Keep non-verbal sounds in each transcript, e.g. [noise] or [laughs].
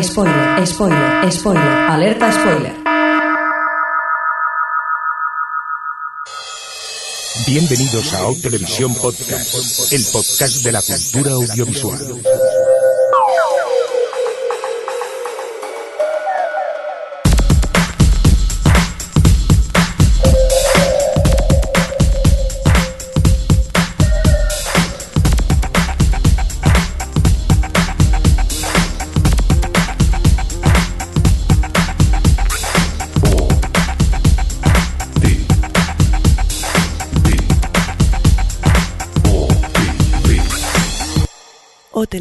Spoiler, spoiler, spoiler, alerta spoiler. Bienvenidos a O Televisión Podcast, el podcast de la cultura audiovisual.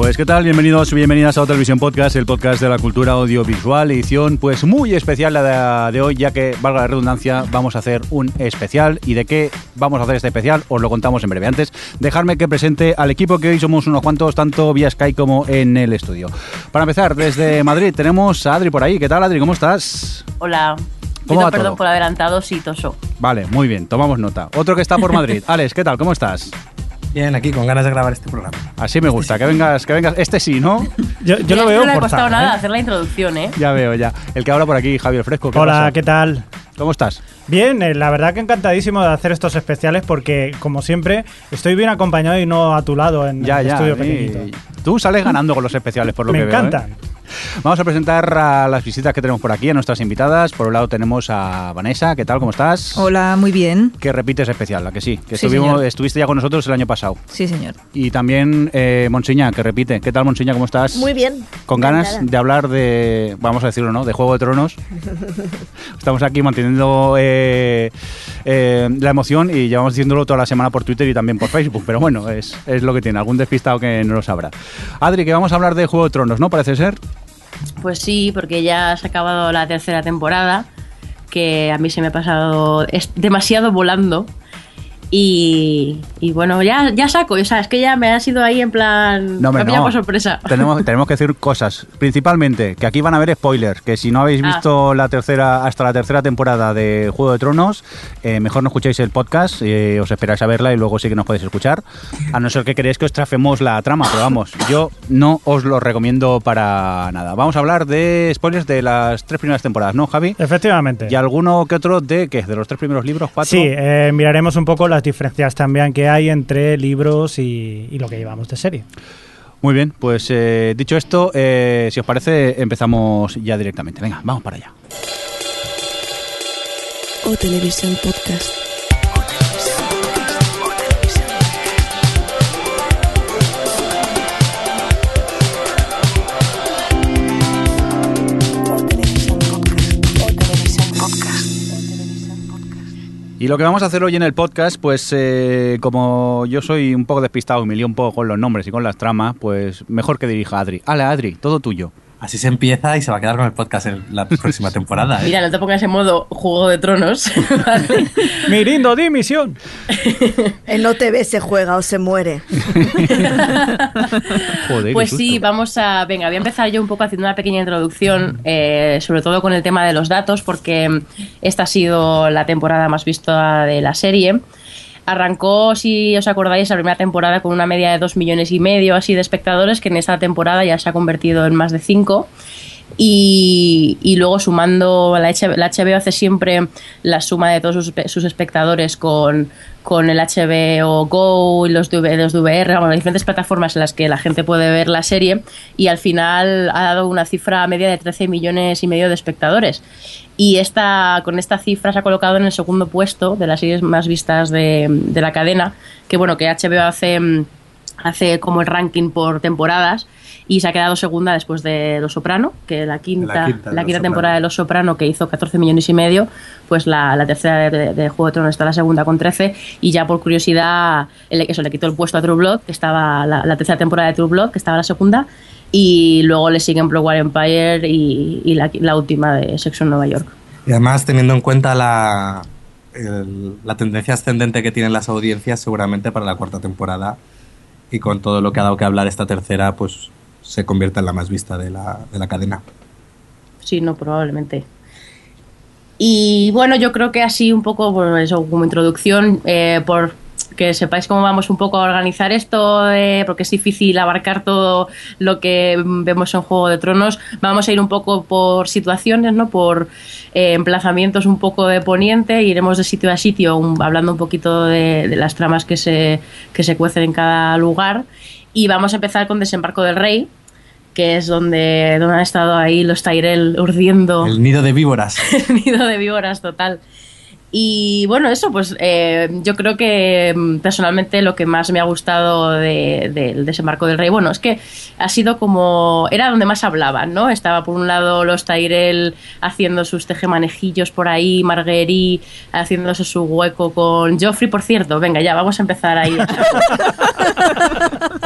Pues qué tal, bienvenidos y bienvenidas a Televisión Podcast, el podcast de la cultura audiovisual, edición pues muy especial la de, hoy, ya que, valga la redundancia, vamos a hacer un especial. ¿Y de qué vamos a hacer este especial? Os lo contamos en breve. Antes, dejarme que presente al equipo que hoy somos unos cuantos, tanto vía Skype como en el estudio. Para empezar, desde Madrid tenemos a Adri por ahí. ¿Qué tal, Adri? ¿Cómo estás? Hola. ¿Cómo Pido perdón todo? por adelantado, sí, toso. Vale, muy bien, tomamos nota. Otro que está por [laughs] Madrid. Alex, ¿qué tal? ¿Cómo estás? Bien, aquí con ganas de grabar este programa. Así me gusta, que vengas, que vengas. Este sí, ¿no? Yo, lo veo No le ha costado nada ¿eh? hacer la introducción, ¿eh? Ya veo, ya. El que habla por aquí, Javier Fresco. ¿qué Hola, pasa? ¿qué tal? ¿Cómo estás? Bien, eh, la verdad que encantadísimo de hacer estos especiales porque, como siempre, estoy bien acompañado y no a tu lado en Ya, el ya. estudio y- pequeñito. Tú sales ganando con los especiales, por lo Me que veo. ¿eh? encantan. Vamos a presentar a las visitas que tenemos por aquí, a nuestras invitadas. Por un lado tenemos a Vanessa, ¿qué tal? ¿Cómo estás? Hola, muy bien. Que repites especial, ¿la que sí? Que Sí, estuvimos, señor. estuviste ya con nosotros el año pasado. Sí, señor. Y también eh, Monseña, que repite. ¿Qué tal, Monseña? ¿Cómo estás? Muy bien. Con ganas de hablar de, vamos a decirlo, ¿no? De Juego de Tronos. [laughs] Estamos aquí manteniendo eh, eh, la emoción y llevamos diciéndolo toda la semana por Twitter y también por Facebook. Pero bueno, es, es lo que tiene. Algún despistado que no lo sabrá. Adri, que vamos a hablar de Juego de Tronos, ¿no? Parece ser. Pues sí, porque ya se ha acabado la tercera temporada, que a mí se me ha pasado demasiado volando. Y, y bueno, ya, ya saco, o sea, es que ya me ha sido ahí en plan. No, me no. por sorpresa. Tenemos, [laughs] tenemos que decir cosas. Principalmente, que aquí van a haber spoilers. Que si no habéis Ah. visto la tercera hasta la tercera temporada de Juego de Tronos, eh, mejor no escuchéis el podcast. eh, os esperáis a verla y luego sí que nos podéis escuchar. A no ser que queréis que os trafemos la trama. Pero vamos, yo no os lo recomiendo para nada. Vamos a hablar de spoilers de las tres primeras temporadas, ¿no, Javi? Efectivamente. Y alguno que otro de, ¿qué? ¿De los tres primeros libros? ¿Cuatro? Sí, eh, miraremos un poco las diferencias también que hay entre libros y, y lo que llevamos de serie. Muy bien, pues eh, dicho esto, eh, si os parece, empezamos ya directamente. Venga, vamos para allá. O Televisión Podcast. Y lo que vamos a hacer hoy en el podcast, pues eh, como yo soy un poco despistado y me lío un poco con los nombres y con las tramas, pues mejor que dirija a Adri. Ale, Adri, todo tuyo. Así se empieza y se va a quedar con el podcast en la próxima [laughs] temporada. ¿eh? Mira, no te pongas en modo Juego de Tronos. [laughs] ¿vale? Mirindo, dimisión. [laughs] En OTV se juega o se muere. Joder, Pues sí, vamos a. Venga, voy a empezar yo un poco haciendo una pequeña introducción, eh, sobre todo con el tema de los datos, porque esta ha sido la temporada más vista de la serie. Arrancó, si os acordáis, la primera temporada con una media de 2 millones y medio así de espectadores, que en esta temporada ya se ha convertido en más de 5. Y, luego sumando, la, H- la HBO hace siempre la suma de todos sus, sus espectadores con, con el HBO Go y los, DV los DVR, bueno, las diferentes plataformas en las que la gente puede ver la serie y al final ha dado una cifra media de 13 millones y medio de espectadores. Y esta, con esta cifra se ha colocado en el segundo puesto de las series más vistas de, de la cadena, que bueno, que HBO hace, hace como el ranking por temporadas y se ha quedado segunda después de Los Soprano, que la quinta, La la quinta temporada de Los Soprano que hizo 14 millones y medio, pues la, la tercera de, de Juego de Tronos está la segunda con 13 y ya por curiosidad el, eso le quitó el puesto a True Blood, que estaba la, la tercera temporada de True Blood, que estaba la segunda. Y luego le siguen Pro War Empire y, y la, la última de Sexo en Nueva York. Y además, teniendo en cuenta la, la tendencia ascendente que tienen las audiencias, seguramente para la cuarta temporada y con todo lo que ha dado que hablar esta tercera, pues se convierta en la más vista de la, de la cadena. Sí, no, probablemente. Y bueno, yo creo que así un poco, pues eso, como introducción, eh, por que sepáis cómo vamos un poco a organizar esto, de- porque es difícil abarcar todo lo que vemos en Juego de Tronos. Vamos a ir un poco por situaciones, ¿no? Por eh, emplazamientos un poco de poniente, iremos de sitio a sitio un- hablando un poquito de, de las tramas que se, que se cuecen en cada lugar. Y vamos a empezar con Desembarco del Rey, que es donde, donde han estado ahí los Tyrell urdiendo El nido de víboras. [laughs] el nido de víboras total. Y bueno, eso, pues eh, yo creo que mm, personalmente lo que más me ha gustado de- del desembarco del rey, bueno, es que ha sido como, era donde más hablaban, ¿no? Estaba por un lado los Tyrell haciendo sus tejemanejillos por ahí, Marguerite haciéndose su hueco con Joffrey, por cierto, venga, ya, vamos a empezar ahí. [laughs]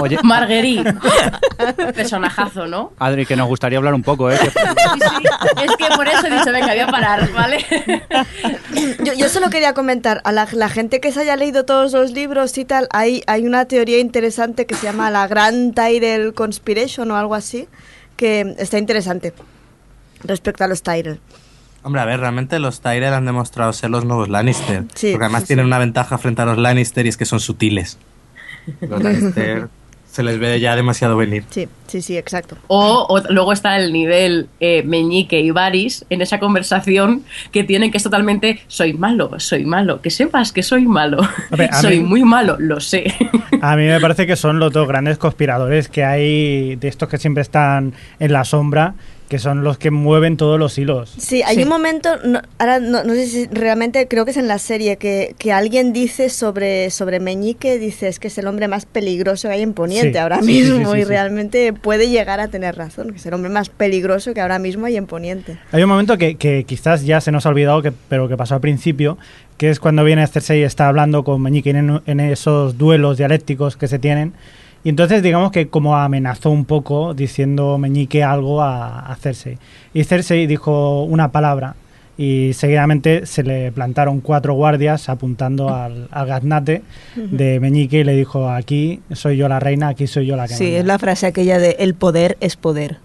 Oye, Marguerite, personajazo, ¿no? Adri, que nos gustaría hablar un poco, ¿eh? Sí, sí, es que por eso he dicho, venga, voy a parar, ¿vale? Yo, yo solo quería comentar, a la, la gente que se haya leído todos los libros y tal, hay, hay una teoría interesante que se llama la Grand Tyrell Conspiration o algo así, que está interesante respecto a los Tyrell. Hombre, a ver, realmente los Tyrell han demostrado ser los nuevos Lannister. Sí, porque además sí, tienen sí. una ventaja frente a los Lannister y es que son sutiles. Los Lannister se les ve ya demasiado venir. Sí, sí, sí, exacto. O, o luego está el nivel eh, Meñique y Varys en esa conversación que tienen que es totalmente soy malo, soy malo, que sepas que soy malo, A ver, a [laughs] soy mí- muy malo, lo sé. [laughs] A mí me parece que son los dos grandes conspiradores que hay de estos que siempre están en la sombra, que son los que mueven todos los hilos. Sí, hay Sí. un momento, no, ahora no, no sé si realmente, creo que es en la serie, que, que alguien dice sobre, sobre Meñique, dice es que es el hombre más peligroso que hay en Poniente Sí, ahora sí, sí, mismo sí, y sí. realmente puede llegar a tener razón, que es el hombre más peligroso que ahora mismo hay en Poniente. Hay un momento que, que quizás ya se nos ha olvidado, que, pero que pasó al principio, que es cuando viene Cersei y está hablando con Meñique en, en esos duelos dialécticos que se tienen. Y entonces digamos que como amenazó un poco diciendo Meñique algo a, a Cersei. Y Cersei dijo una palabra y seguidamente se le plantaron cuatro guardias apuntando al, al gaznate de Meñique y le dijo aquí soy yo la reina, aquí soy yo la que Sí, manda". es la frase aquella de el poder es poder.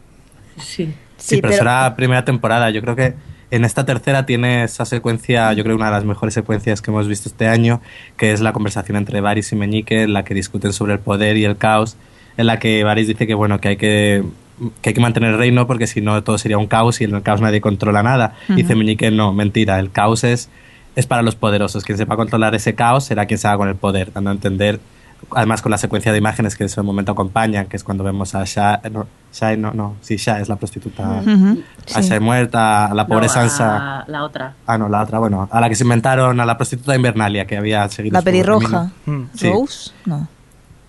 Sí. Sí, pero, será primera temporada. Yo creo que en esta tercera tiene esa secuencia, yo creo una de las mejores secuencias que hemos visto este año, que es la conversación entre Varys y Meñique, en la que discuten sobre el poder y el caos, en la que Varys dice que bueno, que hay que que hay que mantener el reino porque si no todo sería un caos y en el caos nadie controla nada. Dice Meñique, no, mentira, el caos es, es para los poderosos. Quien sepa controlar ese caos será quien se haga con el poder, dando a entender, además con la secuencia de imágenes que en ese momento acompañan, que es cuando vemos a Sha, no, Sha, no, no, sí, Sha es la prostituta, Ujú, a sí. Sha muerta, a la pobre No, Sansa. a La otra. Ah, no, la otra, bueno, a la que se inventaron, a la prostituta de Invernalia, que había seguido La su pelirroja. Mm. Sí. Rose, no.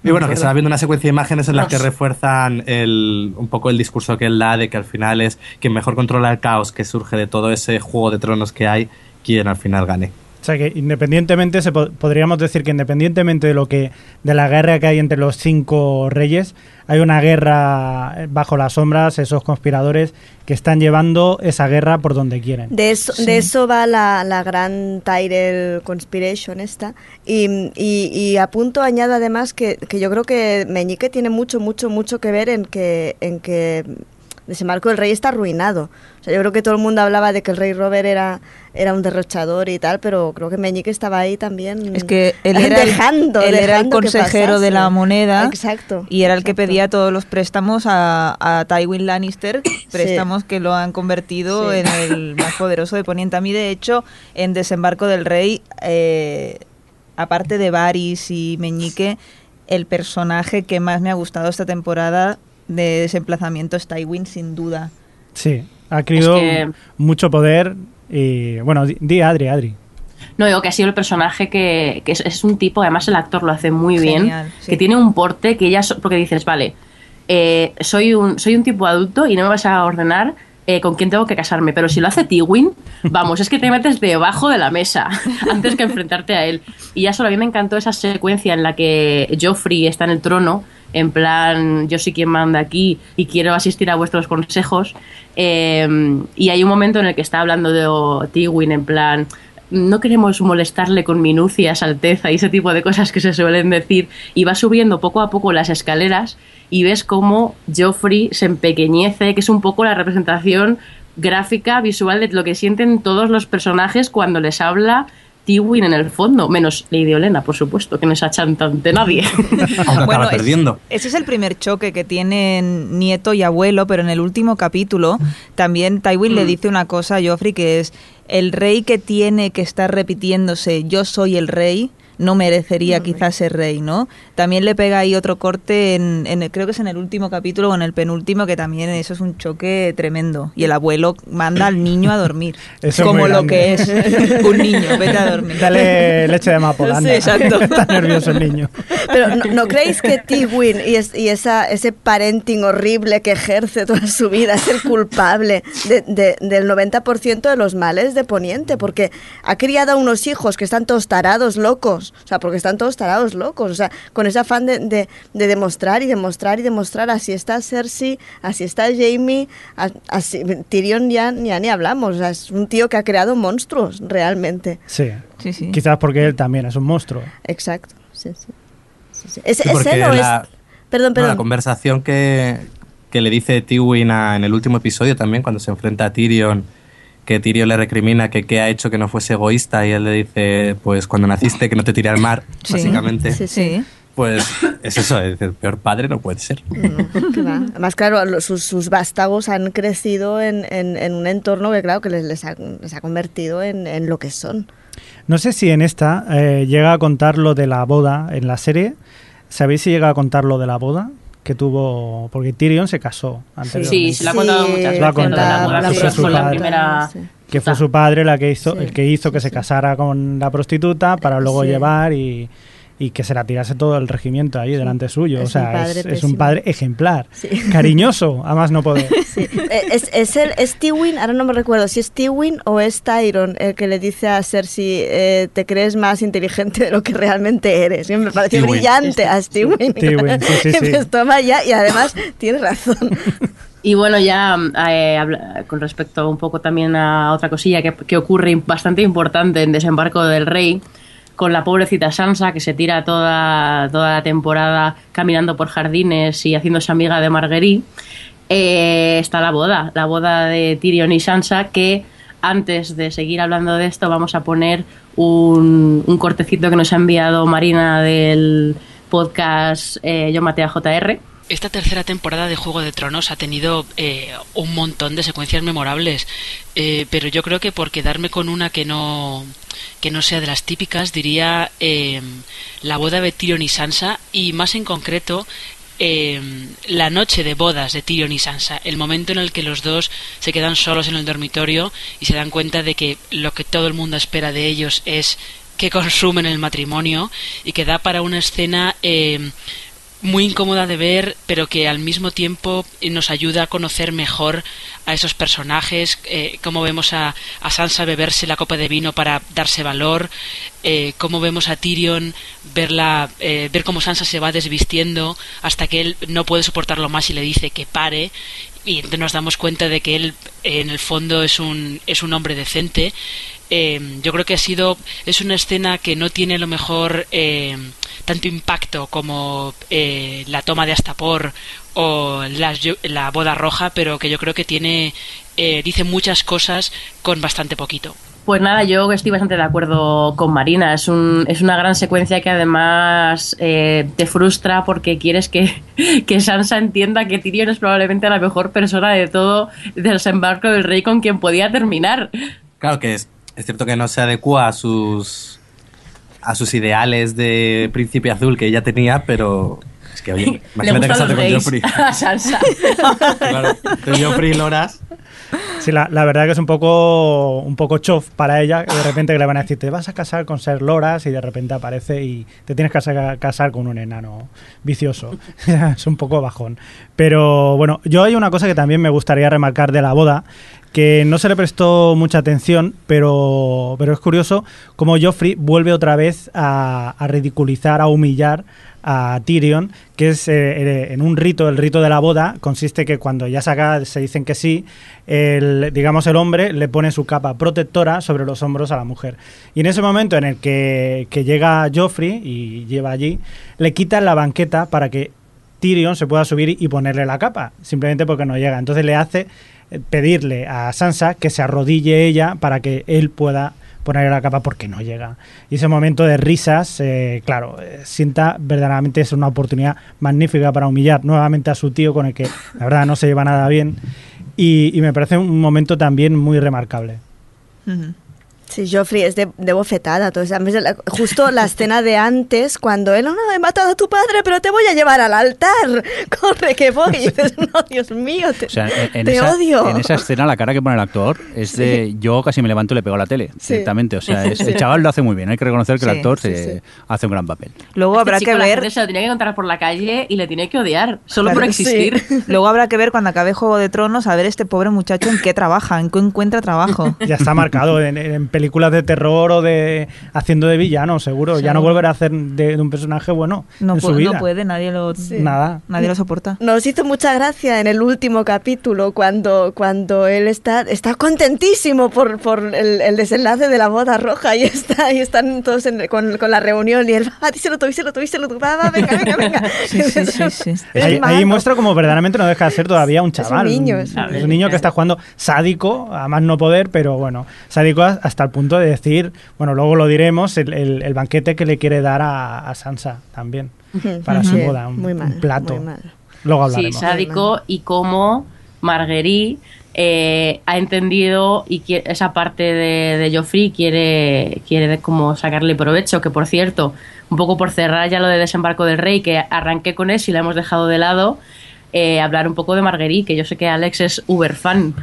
Y bueno, que se va viendo una secuencia de imágenes en las que refuerzan el, un poco el discurso que él da de que al final es quien mejor controla el caos que surge de todo ese juego de tronos que hay, quien al final gane. O sea que independientemente, se po- podríamos decir que independientemente de lo que de la guerra que hay entre los cinco reyes, hay una guerra bajo las sombras, esos conspiradores que están llevando esa guerra por donde quieren. De eso, Sí. de eso va la, la gran Tyrell Conspiration esta. Y, y, y a punto añado además que, que yo creo que Meñique tiene mucho, mucho, mucho que ver en que, en que Desembarco del Rey está arruinado. O sea, yo creo que todo el mundo hablaba de que el rey Robert era, era un derrochador y tal, pero creo que Meñique estaba ahí también. Es que él era, el- dejando, él era el consejero de la moneda Exacto. y era el que pedía todos los préstamos a, a Tywin Lannister, [coughs] préstamos que lo han convertido Sí. en el más poderoso de Poniente. A mí, de hecho, en Desembarco del Rey, eh, aparte de Varys y Meñique, el personaje que más me ha gustado esta temporada de desemplazamiento es Tywin, sin duda. Sí, ha adquirido Es que- mucho poder y bueno, di, di, Adri, Adri. No, digo que ha sido el personaje que, que es, es un tipo, además el actor lo hace muy bien, sí. que tiene un porte que ya, so- porque dices, vale, eh, soy, un, soy un tipo adulto y no me vas a ordenar eh, con quién tengo que casarme, pero si lo hace Tywin, [laughs] vamos, es que te metes debajo de la mesa [laughs] antes que enfrentarte a él. Y ya solo a mí me encantó esa secuencia en la que Joffrey está en el trono, en plan, yo soy quien manda aquí y quiero asistir a vuestros consejos. eh, y hay un momento en el que está hablando de Tywin, en plan, no queremos molestarle con minucias, alteza y ese tipo de cosas que se suelen decir. Y va subiendo poco a poco las escaleras y ves cómo Joffrey se empequeñece, que es un poco la representación gráfica, visual de lo que sienten todos los personajes cuando les habla Tywin en el fondo, menos Lady Olena, por supusto, que no es achantante nadie. [laughs] Aunque [laughs] Bueno, perdiendo. Ese es el primer choque que tienen nieto y abuelo, pero en el último capítulo también Tywin le Mm. dice una cosa a Joffrey que es el rey que tiene que estar repitiéndose yo soy el rey no merecería quizás ser rey, ¿no? También le pega ahí otro corte en, en el- creo que es en el último capítulo o en el penúltimo que también eso es un choque tremendo y el abuelo manda al niño a dormir [laughs] Eso es como lo que es un niño, vete a dormir. Dale leche de mapola. [laughs] Sí, anda. exacto. [laughs] Está nervioso el niño. Pero ¿no, no creéis que Tywin y, es- y esa, ese parenting horrible que ejerce toda su vida es el culpable de- de- del 90% de los males de Poniente? Porque ha criado a unos hijos que están todos tarados locos. O sea, porque están todos tarados locos. O sea, con ese afán de, de- de demostrar y demostrar y demostrar. Así está Cersei, así está Jamie, así, Tyrion ya, ya ni hablamos. O sea, es un tío que ha creado monstruos, realmente. Sí. Sí, sí. Quizás porque él también es un monstruo. Exacto. Sí, sí. Sí, sí. ¿Es, Sí, es él o es- la- Perdón, No, perdón. la conversación que, que le dice Tywin a- en el último episodio también, cuando se enfrenta a Tyrion, que Tyrion le recrimina que qué ha hecho que no fuese egoísta y él le dice, pues cuando naciste que no te tiré al mar, Sí. básicamente. Sí, sí. Sí. Pues es eso, es el peor padre no puede ser. No, que va. Además, claro, sus, sus vástagos han crecido en, en- en un entorno que, claro, que les, les ha, les ha convertido en, en lo que son. No sé si en esta eh, llega a contar lo de la boda en la serie. ¿Sabéis si llega a contar lo de la boda que tuvo? Porque Tyrion se casó anteriormente. Sí, se lo ha contado muchas Lo ha veces. lo de contado, la la que fue con la primera. Sí. que fue su padre la que hizo, Sí. el que hizo que se casara con la prostituta para luego Sí. llevar y, y que se la tirase todo el regimiento ahí delante suyo. Es o sea, un padre es, es un padre ejemplar, Sí. [laughs] cariñoso, a más no poder. [laughs] Sí. Eh, Es, es, el, es Tywin, ahora no me recuerdo si es Tywin o es Tyron el que le dice a Cersei, eh, te crees más inteligente de lo que realmente eres. Y me pareció Tywin. brillante a Tywin. Tywin, sí, sí, [laughs] sí. Pues toma ya, y además tiene razón. Y bueno, ya eh, con respecto un poco también a otra cosilla que, que ocurre bastante importante en Desembarco del Rey, con la pobrecita Sansa que se tira toda, toda la temporada caminando por jardines y haciéndose amiga de Marguerite, eh, está la boda, la boda de Tyrion y Sansa que antes de seguir hablando de esto vamos a poner un, un cortecito que nos ha enviado Marina del podcast eh, Yo Maté a JR. Esta tercera temporada de Juego de Tronos ha tenido eh, un montón de secuencias memorables, eh, pero yo creo que por quedarme con una que no que no sea de las típicas diría eh, la boda de Tyrion y Sansa y más en concreto eh, la noche de bodas de Tyrion y Sansa, el momento en el que los dos se quedan solos en el dormitorio y se dan cuenta de que lo que todo el mundo espera de ellos es que consumen el matrimonio y que da para una escena eh, muy incómoda de ver, pero que al mismo tiempo eh, nos ayuda a conocer mejor a esos personajes, eh, cómo vemos a, a Sansa beberse la copa de vino para darse valor, eh, cómo vemos a Tyrion verla, eh, ver cómo Sansa se va desvistiendo hasta que él no puede soportarlo más y le dice que pare. Y nos damos cuenta de que él en el fondo es un, es un hombre decente. Eh, yo creo que ha sido es una escena que no tiene a lo mejor eh, tanto impacto como eh, la toma de Astapor o yo- la boda roja, pero que yo creo que tiene eh, dice muchas cosas con bastante poquito. Pues nada, yo estoy bastante de acuerdo con Marina. Es, un, es una gran secuencia que además eh, te frustra porque quieres que, [laughs] que Sansa entienda que Tyrion es probablemente la mejor persona de todo del desembarco del rey con quien podía terminar. Claro que es, es cierto que no se adecua a sus a sus ideales de príncipe azul que ella tenía, pero es que oye, [laughs] Le imagínate casarte con Joffrey. [laughs] a Sansa. [laughs] Claro, te Joffrey y Loras. Sí, la, la verdad que es un poco un poco chof para ella, de repente que le van a decir, te vas a casar con Ser Loras y de repente aparece y te tienes que sa- casar con un enano vicioso. es un poco bajón. Pero bueno, yo hay una cosa que también me gustaría remarcar de la boda, que no se le prestó mucha atención, pero, pero es curioso cómo Joffrey vuelve otra vez a, ridiculizar, a humillar a Tyrion, que es eh, eh, en un rito, el rito de la boda, consiste que cuando ya se, acaba- se dicen que sí, el, digamos el hombre le pone su capa protectora sobre los hombros a la mujer. Y en ese momento en el que, que llega Joffrey y lleva allí, le quitan la banqueta para que Tyrion se pueda subir y ponerle la capa, simplemente porque no llega. Entonces le hace pedirle a Sansa que se arrodille ella para que él pueda ponerle la capa porque no llega. Y ese momento de risas, eh, claro, eh, sienta verdaderamente es una oportunidad magnífica para humillar nuevamente a su tío con el que la verdad no se lleva nada bien. Y, me parece un momento también muy remarcable. Sí, Joffrey es de, de bofetada. A mí la- justo la escena de antes, cuando él, no, no, he matado a tu padre, pero te voy a llevar al altar. [laughs] Corre, que voy. Y dices, no, Dios mío, te, O sea, en, en te esa, odio. en esa escena la cara que pone el actor es de yo casi me levanto y le pego a la tele Sí. directamente. O sea, [laughs] es- Sí. el chaval lo hace muy bien. Hay que reconocer que el Sí, actor sí, se sí. hace un gran papel. Luego Este habrá chico, que la ver gente se lo tiene que encontrar por la calle y le tiene que odiar, solo Claro, por existir. [laughs] Luego habrá que ver cuando acabe Juego de Tronos a ver este pobre muchacho en qué trabaja, en qué encuentra trabajo. Ya está marcado en, en películas de terror o de haciendo de villano, seguro. Ya no volverá a hacer de, de un personaje bueno No, en su vida. no puede, nadie lo, Nada. nadie lo soporta. Nos hizo mucha gracia en el último capítulo cuando, cuando él está, está contentísimo por, por el, el desenlace de la boda roja y está y están todos en- con, con la reunión y él, va, díselo tú, díselo tú, díselo tú, va, va, venga, venga, venga. [laughs] Sí, sí, sí, sí. Es Ahí, ahí muestra como verdaderamente no deja de ser todavía un chaval. niño, es un un niño que está jugando sádico, a más no poder, pero bueno, sádico hasta el punto de decir, bueno, luego lo diremos, el, el- el banquete que le quiere dar a, a Sansa también para su Sí, boda, un, muy mal, un plato. muy mal. Luego Sí, hablaremos. sádico y cómo Marguerite eh, ha entendido y qui- esa parte de, de Joffrey quiere, quiere como sacarle provecho, que por cierto, un poco por cerrar ya lo de desembarco del rey, que arranqué con eso y la hemos dejado de lado, eh, hablar un poco de Marguerite, que yo sé que Alex es uber fan.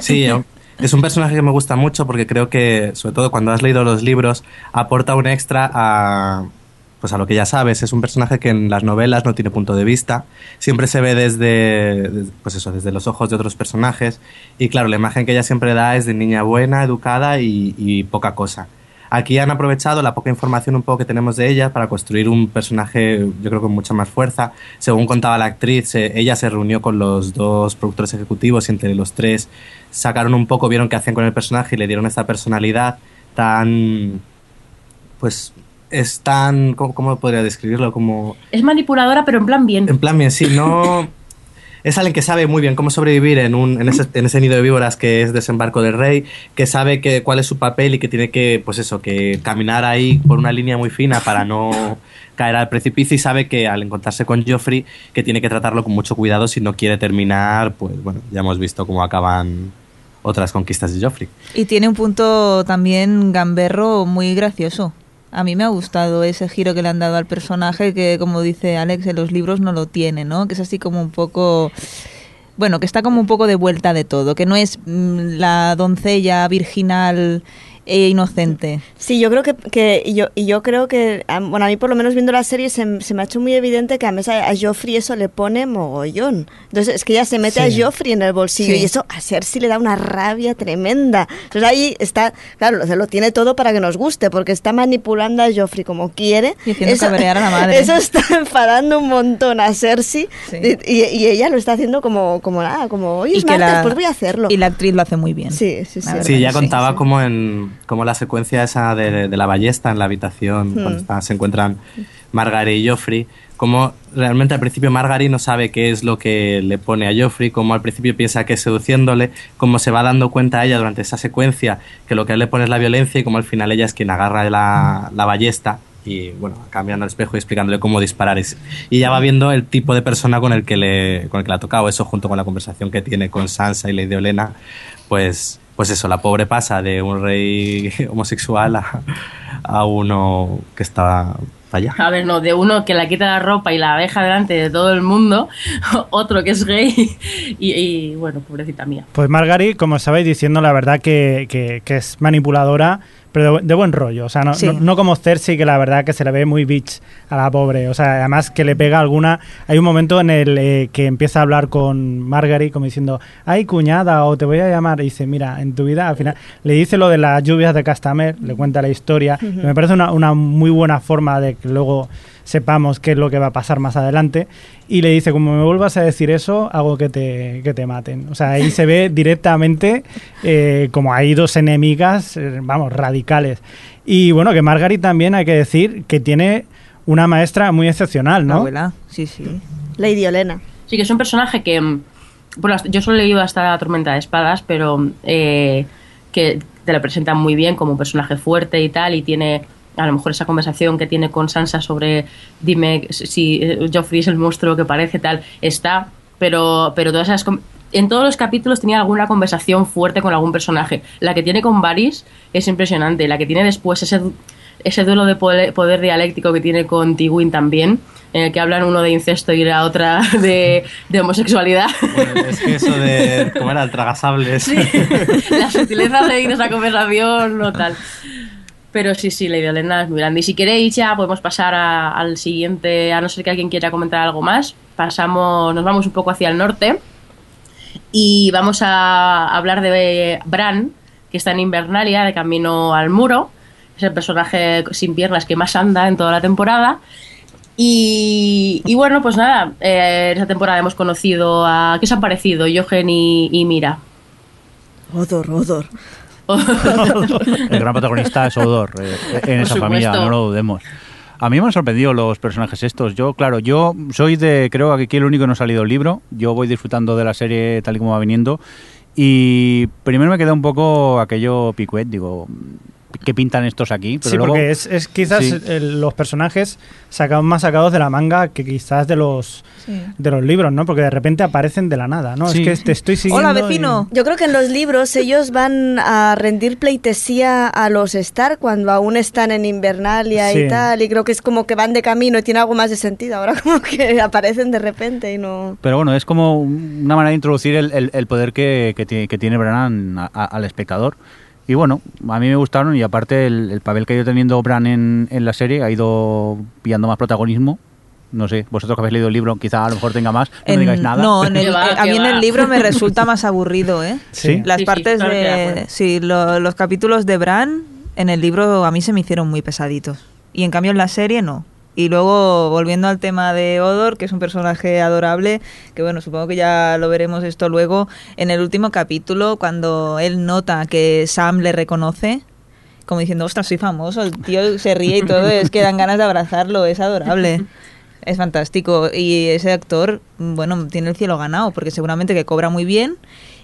Sí, yo- [laughs] es un personaje que me gusta mucho porque creo que, sobre todo cuando has leído los libros, aporta un extra a, pues a lo que ya sabes. Es un personaje que en las novelas no tiene punto de vista. Siempre se ve desde, pues eso, desde los ojos de otros personajes. Y claro, la imagen que ella siempre da es de niña buena, educada y, poca cosa. Aquí han aprovechado la poca información un poco que tenemos de ella para construir un personaje, yo creo, con mucha más fuerza. Según contaba la actriz, se- ella se reunió con los dos productores ejecutivos y entre los tres sacaron un poco, vieron qué hacían con el personaje y le dieron esta personalidad tan... Pues es tan... ¿Cómo, cómo podría describirlo? Como... Es manipuladora, pero en plan bien. En plan bien, sí, no... [laughs] Es alguien que sabe muy bien cómo sobrevivir en, un, en, ese, en ese nido de víboras que es desembarco del rey, que sabe que, cuál es su papel y que tiene que, pues eso, que caminar ahí por una línea muy fina para no [laughs] caer al precipicio y sabe que al encontrarse con Joffrey que tiene que tratarlo con mucho cuidado si no quiere terminar, pues bueno, ya hemos visto cómo acaban otras conquistas de Joffrey. Y tiene un punto también gamberro muy gracioso. A mí me ha gustado ese giro que le han dado al personaje que, como dice Alex, en los libros no lo tiene, ¿no? Que es así como un poco... Bueno, que está como un poco de vuelta de todo, que no es mm, la doncella virginal e inocente. Sí, yo creo que, que y yo, y yo creo que, bueno, a mí por lo menos viendo la serie se, se me ha hecho muy evidente que a, mesa, a Joffrey eso le pone mogollón. Entonces es que ella se mete Sí. a Joffrey en el bolsillo Sí. y eso a Cersei le da una rabia tremenda. Entonces ahí está, claro, se lo tiene todo para que nos guste, porque está manipulando a Joffrey como quiere. Y haciendo cabrear a la madre. [laughs] Eso está enfadando un montón a Cersei Sí. y, y- y ella lo está haciendo como, como nada, como, oye, Y es martes, la- pues voy a hacerlo. Y la actriz lo hace muy bien. Sí, sí, sí. Sí, ya contaba sí. como en como la secuencia esa de, de la ballesta en la habitación, Hmm. cuando está- se encuentran Margaret y Joffrey, como realmente al principio Margaret no sabe qué es lo que le pone a Joffrey, como al principio piensa que es seduciéndole, como se va dando cuenta ella durante esa secuencia que lo que a él le pone es la violencia y como al final ella es quien agarra la, la ballesta y bueno, cambiando el espejo y explicándole cómo disparar y, y ya va viendo el tipo de persona con el que le, con el que le ha tocado eso junto con la conversación que tiene con Sansa y Lady Olena pues pues eso, la pobre pasa de un rey [laughs] homosexual a, a uno que está allá. A ver, no, de uno que la quita la ropa y la deja delante de todo el mundo, [laughs] otro que es gay y, y, bueno, pobrecita mía. Pues Margaret, como sabéis, diciendo la verdad que, que- que es manipuladora, pero de, de buen rollo. O sea, no, Sí. no, no como Cersei, que la verdad que se le ve muy bitch a la pobre. O sea, además que le pega alguna... Hay un momento en el eh, que empieza a hablar con Margaret como diciendo, ay cuñada, o te voy a llamar. Y dice, mira, en tu vida, al final, le dice lo de las lluvias de Castamer, le cuenta la historia. me parece una, una muy buena forma de que luego sepamos qué es lo que va a pasar más adelante. Y le dice, como me vuelvas a decir eso, hago que te, que te maten. O sea, ahí se ve [laughs] directamente eh, como hay dos enemigas, eh, vamos, radicales. Y bueno, que Margaret también hay que decir que tiene una maestra muy excepcional, La ¿no? abuela, sí, sí. Lady Olena. Sí, que es un personaje que, mm, bueno, yo solo he leído hasta la Tormenta de Espadas, pero eh, que te la presentan muy bien como un personaje fuerte y tal, y tiene a lo mejor esa conversación que tiene con Sansa sobre dime si eh, Joffrey es el monstruo que parece tal, está, pero, pero todas esas... En todos los capítulos tenía alguna conversación fuerte con algún personaje. La que tiene con Varys es impresionante. La que tiene después ese, ese duelo de poder, poder dialéctico que tiene con Tywin también, en el que hablan uno de incesto y la otra [laughs] de, de homosexualidad. Bueno, es que eso de. ¿Cómo era? El tragasables. [laughs] la sutileza de ir esa conversación no tal. Pero sí, sí, Lady Elena es muy grande. Y si queréis ya podemos pasar al siguiente, a no ser que alguien quiera comentar algo más. Pasamos, nos vamos un poco hacia el norte y vamos a hablar de Bran, que está en Invernalia, de camino al muro. Es el personaje sin piernas que más anda en toda la temporada. Y, bueno, pues nada, eh, en esa temporada hemos conocido a... ¿Qué os ha parecido? Jochen y, y Mira. Odor, odor. [laughs] El gran protagonista es Odor eh, en esa familia, no lo dudemos. A mí me han sorprendido los personajes estos. Yo, claro, yo soy de, creo que aquí el único que no ha salido el libro. Yo voy disfrutando de la serie tal y como va viniendo. Y primero me queda un poco aquello picuet, digo, ¿qué pintan estos aquí? Pero sí, luego, porque es, es quizás Sí. el- los personajes sacados más sacados de la manga que quizás de los Sí. de los libros, ¿no? Porque de repente aparecen de la nada, ¿no? Sí. Es que te estoy siguiendo. Hola, y- vecino. Yo creo que en los libros ellos van a rendir pleitesía a los Stark cuando aún están en Invernalia Sí. y tal, y creo que es como que van de camino y tiene algo más de sentido. Ahora [laughs] como que aparecen de repente y no... Pero bueno, es como una manera de introducir el, el- el poder que, que tiene, que tiene Bran a- a- al espectador. Y bueno, a mí me gustaron y aparte el, el papel que ha ido teniendo Bran en, en la serie ha ido pillando más protagonismo. No sé, vosotros que habéis leído el libro, quizá a lo mejor tenga más, no me En- digáis nada. No, en [laughs] el- va, a mí en el libro me [laughs] resulta más aburrido, ¿eh? Sí. Las Sí, sí, partes claro de. Sí, lo- los capítulos de Bran en el libro a mí se me hicieron muy pesaditos. Y en cambio en la serie no. Y luego, volviendo al tema de Odor, que es un personaje adorable, que bueno, supongo que ya lo veremos esto luego, en el último capítulo, cuando él nota que Sam le reconoce, como diciendo, ostras, soy famoso, el tío se ríe y todo, es que dan ganas de abrazarlo, es adorable. Es fantástico. Y ese actor, bueno, tiene el cielo ganado, porque seguramente que cobra muy bien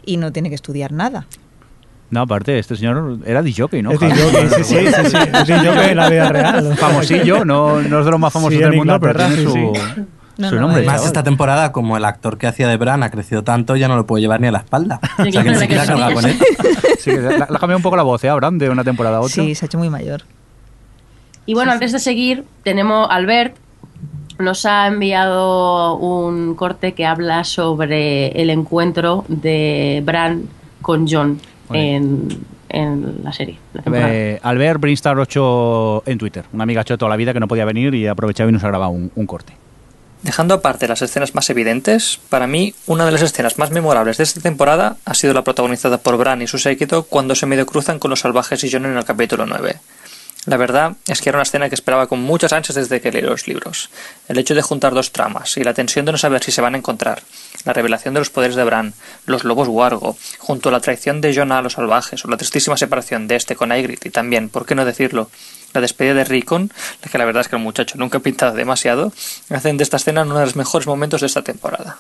y no tiene que estudiar nada. No, aparte, este señor era DJ, ¿no? Es DJ, sí, sí, sí, sí, es DJ en la vida real. Famosillo, no, no es de los más famosos Sí, del mundo, pero tiene sí, su, sí. No, su no, nombre. Además, esta temporada, como el actor que hacía de Bran ha crecido tanto, ya no lo puedo llevar ni a la espalda. Sí, o sea, que ni siquiera sí. carga con él. Sí, le, ha cambiado un poco la voz, ¿eh? a Bran, de una temporada a otra. Sí, se ha hecho muy mayor. Y bueno, antes de seguir, tenemos Albert. Nos ha enviado un corte que habla sobre el encuentro de Bran con John. En, en la serie. la. Eh, Albert Brinstar 8 en Twitter, una amiga hecho de toda la vida que no podía venir y aprovechaba y nos ha grabado un, un corte. Dejando aparte las escenas más evidentes, para mí una de las escenas más memorables de esta temporada ha sido la protagonizada por Bran y su séquito cuando se medio cruzan con los salvajes y Jon en el capítulo 9. La verdad es que era una escena que esperaba con muchas ansias desde que leí los libros. El hecho de juntar dos tramas y la tensión de no saber si se van a encontrar, la revelación de los poderes de Bran, los lobos Wargo, junto a la traición de Jon a los salvajes o la tristísima separación de este con Ygritte y también, por qué no decirlo, la despedida de Rickon, la que la verdad es que el muchacho nunca ha pintado demasiado, hacen de esta escena uno de los mejores momentos de esta temporada.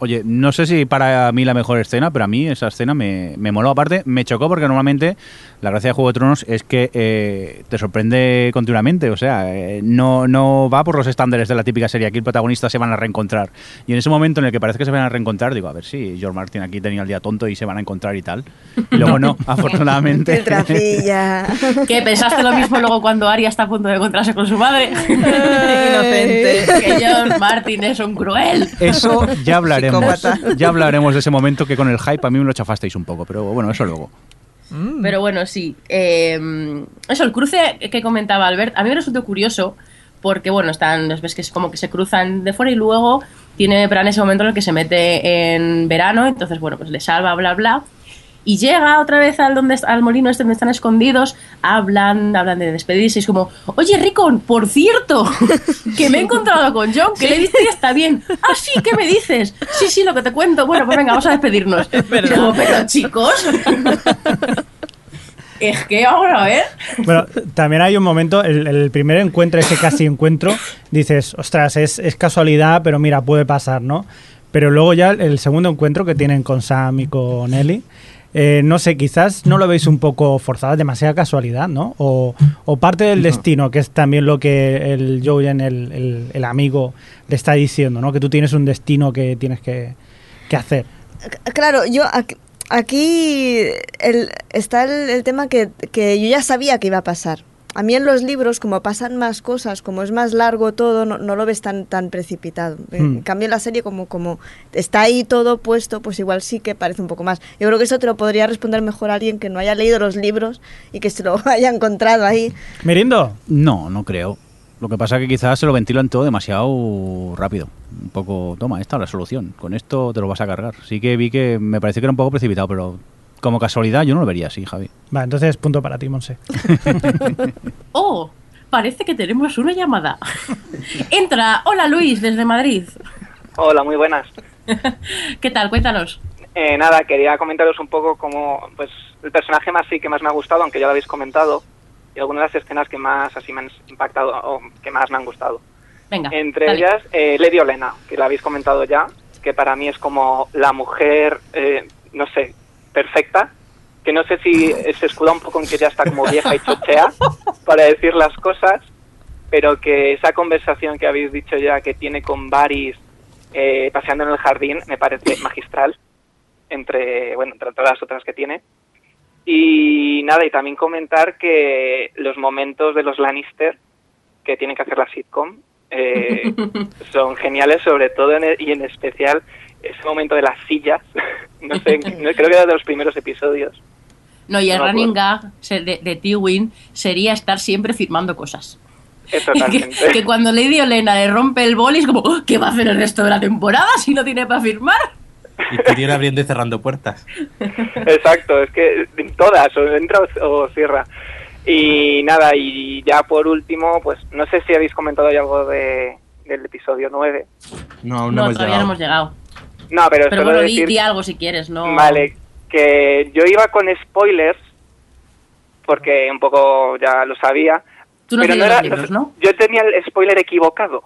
Oye, no sé si para mí la mejor escena, pero a mí esa escena me, me moló. Aparte, me chocó porque normalmente la gracia de Juego de Tronos es que eh, te sorprende continuamente. O sea, eh, no, no va por los estándares de la típica serie. Aquí el protagonista se van a reencontrar. Y en ese momento en el que parece que se van a reencontrar, digo, a ver si George Martin aquí tenía el día tonto y se van a encontrar y tal. Y luego no, [laughs] afortunadamente. El trafilla. [laughs] ¿Qué? ¿Pensaste lo mismo luego cuando Arya está a punto de encontrarse con su madre? [laughs] Inocente. que John Martin es un cruel. Eso ya hablaremos. Psicópata. [laughs] Ya hablaremos de ese momento que con el hype a mí me lo chafasteis un poco, pero bueno, eso luego. Pero bueno, sí. eh, eso, el cruce que comentaba Albert, a mí me resultó curioso porque, bueno, están, ves que es como que se cruzan de fuera y luego tiene Bran ese momento en el que se mete en verano, entonces, bueno, pues le salva, bla, bla. Y llega otra vez al, donde, al molino este donde están escondidos, hablan, hablan de despedirse, y es como, oye Rickon, por cierto, [laughs] que me he encontrado con John, que le dice que está bien. Ah, sí, ¿qué me dices? Sí, sí, lo que te cuento. Bueno, pues venga, vamos a despedirnos. [laughs] Pero chicos, [laughs] es que ahora, a ver. Bueno, también hay un momento, el, el primer encuentro, ese casi encuentro, dices, ostras, es, es casualidad, pero mira, puede pasar, ¿no? Pero luego ya el segundo encuentro que tienen con Sam y con Ellie, eh, no sé, quizás no lo veis un poco forzado, demasiada casualidad, ¿no? O, o parte del destino, que es también lo que el Jojen, el, el, el amigo, le está diciendo, ¿no? Que tú tienes un destino que tienes que, que hacer. Claro, yo aquí, aquí el- está el, el tema que, que yo ya sabía que iba a pasar. A mí en los libros, como pasan más cosas, como es más largo todo, no, no lo ves tan, tan precipitado. En Hmm. cambio, en la serie, como, como está ahí todo puesto, pues igual sí que parece un poco más. Yo creo que eso te lo podría responder mejor alguien que no haya leído los libros y que se lo [laughs] haya encontrado ahí. Mirindo, No, no creo. Lo que pasa es que quizás se lo ventilan todo demasiado rápido. Un poco, toma, esta es la solución. Con esto te lo vas a cargar. Sí que vi que me parece que era un poco precipitado, pero como casualidad yo no lo vería así, Javi. va, entonces punto para ti, Monse. [laughs] Oh, parece que tenemos una llamada. [laughs] Entra, hola Luis, desde Madrid. Hola, muy buenas. [laughs] ¿Qué tal? Cuéntanos. Eh, nada, quería comentaros un poco como pues el personaje más sí que más me ha gustado, aunque ya lo habéis comentado, y algunas de las escenas que más así me han impactado o que más me han gustado. Venga. Entre dale. ellas, eh, Lady Olena, que la habéis comentado ya, que para mí es como la mujer, eh, no sé, perfecta, que no sé si se escuda un poco en que ya está como vieja y chochea para decir las cosas, pero que esa conversación que habéis dicho ya que tiene con Varys eh, paseando en el jardín me parece magistral, entre, bueno, entre todas las otras que tiene. Y nada, y también comentar que los momentos de los Lannister que tienen que hacer la sitcom eh, [laughs] son geniales, sobre todo en el- y en especial ese momento de las sillas. [laughs] no sé, [laughs] no- creo que era de los primeros episodios. No, y el No running gag de, de Tywin sería estar siempre firmando cosas. [laughs] Que, que cuando Lady Olena le rompe el boli es como, "Oh, ¿qué va a hacer el resto de la temporada si no tiene para firmar? Y Tyrion abriendo y cerrando puertas. Exacto, es que todas, o entra o, cierra. Y nada, y ya por último, pues no sé si habéis comentado ya algo de, del episodio 9. No, aún No, no, hemos todavía no llegado. hemos llegado. No, pero, Pero solo bueno, decir... di algo si quieres, ¿no? Vale, que yo iba con spoilers, porque un poco ya lo sabía. Tú no pero tienes era- libros, ¿no? Yo tenía el spoiler equivocado.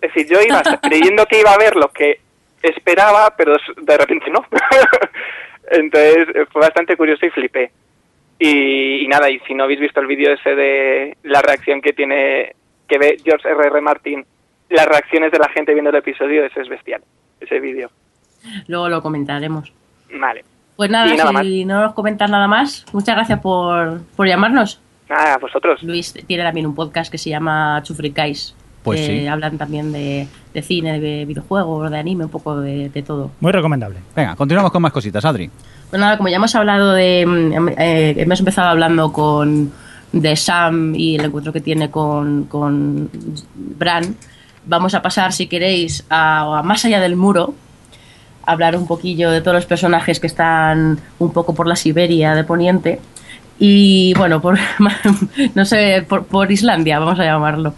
Es decir, yo iba [laughs] creyendo que iba a ver lo que esperaba, pero de repente no. [laughs] Entonces fue bastante curioso y flipé. Y, y nada, y si no habéis visto el vídeo ese de la reacción que tiene, que ve George R.R. Martin, las reacciones de la gente viendo el episodio, ese es bestial, ese vídeo. Luego lo comentaremos. Vale. Pues nada, Y nada si no nos comentas nada más, muchas gracias por, por llamarnos. Nada, a vosotros. Luis tiene también un podcast que se llama Chufricais. Pues que sí. hablan también de, de cine, de videojuegos, de anime, un poco de, de todo. Muy recomendable. Venga, continuamos con más cositas, Adri. Pues nada, como ya hemos hablado de. mm, eh, hemos empezado hablando con. de Sam y el encuentro que tiene con, con Bran. Vamos a pasar, si queréis, a, a más allá del muro. Hablar un poquillo de todos los personajes que están un poco por la Siberia de Poniente. Y bueno, por. [laughs] no sé, por, Islandia, vamos a llamarlo.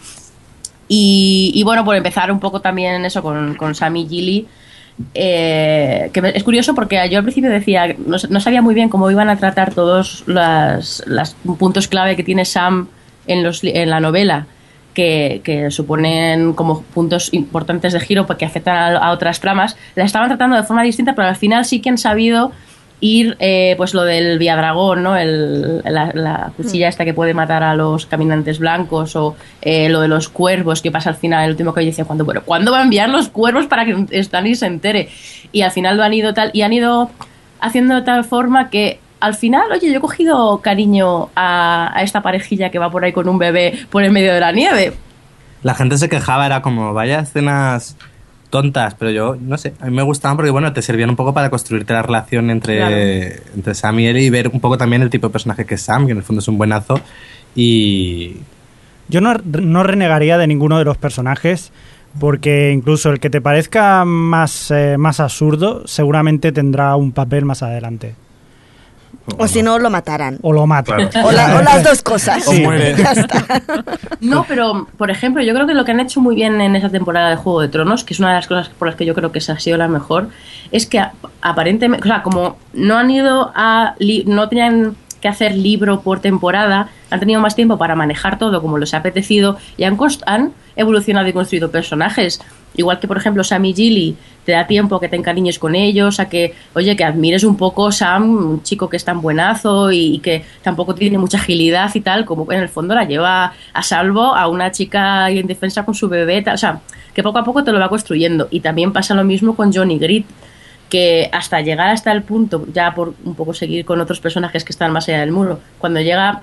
Y, bueno, por empezar un poco también eso con, con Sam y Gilly. eh, que es curioso porque yo al principio decía, no, no sabía muy bien cómo iban a tratar todos los las puntos clave que tiene Sam en, los, en la novela, que, que suponen como puntos importantes de giro porque afectan a, a otras tramas. La estaban tratando de forma distinta, pero al final sí que han sabido ir, eh, pues lo del Viadragón, ¿no? El, la, la cuchilla esta que puede matar a los caminantes blancos o eh, lo de los cuervos que pasa al final, el último que dice, ¿cuándo, bueno, ¿cuándo va a enviar los cuervos para que Stannis se entere? Y al final lo han ido tal, y han ido haciendo de tal forma que al final, oye, yo he cogido cariño a, a esta parejilla que va por ahí con un bebé por el medio de la nieve. La gente se quejaba, era como, vaya escenas tontas, pero yo, no sé, a mí me gustaban porque, bueno, te servían un poco para construirte la relación entre, Claro. entre Sam y Ellie y ver un poco también el tipo de personaje que es Sam, que en el fondo es un buenazo. Y Yo no, no renegaría de ninguno de los personajes, porque incluso el que te parezca más, eh, más absurdo seguramente tendrá un papel más adelante. O si no, lo matarán. O lo mata. O, la- o las dos cosas. Sí. O muere. [laughs] Ya está. No, pero por ejemplo, yo creo que lo que han hecho muy bien en esa temporada de Juego de Tronos, que es una de las cosas por las que yo creo que esa ha sido la mejor, es que aparentemente, o sea, como no han ido a, no tenían que hacer libro por temporada, han tenido más tiempo para manejar todo como les ha apetecido y han, han evolucionado y construido personajes. Igual que, por ejemplo, Sam y Gilly, te da tiempo a que te encariñes con ellos, a que, oye, que admires un poco Sam, un chico que es tan buenazo y, y que tampoco tiene mucha agilidad y tal, como en el fondo la lleva a salvo a una chica en defensa con su bebé, o sea, que poco a poco te lo va construyendo. Y también pasa lo mismo con Johnny Grit, que hasta llegar hasta el punto, ya por un poco seguir con otros personajes que están más allá del muro, cuando llega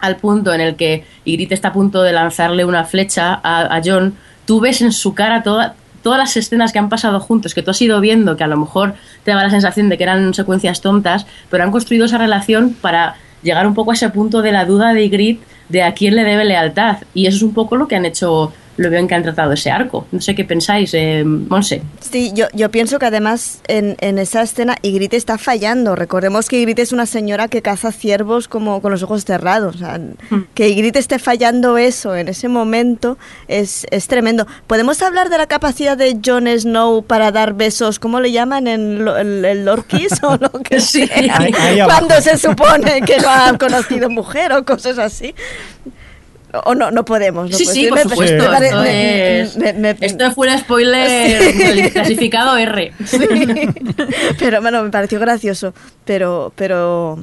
al punto en el que Ygritte está a punto de lanzarle una flecha a John, tú ves en su cara toda- todas las escenas que han pasado juntos, que tú has ido viendo, que a lo mejor te daba la sensación de que eran secuencias tontas, pero han construido esa relación para llegar un poco a ese punto de la duda de Ygritte de a quién le debe lealtad. Y eso es un poco lo que han hecho, lo bien que han tratado ese arco. No sé qué pensáis, eh, Monse. Sí, yo, yo pienso que además en, en esa escena Ygritte está fallando. Recordemos que Ygritte es una señora que caza ciervos como con los ojos cerrados. O sea, que Ygritte esté fallando eso en ese momento es, es tremendo. ¿Podemos hablar de la capacidad de Jon Snow para dar besos, ¿cómo le llaman? ¿En lo- el, el o lo que [laughs] Sí. sea? Ahí- ahí abajo. Cuando se supone que no ha conocido mujer o cosas así. O no, no podemos. No Sí, sí, por supuesto. me esto, me- es, me- esto fue un spoiler [laughs] [laughs] clasificado R. Sí. [laughs] pero bueno, me pareció gracioso. Pero, pero,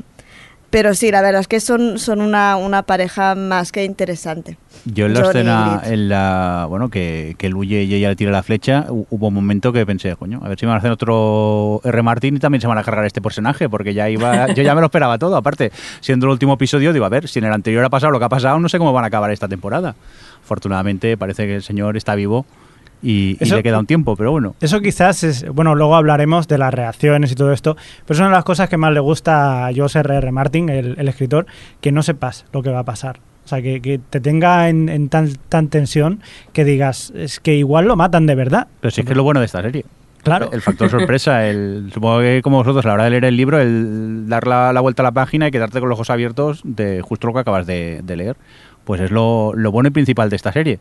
pero sí, la verdad es que son, son una, una pareja más que interesante. Yo en la Johnny escena, en la, bueno, que, que él huye y ella le tira la flecha, hu- hubo un momento que pensé, coño, a ver si van a hacer otro R. Martin y también se van a cargar este personaje, porque ya iba, [laughs] yo ya me lo esperaba todo. Aparte, siendo el último episodio, digo, a ver, si en el anterior ha pasado lo que ha pasado, no sé cómo van a acabar esta temporada. Afortunadamente, parece que el señor está vivo y, y le queda un tiempo, pero bueno. Eso quizás es, bueno, luego hablaremos de las reacciones y todo esto, pero es una de las cosas que más le gusta a George R. R. Martin, el, el escritor, que no sepas lo que va a pasar. O sea, que, que te tenga en, en tan, tan tensión que digas, es que igual lo matan de verdad. Pero si es que es lo bueno de esta serie. Claro. El factor sorpresa, [laughs] el, supongo que como vosotros a la hora de leer el libro, el dar la, la vuelta a la página y quedarte con los ojos abiertos de justo lo que acabas de, de leer. Pues es lo, lo bueno y principal de esta serie.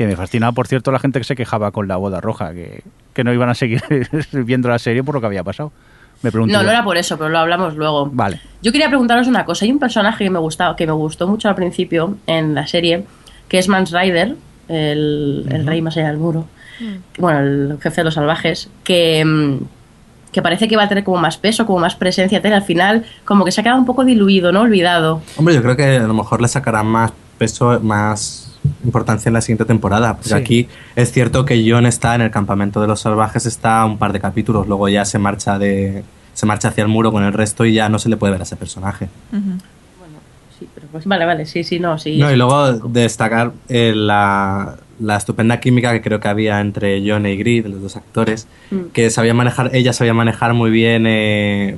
Que me fascina, por cierto, la gente que se quejaba con la boda roja, que, que no iban a seguir [laughs] viendo la serie por lo que había pasado. Me pregunto. No, no era por eso, pero lo hablamos luego. Vale. Yo quería preguntaros una cosa. Hay un personaje que me gustaba, que me gustó mucho al principio en la serie, que es Mans Rider, el, el rey más allá del muro. Bueno, el jefe de los salvajes, que, mm, que parece que va a tener como más peso, como más presencia, tal, al final como que se ha quedado un poco diluido, ¿no? Olvidado. Hombre, yo creo que a lo mejor le sacarán más peso, más importancia en la siguiente temporada. Porque Sí. aquí es cierto que John está en el campamento de los salvajes, está un par de capítulos, luego ya se marcha de se marcha hacia el muro con el resto y ya no se le puede ver a ese personaje. Sí, pero pues vale, vale, sí, sí, no, sí. No, y luego destacar eh, la, la estupenda química que creo que había entre John y Grid, los dos actores, Mm. que sabía manejar, ella sabía manejar muy bien, eh,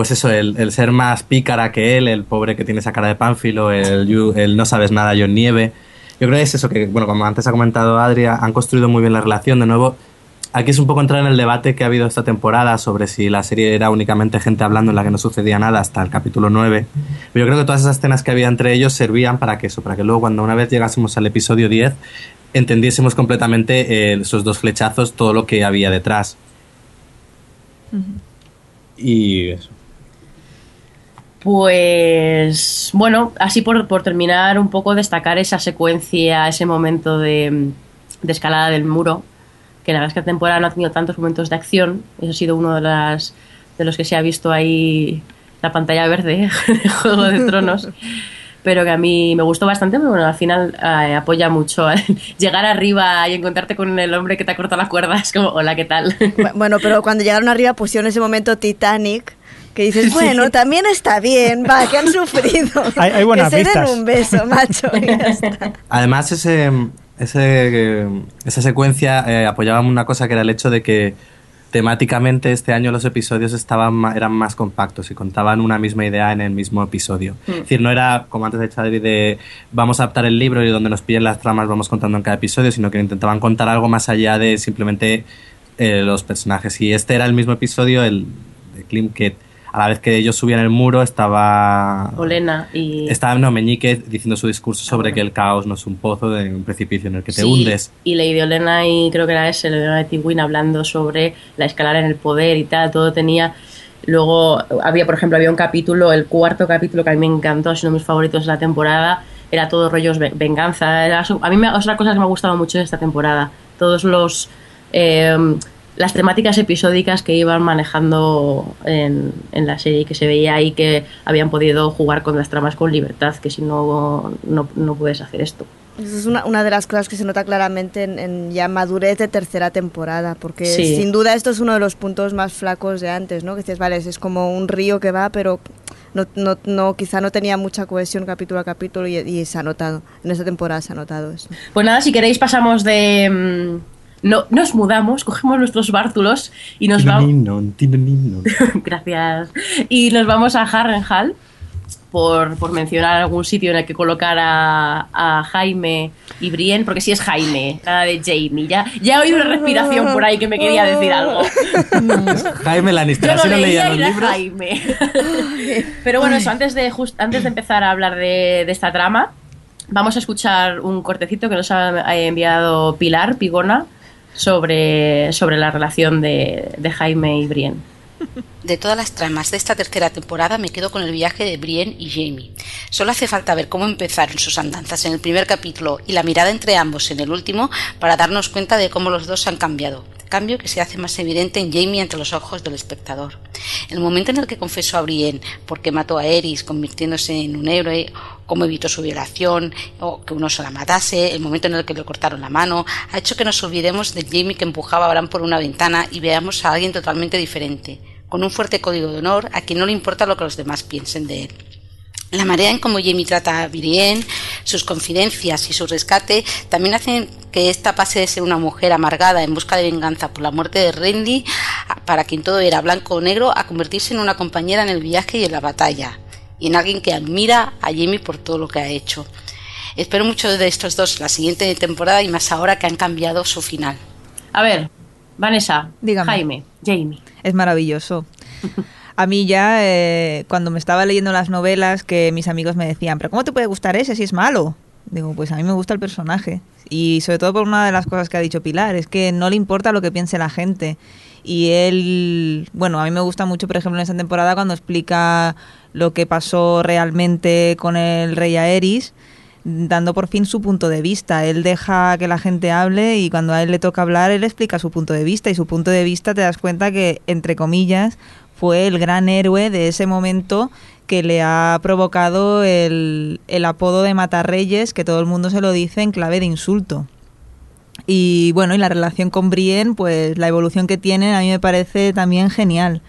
pues eso, el, el ser más pícara que él, el pobre que tiene esa cara de pánfilo, el, no sabes nada, John Nieve. Yo creo que es eso que, bueno, como antes ha comentado Adria, han construido muy bien la relación. De nuevo, aquí es un poco entrar en el debate que ha habido esta temporada sobre si la serie era únicamente gente hablando en la que no sucedía nada hasta el capítulo 9. Pero yo creo que todas esas escenas que había entre ellos servían para que eso, para que luego cuando una vez llegásemos al episodio 10 entendiésemos completamente eh, esos dos flechazos, todo lo que había detrás. Y eso. Pues bueno, así por, por terminar un poco, destacar esa secuencia, ese momento de, escalada del muro, que la verdad es que la temporada no ha tenido tantos momentos de acción, eso ha sido uno de, las, los que se ha visto ahí la pantalla verde [laughs] de Juego de Tronos, pero que a mí me gustó bastante, pero bueno, al final eh, apoya mucho [laughs] llegar arriba y encontrarte con el hombre que te ha cortado la cuerda, es como, hola, ¿qué tal? Bu- Bueno, pero cuando llegaron arriba pusieron ese momento Titanic que dices, bueno, también está bien, va, que han sufrido. [laughs] Hay- hay buenas que se den un beso, [laughs] macho. y ya está. Además, ese, ese, esa secuencia eh, apoyaba una cosa que era el hecho de que temáticamente este año los episodios estaban eran más compactos y contaban una misma idea en el mismo episodio. Mm. Es decir, no era, como antes ha dicho Adri, de vamos a adaptar el libro y donde nos pillen las tramas vamos contando en cada episodio, sino que intentaban contar algo más allá de simplemente eh, los personajes. Y este era el mismo episodio, el de Klim, que a la vez que ellos subían el muro estaba... Olena y... Estaba no, Meñique diciendo su discurso sobre que el caos no es un pozo de un precipicio en el que te Sí, hundes. Y Lady Olena y creo que era ese, Elena de Tywin, hablando sobre la escalada en el poder y tal, todo tenía Luego había, por ejemplo, había un capítulo, el cuarto capítulo que a mí me encantó, es uno de mis favoritos de la temporada, era todo rollos ve- venganza. Era, a mí me, es una cosa que me ha gustado mucho de esta temporada. Todos los eh, las temáticas episódicas que iban manejando en, en la serie y que se veía ahí que habían podido jugar con las tramas con libertad, que si no, no, no puedes hacer esto. Esa es una, una de las cosas que se nota claramente en, en ya madurez de tercera temporada, porque Sí. sin duda esto es uno de los puntos más flacos de antes, ¿no? Que dices, vale, es como un río que va, pero no, no, no, quizá no tenía mucha cohesión capítulo a capítulo y, y se ha notado, en esta temporada se ha notado eso. Pues nada, si queréis pasamos de... mm, No, nos mudamos, cogemos nuestros bártulos y nos vamos... Tinoninon, tinoninon. [laughs] Gracias. Y nos vamos a Harrenhal por, por mencionar algún sitio en el que colocar a, a Jaime y Brienne, porque si es Jaime, nada de Jamie. Ya, ya he oído una respiración por ahí que me quería decir algo. [laughs] Jaime Lannister, así no leía los libros. Jaime. [laughs] Pero bueno, eso, antes de, just- antes de empezar a hablar de, de esta trama, vamos a escuchar un cortecito que nos ha enviado Pilar Pigona sobre, sobre la relación de, de Jaime y Brienne. [laughs] De todas las tramas de esta tercera temporada me quedo con el viaje de Brienne y Jamie. Solo hace falta ver cómo empezaron sus andanzas en el primer capítulo y la mirada entre ambos en el último para darnos cuenta de cómo los dos han cambiado. Cambio que se hace más evidente en Jamie ante los ojos del espectador. El momento en el que confesó a Brienne porque mató a Eris convirtiéndose en un héroe, cómo evitó su violación o que uno se la matase, el momento en el que le cortaron la mano, ha hecho que nos olvidemos de Jamie que empujaba a Bran por una ventana y veamos a alguien totalmente diferente, con un fuerte código de honor a quien no le importa lo que los demás piensen de él. La manera en cómo Jamie trata a Brienne, sus confidencias y su rescate también hacen que ésta pase de ser una mujer amargada en busca de venganza por la muerte de Renly, para quien todo era blanco o negro, a convertirse en una compañera en el viaje y en la batalla, y en alguien que admira a Jamie por todo lo que ha hecho. Espero mucho de estos dos la siguiente temporada y más ahora que han cambiado su final. A ver, Vanessa, Dígame. Jaime, Jamie. Es maravilloso. A mí ya, eh, cuando me estaba leyendo las novelas, que mis amigos me decían, pero ¿cómo te puede gustar ese si es malo? Digo, pues a mí me gusta el personaje. Y sobre todo por una de las cosas que ha dicho Pilar, es que no le importa lo que piense la gente. Y él, bueno, a mí me gusta mucho, por ejemplo, en esta temporada cuando explica lo que pasó realmente con el rey Aerys, dando por fin su punto de vista. Él deja que la gente hable y cuando a él le toca hablar, él explica su punto de vista y su punto de vista te das cuenta que, entre comillas, fue el gran héroe de ese momento que le ha provocado el, el apodo de Matarreyes, que todo el mundo se lo dice en clave de insulto. Y bueno, y la relación con Brienne, pues la evolución que tiene a mí me parece también genial.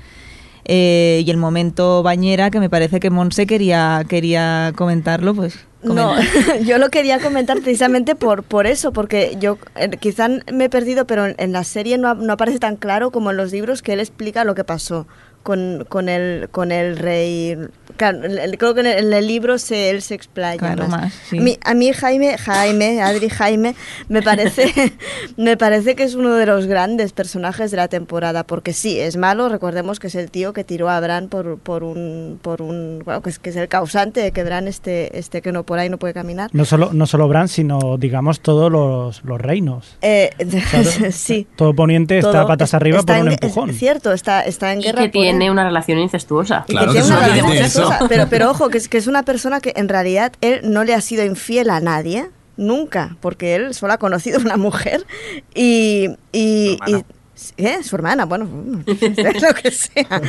Eh, y el momento bañera, que me parece que Monse quería, quería comentarlo, pues... No, [laughs] yo lo quería comentar precisamente por, por eso, porque yo eh, quizá me he perdido, pero en, en la serie no, no aparece tan claro como en los libros que él explica lo que pasó con, con, el, con el rey. Claro, el- el- creo que en el, en el libro se, él se explaya Claro, más, sí. A, mí, a mí Jaime, Jaime, Adri Jaime, me parece, [laughs] me parece que es uno de los grandes personajes de la temporada, porque sí, es malo, recordemos que es el tío que tiró a Bran por, por un, por un bueno, que, es, que es el causante de que Bran esté, esté que no por ahí no puede caminar. No solo, no solo Bran, sino, digamos, todos los, los reinos. Eh, [laughs] sí. Todo Poniente está Todo patas es- arriba está por un en- es empujón. cierto, está, está en Y guerra que por. Tiene una relación incestuosa. Y que tiene una relación incestuosa, pero, pero [laughs] ojo, que es, que es una persona que en realidad él no le ha sido infiel a nadie, nunca, porque él solo ha conocido a una mujer y... y, y- ¿eh? Su hermana, bueno, [laughs] lo que sea.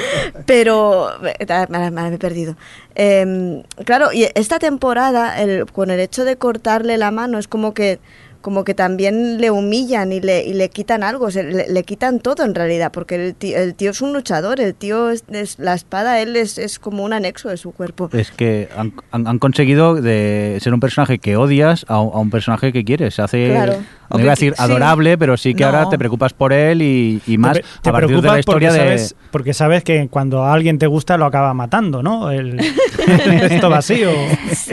Pero eh, me, me- me he perdido. Eh, claro, y esta temporada, el, con el hecho de cortarle la mano, es como que como que también le humillan y le, y le quitan algo, se- le, le quitan todo en realidad, porque el tío, el tío es un luchador, el tío es, es- la espada, él es, es como un anexo de su cuerpo. Es que han, han- han conseguido de ser un personaje que odias a, un- a un personaje que quieres. Se hace, Claro. No iba a decir Sí. adorable, pero sí que No. ahora te preocupas por él y, y más Te, te a partir de la historia porque de... sabes, porque sabes que cuando a alguien te gusta lo acaba matando, ¿no? El, esto vacío. [laughs]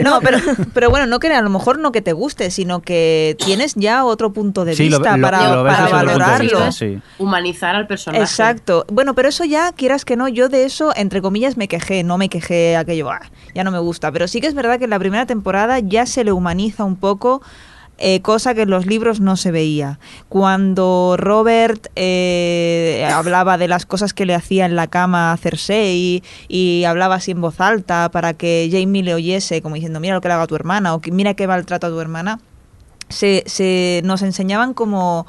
No, pero, pero bueno, no que a lo mejor no que te guste, sino que tienes ya otro punto de Sí, vista lo- para, lo ves para valorarlo. vista, sí. Humanizar al personaje. Exacto. Bueno, pero eso ya, quieras que no, yo de eso, entre comillas, me quejé, no me quejé aquello, "Ah, ya no me gusta. Pero sí que es verdad que en la primera temporada ya se le humaniza un poco eh, cosa que en los libros no se veía. Cuando Robert eh, hablaba de las cosas que le hacía en la cama a Cersei y hablaba así en voz alta para que Jamie le oyese, como diciendo, mira lo que le haga a tu hermana o mira qué maltrata a tu hermana, se, se nos enseñaban como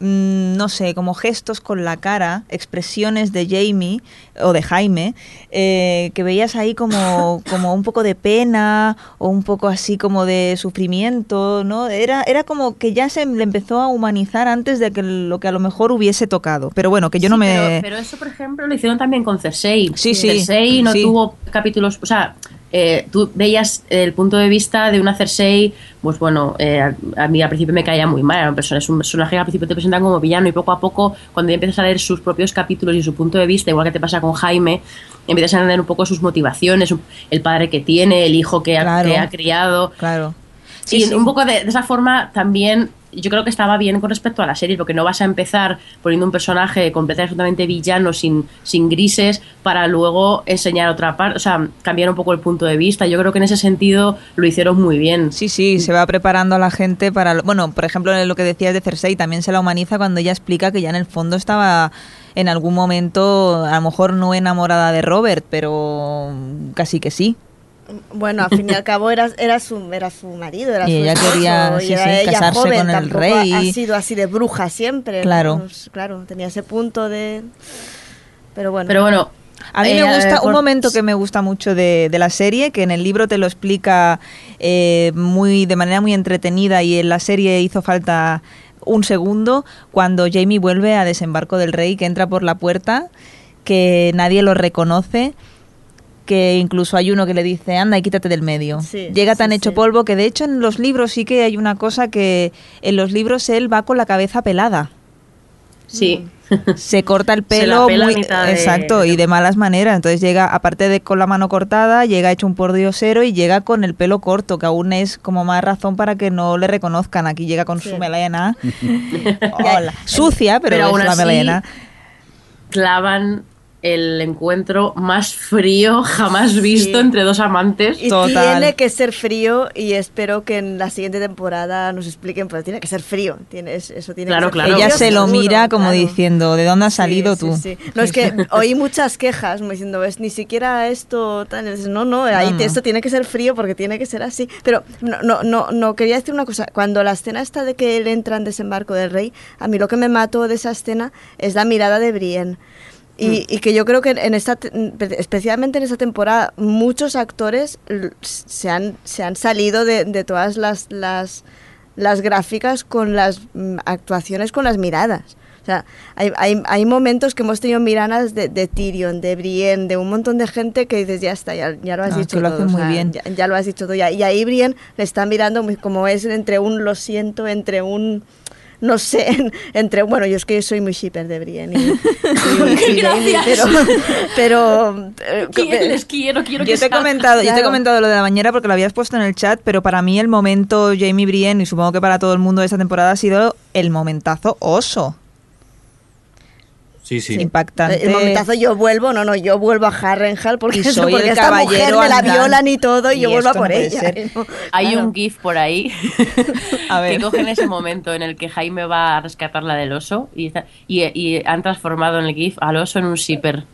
mm, no sé, como gestos con la cara, expresiones de Jamie o de Jaime, eh, que veías ahí como, [laughs] como un poco de pena o un poco así como de sufrimiento, ¿no? Era, era como que ya se le empezó a humanizar antes de que lo que a lo mejor hubiese tocado. Pero bueno, que yo no me... Pero, pero eso, por ejemplo, lo hicieron también con Cersei. Sí, sí, Cersei no sí. tuvo capítulos. O sea, eh, tú veías el punto de vista de una Cersei, pues bueno, eh, a, a mí al principio me caía muy mal. Era un personaje, es un personaje que al principio te presentan como villano y poco a poco, cuando ya empiezas a leer sus propios capítulos y su punto de vista, igual que te pasa con Jaime, empiezas a entender un poco sus motivaciones, el padre que tiene, el hijo que, ha, Claro. que ha criado. Claro. Sí, Sí, sí. un poco de, de esa forma también yo creo que estaba bien con respecto a la serie, porque no vas a empezar poniendo un personaje completamente villano, sin, sin grises, para luego enseñar otra parte, o sea, cambiar un poco el punto de vista. Yo creo que en ese sentido lo hicieron muy bien. Sí, sí, se va preparando a la gente para... lo- Bueno, por ejemplo, lo que decías de Cersei, también se la humaniza cuando ella explica que ya en el fondo estaba en algún momento, a lo mejor no enamorada de Robert, pero casi que sí. Bueno, al fin y al cabo era, era, su, era su marido, era Y su ella esposo, quería, y sí, era sí, ella casarse joven, con el rey. Ha sido así de bruja siempre. Claro. Pues, claro, tenía ese punto de... Pero bueno. Pero bueno, A mí Eh, me gusta, un por- momento que me gusta mucho de, de la serie, que en el libro te lo explica eh, muy de manera muy entretenida y en la serie hizo falta un segundo, cuando Jamie vuelve a desembarco del rey, que entra por la puerta, que nadie lo reconoce, que incluso hay uno que le dice, anda y quítate del medio. Sí, Llega tan sí, hecho sí. polvo que de hecho en los libros sí que hay una cosa que en los libros él va con la cabeza pelada. sí. se corta el Se la pelo muy mitad de- exacto y de malas maneras entonces llega aparte de con la mano cortada llega hecho un pordiosero y llega con el pelo corto que aún es como más razón para que no le reconozcan aquí llega con su melena [laughs] Hola. sucia pero, Pero es aún la así, melena clavan el encuentro más frío jamás visto Sí. entre dos amantes. Y tiene que ser frío y espero que en la siguiente temporada nos expliquen, pero tiene que ser frío. Tiene, es- eso tiene Claro, que ser claro. ella se lo seguro, mira como claro. diciendo de dónde has salido Sí, tú sí. No, es que [laughs] oí muchas quejas diciendo, es ni siquiera esto, tal. Dices, No, no, ahí no. esto tiene que ser frío porque tiene que ser así. Pero no, no, no, no, quería decir una cosa. Cuando la escena está de que él entra en desembarco del rey, a mí lo que me mató de esa escena es la mirada de Brienne. Y, y que yo creo que en esta, te- especialmente en esta temporada, muchos actores se han, se han salido de, de todas las, las, las gráficas con las mm, actuaciones, con las miradas. O sea, hay, hay, hay momentos que hemos tenido miradas de, de Tyrion, de Brienne, de un montón de gente que dices, ya está, ya, ya lo has Ah, dicho lo todo. o muy sea, bien. Ya, ya lo has dicho todo. ya. Y ahí Brienne le está mirando muy- como es entre un lo siento, entre un... No sé, [laughs] en- entre... Bueno, yo es que soy muy shipper de Brienne. Y, y- [laughs] y Jamie, Gracias. pero... pero [laughs] Quiero, les quiero, quiero yo que te he comentado, yo te he comentado lo de la bañera porque lo habías puesto en el chat, pero para mí el momento Jamie Brienne y supongo que para todo el mundo de esta temporada ha sido el momentazo oso. Sí, sí. Impactante. El momentazo yo vuelvo, no, no, yo vuelvo a Harrenhal porque, Y [laughs] soy porque el esta mujer caballero me la violan y todo y, Y yo vuelvo a no por ella. [laughs] Hay Claro. un GIF por ahí [laughs] A ver. que cogen ese momento en el que Jaime va a rescatarla del oso y, está- y, y han transformado en el GIF al oso en un zipper.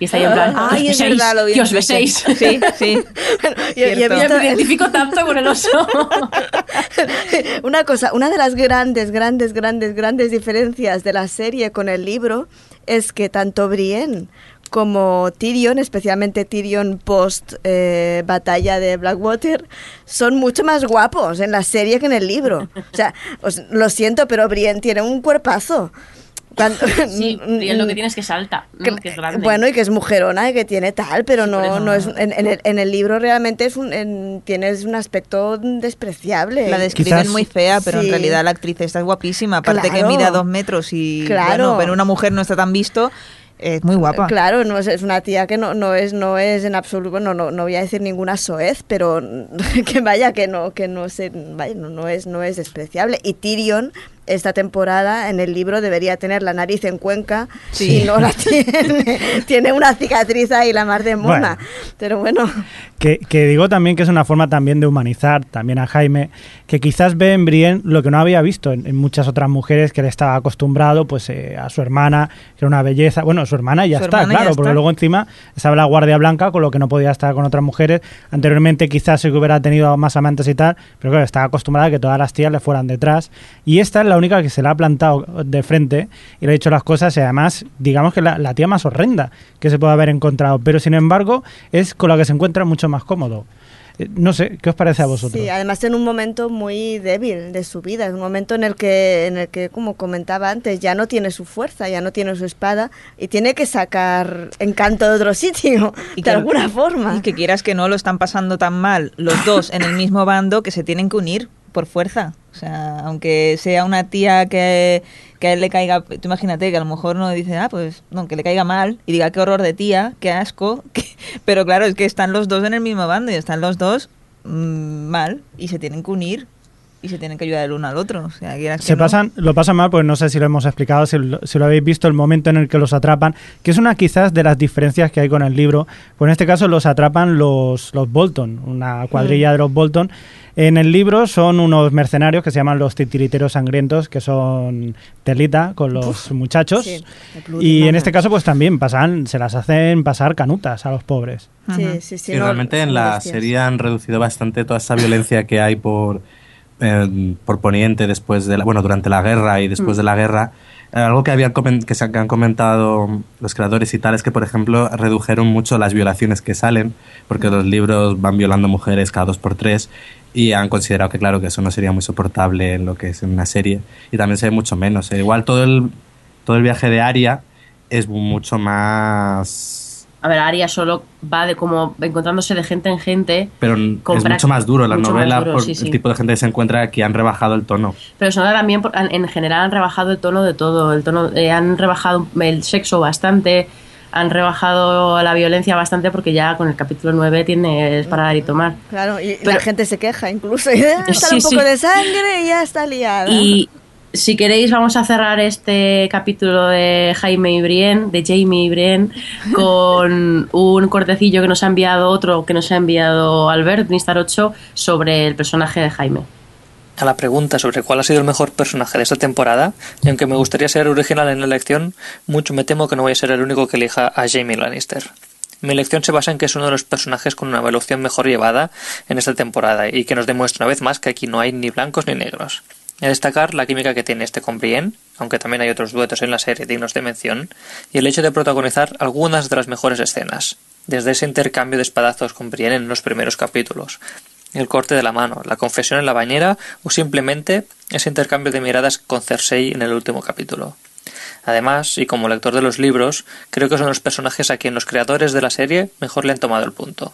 Y está ahí en plan, Ay, "Que os es beséis, verdad, que os beséis. Sí, sí. [laughs] Y- y he visto- Me identifico tanto con el oso. [laughs] una cosa, una de las grandes, grandes, grandes, grandes diferencias de la serie con el libro es que tanto Brienne como Tyrion, especialmente Tyrion post eh, batalla de Blackwater, son mucho más guapos en la serie que en el libro. O sea, os- lo siento, pero Brienne tiene un cuerpazo. Cuando- [laughs] Sí, [laughs] y es lo que tienes que salta, ¿no? que- que es grande. Bueno, y que es mujerona y que tiene tal, pero no, no es en, en el, en el libro realmente es un, en- tienes un aspecto despreciable. La describen Quizás- muy fea, pero Sí. en realidad la actriz está guapísima. Aparte Claro. que mide a dos metros y Claro. bueno, pero una mujer no está tan visto, es muy guapa. Claro, no es, es una tía que no, no es no es en absoluto, bueno, no, no voy a decir ninguna soez, pero [laughs] que vaya que no que no se vaya, no, no es no es despreciable y Tyrion esta temporada en el libro debería tener la nariz en cuenca Sí. y no la [laughs] tiene. tiene una cicatriz ahí la mar de mona. Pero bueno, Que, que digo también que es una forma también de humanizar también a Jaime, que quizás ve en Brienne lo que no había visto en, en muchas otras mujeres que él estaba acostumbrado pues eh, a su hermana, que era una belleza. Bueno, su hermana ya Su está, hermana ya claro, porque está. luego encima estaba la Guardia Blanca, con lo que no podía estar con otras mujeres. Anteriormente quizás sí que hubiera tenido más amantes y tal, pero claro, estaba acostumbrada a que todas las tías le fueran detrás. Y esta es la única que se la ha plantado de frente y le ha dicho las cosas y además, digamos que la, la tía más horrenda que se puede haber encontrado. Pero sin embargo, es con la que se encuentra mucho más cómodo. Eh, No sé, ¿qué os parece a vosotros? sí, además en un momento muy débil de su vida, en un momento en el que, en el que, como comentaba antes, ya no tiene su fuerza, ya no tiene su espada y tiene que sacar encanto de otro sitio, de que- alguna forma. Y que quieras que no lo están pasando tan mal los dos en el mismo bando que se tienen que unir por fuerza. O sea, aunque sea una tía que, que a él le caiga, tú imagínate que a lo mejor no dice, ah, pues no, que le caiga mal y diga qué horror de tía, qué asco, [laughs] que- pero claro, es que están los dos en el mismo bando y están los dos mm, mal y se tienen que unir y se tienen que ayudar el uno al otro. O sea, Se no. pasan, lo pasan mal, pues no sé si lo hemos explicado, si lo, si lo habéis visto, el momento en el que los atrapan, que es una quizás de las diferencias que hay con el libro. Pues en este caso los atrapan los, los Bolton, una cuadrilla de los Bolton. En el libro son unos mercenarios que se llaman los titiriteros sangrientos, que son telita con los muchachos. Sí, y en este caso pues también pasan, se las hacen pasar canutas a los pobres. Sí, sí, sí. Y no, realmente en la bestias. serie han reducido bastante toda esa violencia que hay por, eh, por Poniente después de la, bueno, durante la guerra y después Mm. de la guerra. Eh, algo que, habían que, se, han comentado los creadores y tal es que, por ejemplo, redujeron mucho las violaciones que salen, porque los libros van violando mujeres cada dos por tres y han considerado que, claro, que eso no sería muy soportable en lo que es en una serie. Y también se ve mucho menos. Eh, igual todo el, todo el viaje de Aria es mucho más A ver, Aria solo va de como encontrándose de gente en gente. pero Con es mucho más duro la novela duro, por sí, sí. el tipo de gente que se encuentra aquí han rebajado el tono Pero eso también, por- en en general, han rebajado el tono de todo. El tono, eh, han rebajado el sexo bastante, han rebajado la violencia bastante porque ya con el capítulo 9 tienes para dar y tomar. Claro, y Pero- la gente se queja incluso. Y "Ah, [laughs] sale Sí, un poco sí. de sangre y ya está liada. Y si queréis, vamos a cerrar este capítulo de Jaime y Brienne, de Jamie y Brienne, con un cortecillo que nos ha enviado otro, que nos ha enviado Albert, Nistar 8, sobre el personaje de Jaime. A la pregunta sobre cuál ha sido el mejor personaje de esta temporada, y aunque me gustaría ser original en la elección, mucho me temo que no voy a ser el único que elija a Jamie Lannister. Mi elección se basa en que es uno de los personajes con una evolución mejor llevada en esta temporada y que nos demuestra una vez más que aquí no hay ni blancos ni negros. A destacar la química que tiene este con Brienne, aunque también hay otros duetos en la serie dignos de mención, y el hecho de protagonizar algunas de las mejores escenas, desde ese intercambio de espadazos con Brienne en los primeros capítulos, el corte de la mano, la confesión en la bañera o simplemente ese intercambio de miradas con Cersei en el último capítulo. Además, y como lector de los libros, creo que son los personajes a quien los creadores de la serie mejor le han tomado el punto.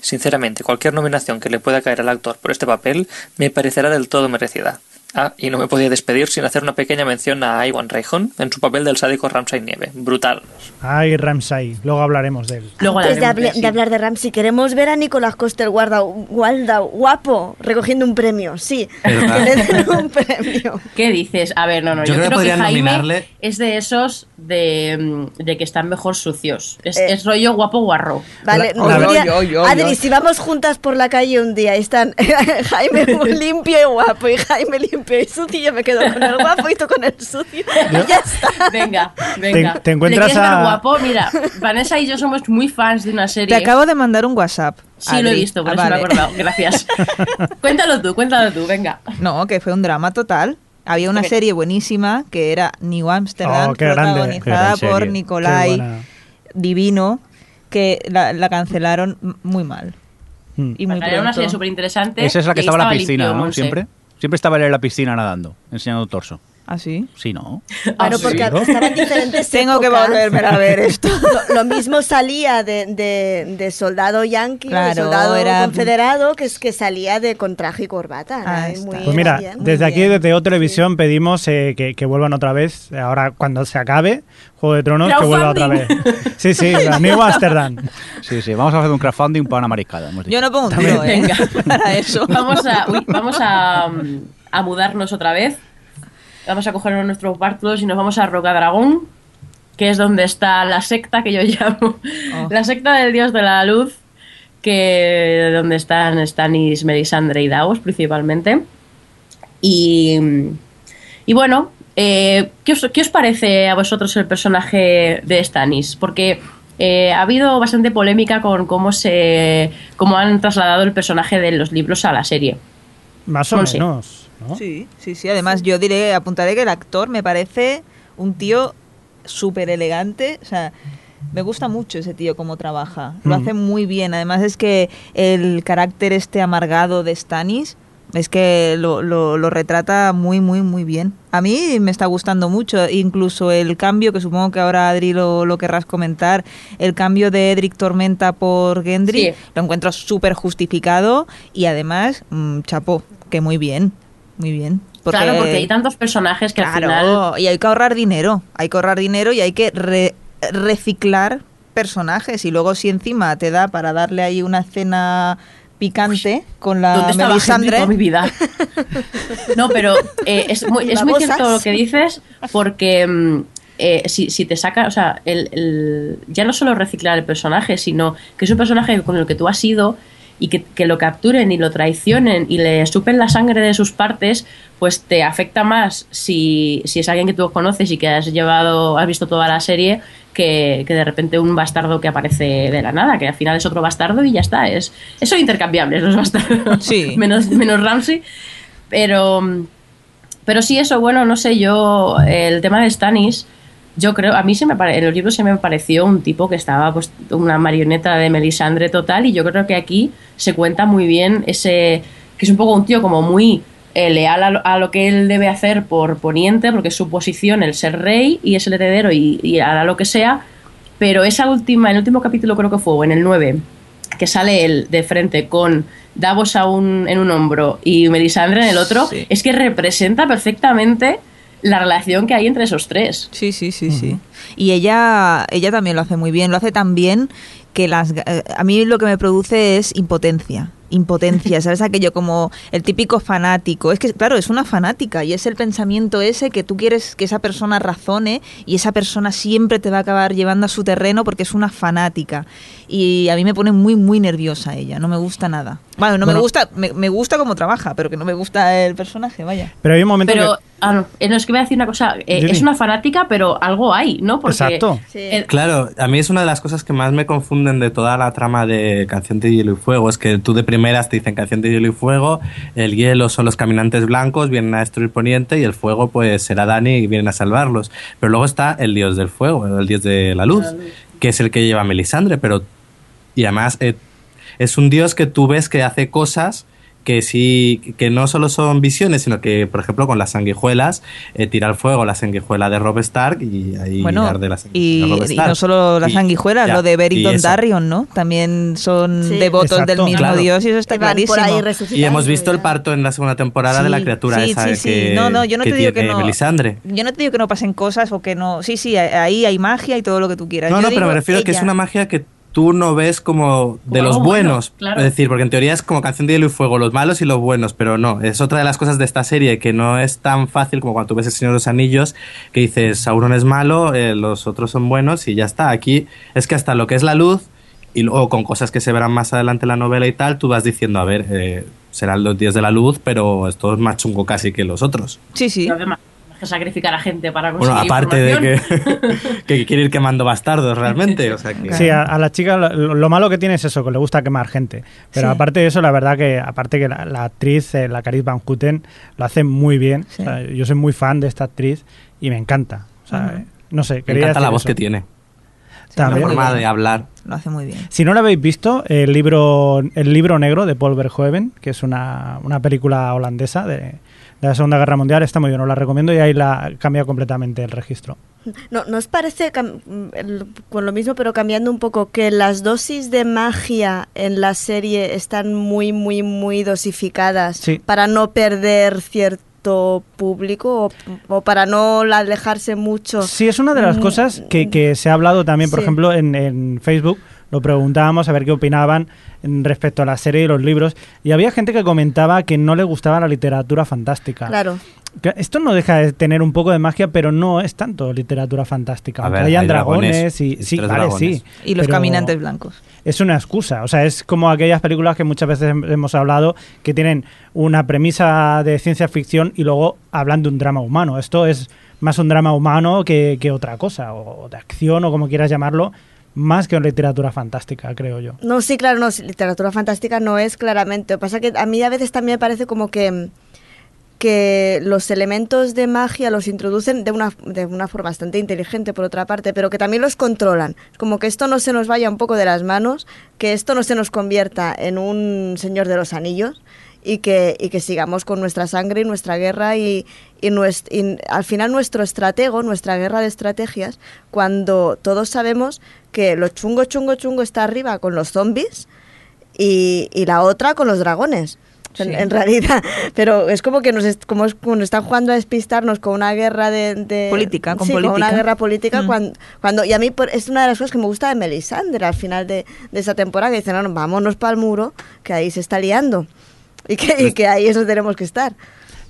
Sinceramente, cualquier nominación que le pueda caer al actor por este papel me parecerá del todo merecida. Ah, y no me podía despedir sin hacer una pequeña mención a Iwan Rayhon en su papel del sádico Ramsay Nieve. Brutal. Ay, Ramsay, luego hablaremos de él. Antes de, hable- de hablar de Ramsey, queremos ver a Nicolás Coster Guarda, Walda, guapo, recogiendo un premio. Sí, le [laughs] den un premio. ¿Qué dices? A ver, no, no. Yo Yo, creo que creo que podrían Jaime nominarle- es de esos de, mm, de que están mejor sucios. Es, Eh. es rollo guapo guarro. Vale, oy, oy, Adri, si vamos juntas por la calle un día y están [laughs] Jaime [laughs] limpio y guapo y Jaime limpio y sucio, yo me quedo con el guapo y tú con el sucio. Y ya está. Venga, venga. Te- te encuentras ¿Le quieres ver a- guapo? Mira, Vanessa y yo somos muy fans de una serie. Te acabo de mandar un WhatsApp. Sí, lo he Adri. visto, por Ah, eso me he vale. acordado. Gracias. [laughs] cuéntalo tú, cuéntalo tú, venga. No, que fue un drama total. Había una Ok. serie buenísima que era New Amsterdam, Oh, protagonizada por Nicolai. Divino, que la, la cancelaron muy mal. Mm. Y muy Era una serie súper interesante. Esa es la que estaba en la piscina, limpio, ¿no? Monse. Siempre. Siempre estaba en la piscina nadando, enseñando torso. ¿Ah, sí? Sí, ¿no? [laughs] Bueno, sí, porque [laughs] diferentes [laughs] Tengo que volverme a ver esto. Lo, lo mismo salía de, de, de soldado yanqui, Claro, de soldado era- confederado, que es que salía de con traje y corbata. Ah, muy Pues mira, bien, muy desde aquí, bien. desde O Televisión, pedimos eh, que, que vuelvan otra vez. Ahora, cuando se acabe Juego de Tronos, que vuelva otra vez. Sí, sí, la New Amsterdam. Sí, sí. Vamos a hacer un crowdfunding para una mariscada. hemos dicho. Yo no pongo un tiro, ¿eh? Venga. Para eso. Vamos a, uy, vamos a, mm, a mudarnos otra vez. Vamos a coger nuestros bártulos y nos vamos a Rocadragón, que es donde está la secta que yo [laughs] llamo, la secta del dios de la luz, que donde están Stannis, Melisandre y Davos principalmente. Y, y bueno, eh, ¿qué, os, qué os parece a vosotros el personaje de Stannis? Porque eh, ha habido bastante polémica con cómo se cómo han trasladado el personaje de los libros a la serie. Más o menos. ¿No? Sí, sí, sí. Además, yo diré, apuntaré que el actor me parece un tío súper elegante. O sea, me gusta mucho ese tío cómo trabaja. Lo Mm. hace muy bien. Además, es que el carácter este amargado de Stanis es que lo, lo- lo retrata muy, muy, muy bien. A mí me está gustando mucho. Incluso el cambio, que supongo que ahora Adri lo, lo querrás comentar, el cambio de Edric Tormenta por Gendry, Sí. lo encuentro súper justificado. Y además, mm, chapo, que muy bien. Muy bien. Claro, porque hay tantos personajes que al Claro, final y hay que ahorrar dinero. Hay que ahorrar dinero y hay que re- reciclar personajes. Y luego, si encima te da para darle ahí una escena picante con la ¿Dónde estaba Melisandre. Toda mi vida? [laughs] No, pero eh, es muy, es muy cierto lo que dices, porque mm, eh, si, si te saca, o sea, el, el- ya no solo reciclar el personaje, sino que es un personaje con el que tú has ido y que, que lo capturen y lo traicionen y le supen la sangre de sus partes, pues te afecta más si, si es alguien que tú conoces y que has llevado, has visto toda la serie, que, que de repente un bastardo que aparece de la nada, que al final es otro bastardo y ya está. Es, son intercambiables los bastardos. Sí. [laughs] menos, menos Ramsey. Pero, pero sí, eso, bueno, no sé, yo, el tema de Stannis, yo creo, a mí se me pare- en los libros se me pareció un tipo que estaba pues una marioneta de Melisandre total y yo creo que aquí se cuenta muy bien ese, que es un poco un tío como muy eh, leal a lo, a lo que él debe hacer por Poniente, porque es su posición el ser rey y es el heredero y, y hará lo que sea, pero esa última, el último capítulo creo que fue, o en el 9, que sale él de frente con Davos a un- en un hombro y Melisandre en el otro, Sí. es que representa perfectamente la relación que hay entre esos tres. Sí, sí, sí, sí. Y ella, ella también lo hace muy bien. Lo hace tan bien que las, ga- eh, a mí lo que me produce es impotencia. Impotencia, [laughs] ¿sabes? Aquello como el típico fanático. Es que, claro, es una fanática y es el pensamiento ese que tú quieres que esa persona razone y esa persona siempre te va a acabar llevando a su terreno porque es una fanática. Y a mí me pone muy, muy nerviosa ella. No me gusta nada. Bueno, no me gusta, me, me gusta cómo trabaja, pero que no me gusta el personaje, vaya. Pero hay un momento Pero, que... ah, no, eh, no, es que voy a decir una cosa, eh, es una fanática, pero algo hay, ¿no? Porque Exacto. el- Claro, a mí es una de las cosas que más me confunden de toda la trama de Canción de Hielo y Fuego. Es que tú de primeras te dicen Canción de Hielo y Fuego, el hielo son los caminantes blancos, vienen a destruir Poniente y el fuego pues será Dani y vienen a salvarlos. Pero luego está el dios del fuego, el dios de la luz, que es el que lleva a Melisandre, pero... Y además eh, es un dios que tú ves que hace cosas que sí, que no solo son visiones, sino que, por ejemplo, con las sanguijuelas, eh, tira al fuego la sanguijuela de Rob Stark y ahí Bueno, arde la y, sanguijuela no solo las sanguijuelas, lo de eso. Dondarrion, ¿no? También son Sí. devotos Exacto. del mismo Claro. dios y eso está clarísimo. Y hemos visto el parto en la segunda temporada de la criatura sí, esa sí, sí. que, No, no, yo no que te digo que no. Melisandre. Yo no te digo que no pasen cosas o que no. Sí, sí, ahí hay magia y todo lo que tú quieras. No, Yo no, pero me refiero a que es una magia que tú no ves como de Como los bueno, buenos. claro. Es decir, porque en teoría es como canción de hielo y fuego, los malos y los buenos, pero no. Es otra de las cosas de esta serie que no es tan fácil como cuando tú ves El Señor de los Anillos, que dices, Sauron es malo, eh, los otros son buenos y ya está. Aquí es que hasta lo que es la luz y luego con cosas que se verán más adelante en la novela y tal, tú vas diciendo, a ver, eh, serán los días de la luz, pero esto es más chungo casi que los otros. Sí, sí. Además, que sacrificar a gente para conseguir Bueno, aparte de que, [laughs] que quiere ir quemando bastardos realmente. O sea que... Sí, a, a la chica lo, lo malo que tiene es eso, que le gusta quemar gente. Pero Sí. aparte de eso, la verdad que aparte que la, la actriz, eh, la Caris Van Houten, lo hace muy bien. Sí. O sea, yo soy muy fan de esta actriz y me encanta. O sea, Ujú. eh, no sé, Me encanta la voz eso. que tiene. También. La forma de hablar. Lo hace muy bien. Si no lo habéis visto, el libro, el libro negro de Paul Verhoeven, que es una, una película holandesa de, de la Segunda Guerra Mundial, está muy bien, os la recomiendo y ahí la cambia completamente el registro. ¿No, ¿no os parece, con lo mismo, pero cambiando un poco, que las dosis de magia en la serie están muy, muy, muy dosificadas Sí. para no perder cierto público o, o para no alejarse mucho? Sí, es una de las Mm, cosas que, que se ha hablado también, por Sí. ejemplo, en, en Facebook. Lo preguntábamos a ver qué opinaban en- respecto a la serie y los libros. Y había gente que comentaba que no le gustaba la literatura fantástica. Claro. Esto no deja de tener un poco de magia, pero no es tanto literatura fantástica. Ver, hayan hay dragones, dragones, y sí, tres vale, dragones. sí. Y los caminantes blancos. Es una excusa, o sea, es como aquellas películas que muchas veces hem- hemos hablado que tienen una premisa de ciencia ficción y luego hablan de un drama humano. Esto es más un drama humano que, que otra cosa, o de acción o como quieras llamarlo, más que una literatura fantástica, creo yo. No, sí, claro, no, literatura fantástica no es claramente. Lo que pasa que a mí a veces también me parece como que, que los elementos de magia los introducen de una, de una forma bastante inteligente, por otra parte, pero que también los controlan. Como que esto no se nos vaya un poco de las manos, que esto no se nos convierta en un Señor de los Anillos y que, y que sigamos con nuestra sangre y nuestra guerra y, y, nues- y al final nuestro estratego, nuestra guerra de estrategias, cuando todos sabemos que lo chungo, chungo, chungo está arriba con los zombies y, y la otra con los dragones. En, Sí. en realidad, [laughs] pero es como que nos, est- como es- como nos están jugando a despistarnos con una guerra de, de- Política, con sí, política. una guerra política Mm. cuando, cuando y a mí por- es una de las cosas que me gusta de Melisandre al final de, de esa temporada que dicen no, vámonos para el muro que ahí se está liando y que, y que ahí eso tenemos que estar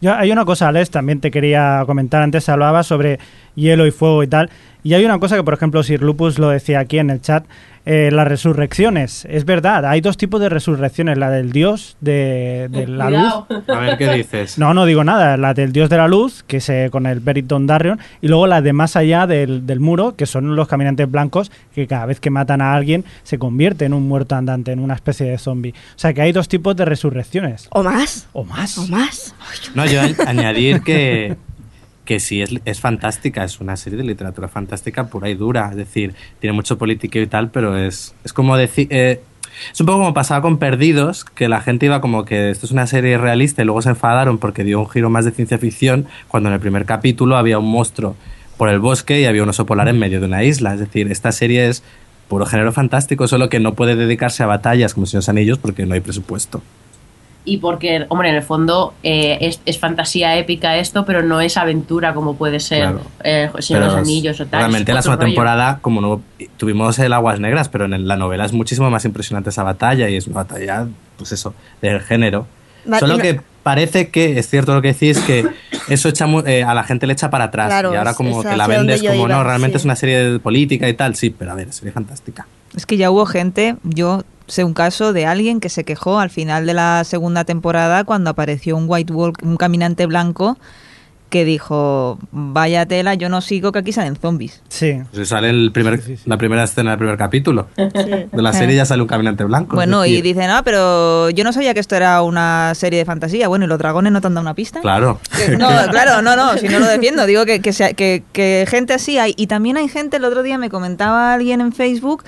Yo, hay una cosa, Alex, también te quería comentar. Antes hablaba sobre hielo y fuego y tal. Y hay una cosa que, por ejemplo, Sir Lupus lo decía aquí en el chat, eh, las resurrecciones. Es verdad, hay dos tipos de resurrecciones, la del dios de, de la Cuidado. luz. A ver qué dices. [laughs] No, no digo nada, la del dios de la luz, que se con el Beriton Darrion, y luego la de más allá del, del muro, que son los caminantes blancos, que cada vez que matan a alguien se convierte en un muerto andante, en una especie de zombie. O sea que hay dos tipos de resurrecciones. o más O más. o más No, yo añadir que, que sí, es, es fantástica, es una serie de literatura fantástica pura y dura. Es decir, tiene mucho político y tal, pero es, es como decir. eh, es un poco como pasaba con Perdidos, que la gente iba como que esto es una serie realista y luego se enfadaron porque dio un giro más de ciencia ficción, cuando en el primer capítulo había un monstruo por el bosque y había un oso polar en medio de una isla. Es decir, esta serie es puro género fantástico, solo que no puede dedicarse a batallas como Señor de los Anillos porque no hay presupuesto. Y porque, hombre, en el fondo eh, es, es fantasía épica esto, pero no es aventura como puede ser Claro. eh, Señor de los Anillos o tal. Realmente la segunda rollo. temporada, como no tuvimos el Aguas Negras, pero en el- la novela es muchísimo más impresionante esa batalla y es una batalla, pues eso, del género. Va- Solo no- que parece que es cierto lo que decís, que eso echa eh, a la gente le echa para atrás Claro, y ahora como que la vendes como iba, no, realmente sí. es una serie de política y tal, sí, pero a ver, es serie fantástica. Es que ya hubo gente, yo sé un caso de alguien que se quejó al final de la segunda temporada cuando apareció un White Walk, un caminante blanco que dijo, vaya tela, yo no sigo que aquí salen zombies. Sí. Pues sale el primer, la primera escena del primer capítulo de la serie ya sale un caminante blanco. Bueno, y dicen, ah, pero yo no sabía que esto era una serie de fantasía. Bueno, ¿y los dragones no te han dado una pista? Claro. Que- No, [laughs] claro, no, no, si no lo defiendo, digo que, que, sea- que, que gente así hay. Y también hay gente, el otro día me comentaba alguien en Facebook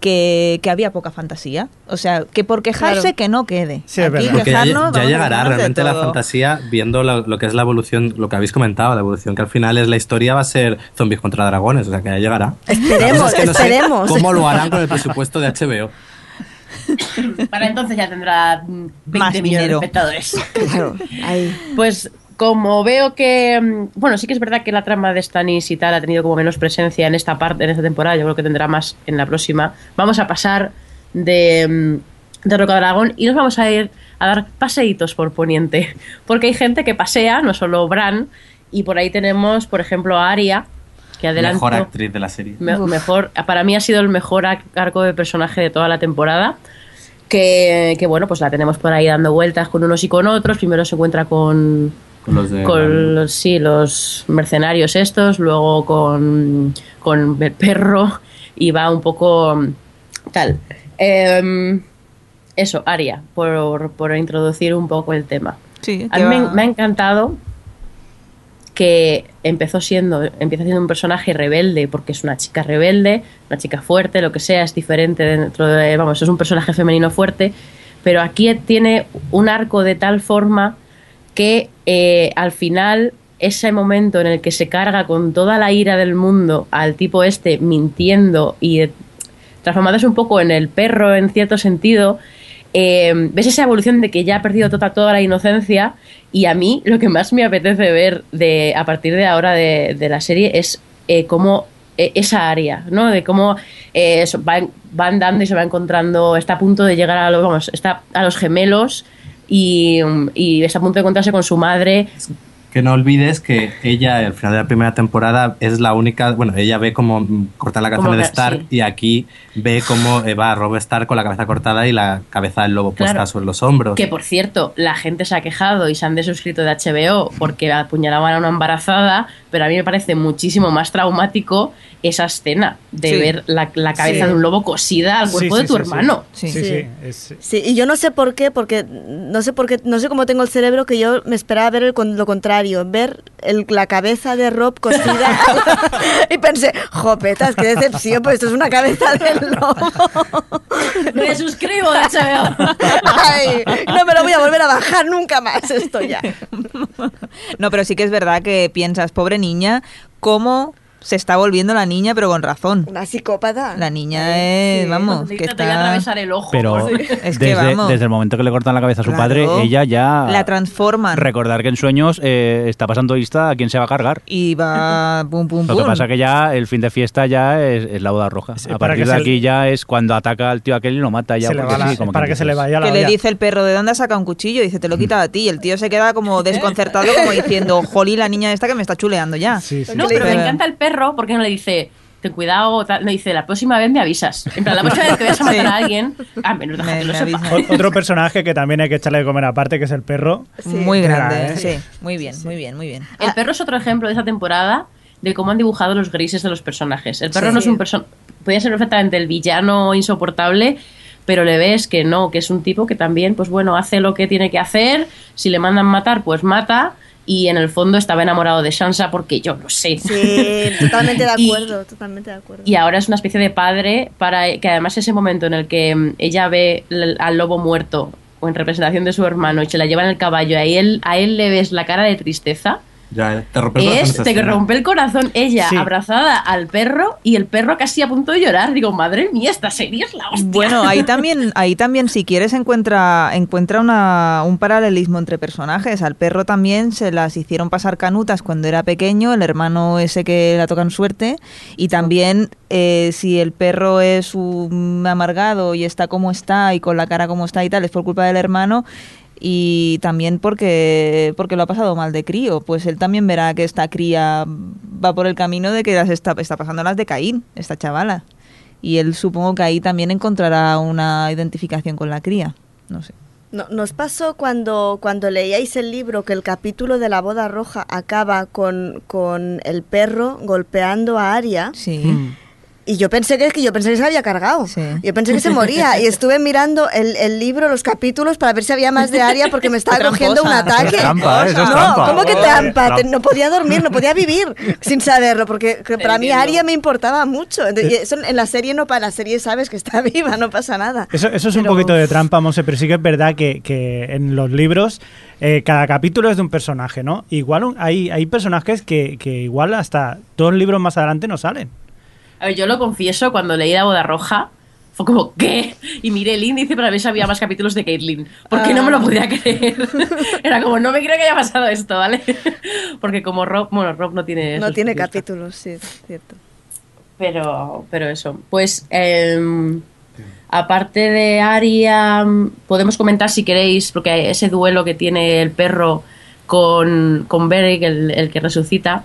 que, que había poca fantasía. O sea, que por quejarse Claro. que no quede. Sí, es Aquí verdad. Ya, llegará realmente la fantasía viendo lo, lo que es la evolución, lo que habéis comentado, la evolución que al final es la historia va a ser zombies contra dragones, o sea que ya llegará. Esperemos, La cosa es que no sé esperemos. ¿Cómo lo harán con el presupuesto de HBO? Para entonces ya tendrá mm, 20 Más millones dinero. de espectadores. Claro, ahí. Pues como veo que, mm, bueno, sí que es verdad que la trama de Stannis y tal ha tenido como menos presencia en esta parte, en esta temporada, yo creo que tendrá más en la próxima. Vamos a pasar de, mm, de Roca Dragón y nos vamos a ir a dar paseitos por Poniente, [laughs] porque hay gente que pasea, no solo Bran, y por ahí tenemos, por ejemplo, a Arya, que adelantó... Mejor actriz de la serie. Me- mejor, para mí ha sido el mejor ar- arco de personaje de toda la temporada. Que, que, bueno, pues la tenemos por ahí dando vueltas con unos y con otros. Primero se encuentra con, Con los de con los, sí, los mercenarios estos, luego con, con el perro y va un poco tal. Em, eso, Aria, por, por introducir un poco el tema. Sí, A mí me, me ha encantado que empezó siendo, empieza siendo un personaje rebelde, porque es una chica rebelde, una chica fuerte, lo que sea, es diferente dentro de, vamos, es un personaje femenino fuerte, pero aquí tiene un arco de tal forma que eh, al final ese momento en el que se carga con toda la ira del mundo al tipo este mintiendo y transformándose un poco en el perro en cierto sentido, eh, ves esa evolución de que ya ha perdido toda, toda la inocencia y a mí lo que más me apetece ver de, a partir de ahora de, de la serie es eh, cómo eh, esa área, ¿no? De cómo eh, eso, va, va andando y se va encontrando, está a punto de llegar a los, vamos, está a los gemelos y, y está a punto de encontrarse con su madre que no olvides que ella, al final de la primera temporada, es la única. Bueno, ella ve cómo cortan la cabeza de Stark sí. y aquí ve cómo eh, va Rob Stark con la cabeza cortada y la cabeza del lobo puesta sobre los hombros. Que por cierto, la gente se ha quejado y se han desuscrito de HBO porque apuñalaban a una embarazada, pero a mí me parece muchísimo más traumático esa escena de Sí. ver la, la cabeza Sí. de un lobo cosida al cuerpo Sí, de sí, tu sí, sí. hermano. Sí, Sí. sí. es- Sí, y yo no sé por qué, porque no sé por qué, no sé cómo tengo el cerebro que yo me esperaba ver el lo contrario, ver el- la cabeza de Rob cosida [laughs] [laughs] y pensé, jopetas, qué decepción, pues esto es una cabeza del lobo. [laughs] Me suscribo HBO. Ay, no me lo voy a volver a bajar nunca más esto ya. No, pero sí que es verdad que piensas, pobre niña, cómo se está volviendo la niña, pero con razón. Una psicópata. La niña es, Sí. vamos, que Te voy a está... atravesar el ojo. Pero [laughs] Es que desde, vamos. desde el momento que le cortan la cabeza a su Claro. padre, ella ya... La transforman. Recordar que en sueños eh, está pasando lista a quién se va a cargar. Y va [laughs] pum, pum, Lo pum. que pasa que ya el fin de fiesta ya es, es la boda roja. Sí, a partir de aquí ya es cuando ataca al tío aquel y lo mata ya. se le porque va la- sí, como para que se le vaya la Que le dice el perro, ¿de dónde sacado un cuchillo? Y dice, te lo he quitado a ti. Y el tío se queda como [laughs] desconcertado, como diciendo, jolí, la niña esta que me está chuleando ya. Sí, sí. No, pero me encanta el perro porque no le dice, ten cuidado, tal. no dice, la próxima vez me avisas. En plan, la próxima vez que vayas a matar a alguien, a menos deja Me- que lo me sepa. Otro personaje que también hay que echarle de comer aparte, que es el perro. Muy Mira, grande, ¿eh? sí. Muy bien, muy bien, muy bien. El perro es otro ejemplo de esa temporada de cómo han dibujado los grises de los personajes. El perro Sí. no es un personaje. Podría ser perfectamente el villano insoportable, pero le ves que no, que es un tipo que también, pues bueno, hace lo que tiene que hacer. Si le mandan matar, pues mata. Y en el fondo estaba enamorado de Sansa porque yo lo sé. Sí, totalmente de [laughs] Y- acuerdo, totalmente de acuerdo. Y ahora es una especie de padre para que además ese momento en el que mm, ella ve al lobo muerto o en representación de su hermano y se la lleva en el caballo, a él, a él le ves la cara de tristeza. Ya, te rompe el corazón Es, esa te rompe el corazón ella Sí. abrazada al perro y el perro casi a punto de llorar. Digo, madre mía, esta serie es la hostia. Bueno, ahí [laughs] también, ahí también si quieres encuentra, encuentra una, un paralelismo entre personajes. Al perro también se las hicieron pasar canutas cuando era pequeño, el hermano ese que la tocan suerte. Y también eh, si el perro es un amargado y está como está y con la cara como está y tal, es por culpa del hermano. Y también porque, porque lo ha pasado mal de crío. Pues él también verá que esta cría va por el camino de que las está, está pasando las de Caín, esta chavala. Y él supongo que ahí también encontrará una identificación con la cría. No sé. No- ¿Nos pasó cuando, cuando leíais el libro que el capítulo de la boda roja acaba con, con el perro golpeando a Aria? Sí. Mm. Y yo pensé que, que yo pensé que se había cargado. Sí. Yo pensé que se moría. Y estuve mirando el, el libro, los capítulos, para ver si había más de Aria porque me estaba cogiendo un ataque. Es trampa, ¿eh? Eso es no, trampa. ¿cómo que trampa? No podía dormir, no podía vivir sin saberlo, porque [laughs] que para mí. Aria me importaba mucho. Entonces, y eso en la serie no, para la serie sabes que está [laughs] viva, no pasa nada. Eso, eso es un poquito de trampa, Monse, pero sí que es verdad que, que en los libros eh, cada capítulo es de un personaje, ¿no? Igual un- hay, hay personajes que, que igual hasta dos libros más adelante no salen. A ver, yo lo confieso, cuando leí La Boda Roja, fue como, ¿qué? Y miré el índice para ver si había más capítulos de Caitlyn. Porque no me lo podía creer. [laughs] Era como, no me creo que haya pasado esto, ¿vale? [laughs] Porque como Rob, bueno, Rob no tiene... No tiene capítulos. capítulos, sí, es cierto. Pero, pero eso. Pues, em, aparte de Aria, podemos comentar si queréis, porque ese duelo que tiene el perro con, con Beric, el, el que resucita,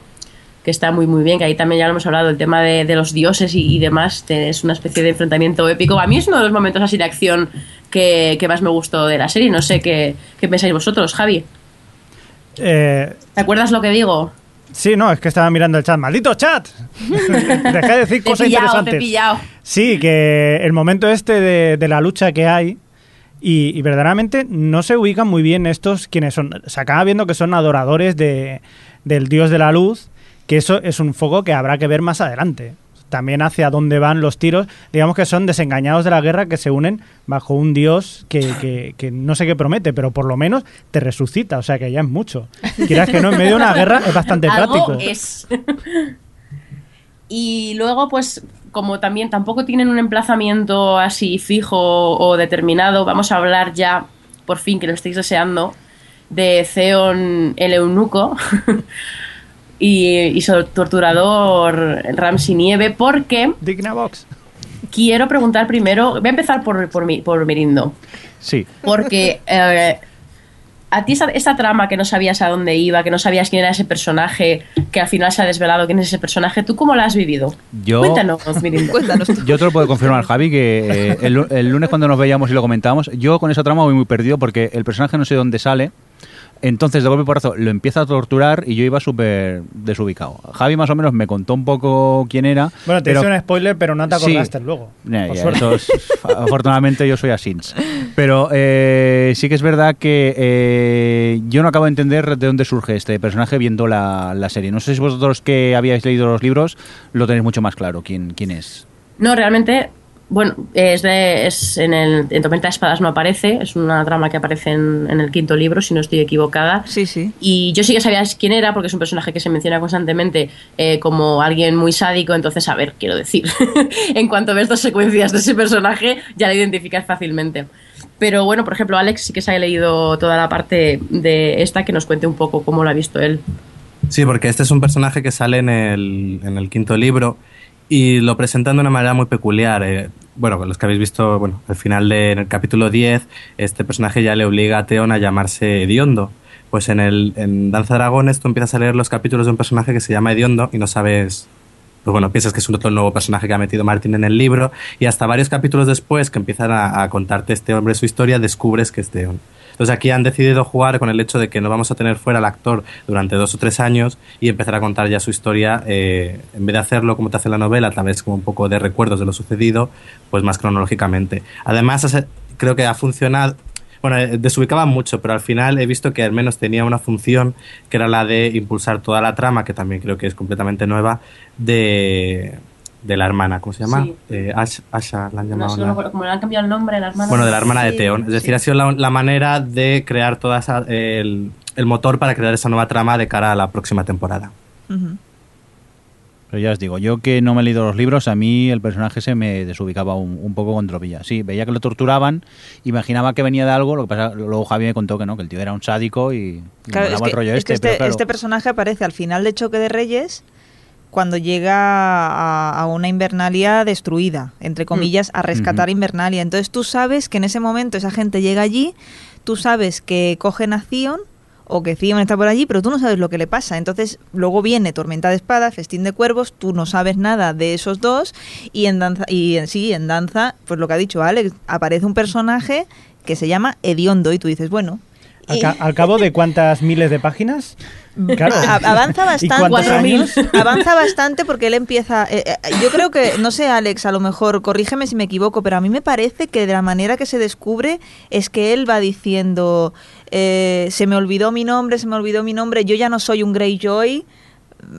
que está muy muy bien, que ahí también ya lo hemos hablado, el tema de, de los dioses y, y demás, te- es una especie de enfrentamiento épico. A mí es uno de los momentos así de acción que, que más me gustó de la serie. No sé qué, qué pensáis vosotros, Javi. Eh, ¿Te acuerdas lo que digo? sí, no, es que estaba mirando el chat. ¡Maldito chat! [laughs] Deja de decir Te cosas pillado, te interesantes. pillado. Sí, que el momento este de, de la lucha que hay y, y verdaderamente no se ubican muy bien estos quienes son. Se acaba viendo que son adoradores de, del dios de la luz, que eso es un foco que habrá que ver más adelante. También hacia dónde van los tiros. Digamos que son desengañados de la guerra que se unen bajo un dios que, que- que no sé qué promete, pero por lo menos te resucita. O sea que ya es mucho. Quieras que no, en medio de una [laughs] guerra es bastante Algo práctico. es. y luego, pues, como también tampoco tienen un emplazamiento así fijo o determinado, vamos a hablar ya, por fin, que lo estáis deseando, de Theon el eunuco [laughs] y, y su torturador Ramsey Nieve, porque Digna Box. quiero preguntar primero, voy a empezar por, por, mi- por Mirindo. Sí. Porque eh, a ti esa, esa trama que no sabías a dónde iba, que no sabías quién era ese personaje, que al final se ha desvelado quién es ese personaje, ¿tú cómo lo has vivido? Yo- Cuéntanos, Mirindo. [laughs] Cuéntanos tú. Yo te lo puedo confirmar, Javi, que eh, el, el lunes cuando nos veíamos y lo comentábamos, yo con esa trama voy muy perdido porque el personaje no sé dónde sale. Entonces, de golpe porrazo, lo empieza a torturar y yo iba súper desubicado. Javi más o menos me contó un poco quién era. Bueno, te pero- hice un spoiler, pero no te Sí. acordaste luego. Por suerte. eso es- afortunadamente yo soy asins. Pero eh, sí que es verdad que eh, yo no acabo de entender de dónde surge este personaje viendo la, la serie. No sé si vosotros que habíais leído los libros lo tenéis mucho más claro quién, quién es. No, realmente, bueno, es, de, es en el en Tormenta de Espadas no aparece, es una trama que aparece en, en el quinto libro, si no estoy equivocada. Sí, sí. Y yo sí que sabía quién era, porque es un personaje que se menciona constantemente eh, como alguien muy sádico, entonces, a ver, quiero decir, [laughs] en cuanto ves dos secuencias de ese personaje, ya lo identificas fácilmente. Pero bueno, por ejemplo, Alex sí que se ha leído toda la parte de esta, que nos cuente un poco cómo lo ha visto él. Sí, porque este es un personaje que sale en el, en el quinto libro y lo presentan de una manera muy peculiar. eh. bueno, los que habéis visto, bueno, al final del capítulo 10, este personaje ya le obliga a Theon a llamarse Hediondo. Pues en, el, en Danza de Dragones tú empiezas a leer los capítulos de un personaje que se llama Hediondo y no sabes pues bueno, piensas que es un otro nuevo personaje que ha metido Martin en el libro y hasta varios capítulos después que empiezan a, a contarte este hombre su historia, descubres que es Theon. Entonces aquí han decidido jugar con el hecho de que no vamos a tener fuera al actor durante dos o tres años y empezar a contar ya su historia, eh, en vez de hacerlo como te hace la novela, a través como un poco de recuerdos de lo sucedido, pues más cronológicamente. Además, creo que ha funcionado, bueno, eh, desubicaba mucho, pero al final he visto que al menos tenía una función que era la de impulsar toda la trama, que también creo que es completamente nueva, de, de la hermana, ¿cómo se llama? Sí. Eh, Ash- Asha, la han No llamado. como le han cambiado el nombre a las manos. Bueno, de la hermana de Sí, Theon. Es decir, sí. ha sido la, la manera de crear toda esa, el, el motor para crear esa nueva trama de cara a la próxima temporada. Pero ya os digo, yo que no me he leído los libros, a mí el personaje se me desubicaba un, un poco con tropilla. Sí, veía que lo torturaban, imaginaba que venía de algo, lo que pasa, luego Javi me contó que no, que el tío era un sádico y, Claro, molaba es el que, rollo es que este, este, pero claro, este personaje aparece al final de Choque de Reyes cuando llega a, a una Invernalia destruida, entre comillas, a rescatar Ujú. Invernalia. Entonces tú sabes que en ese momento esa gente llega allí, tú sabes que cogen a Theon o que Theon está por allí, pero tú no sabes lo que le pasa. Entonces luego viene Tormenta de Espadas, Festín de Cuervos, tú no sabes nada de esos dos y en danza y en sí en danza, pues lo que ha dicho Alex, aparece un personaje que se llama Hediondo y tú dices, bueno, Al, y- ca- al cabo de cuántas miles de páginas. [laughs] Claro. Avanza [laughs] ¿Y bastante. [laughs] Avanza bastante porque él empieza. eh, eh, yo creo que, no sé, Alex, a lo mejor, corrígeme si me equivoco, pero a mí me parece que de la manera que se descubre es que él va diciendo: eh, Se me olvidó mi nombre, se me olvidó mi nombre, yo ya no soy un Greyjoy.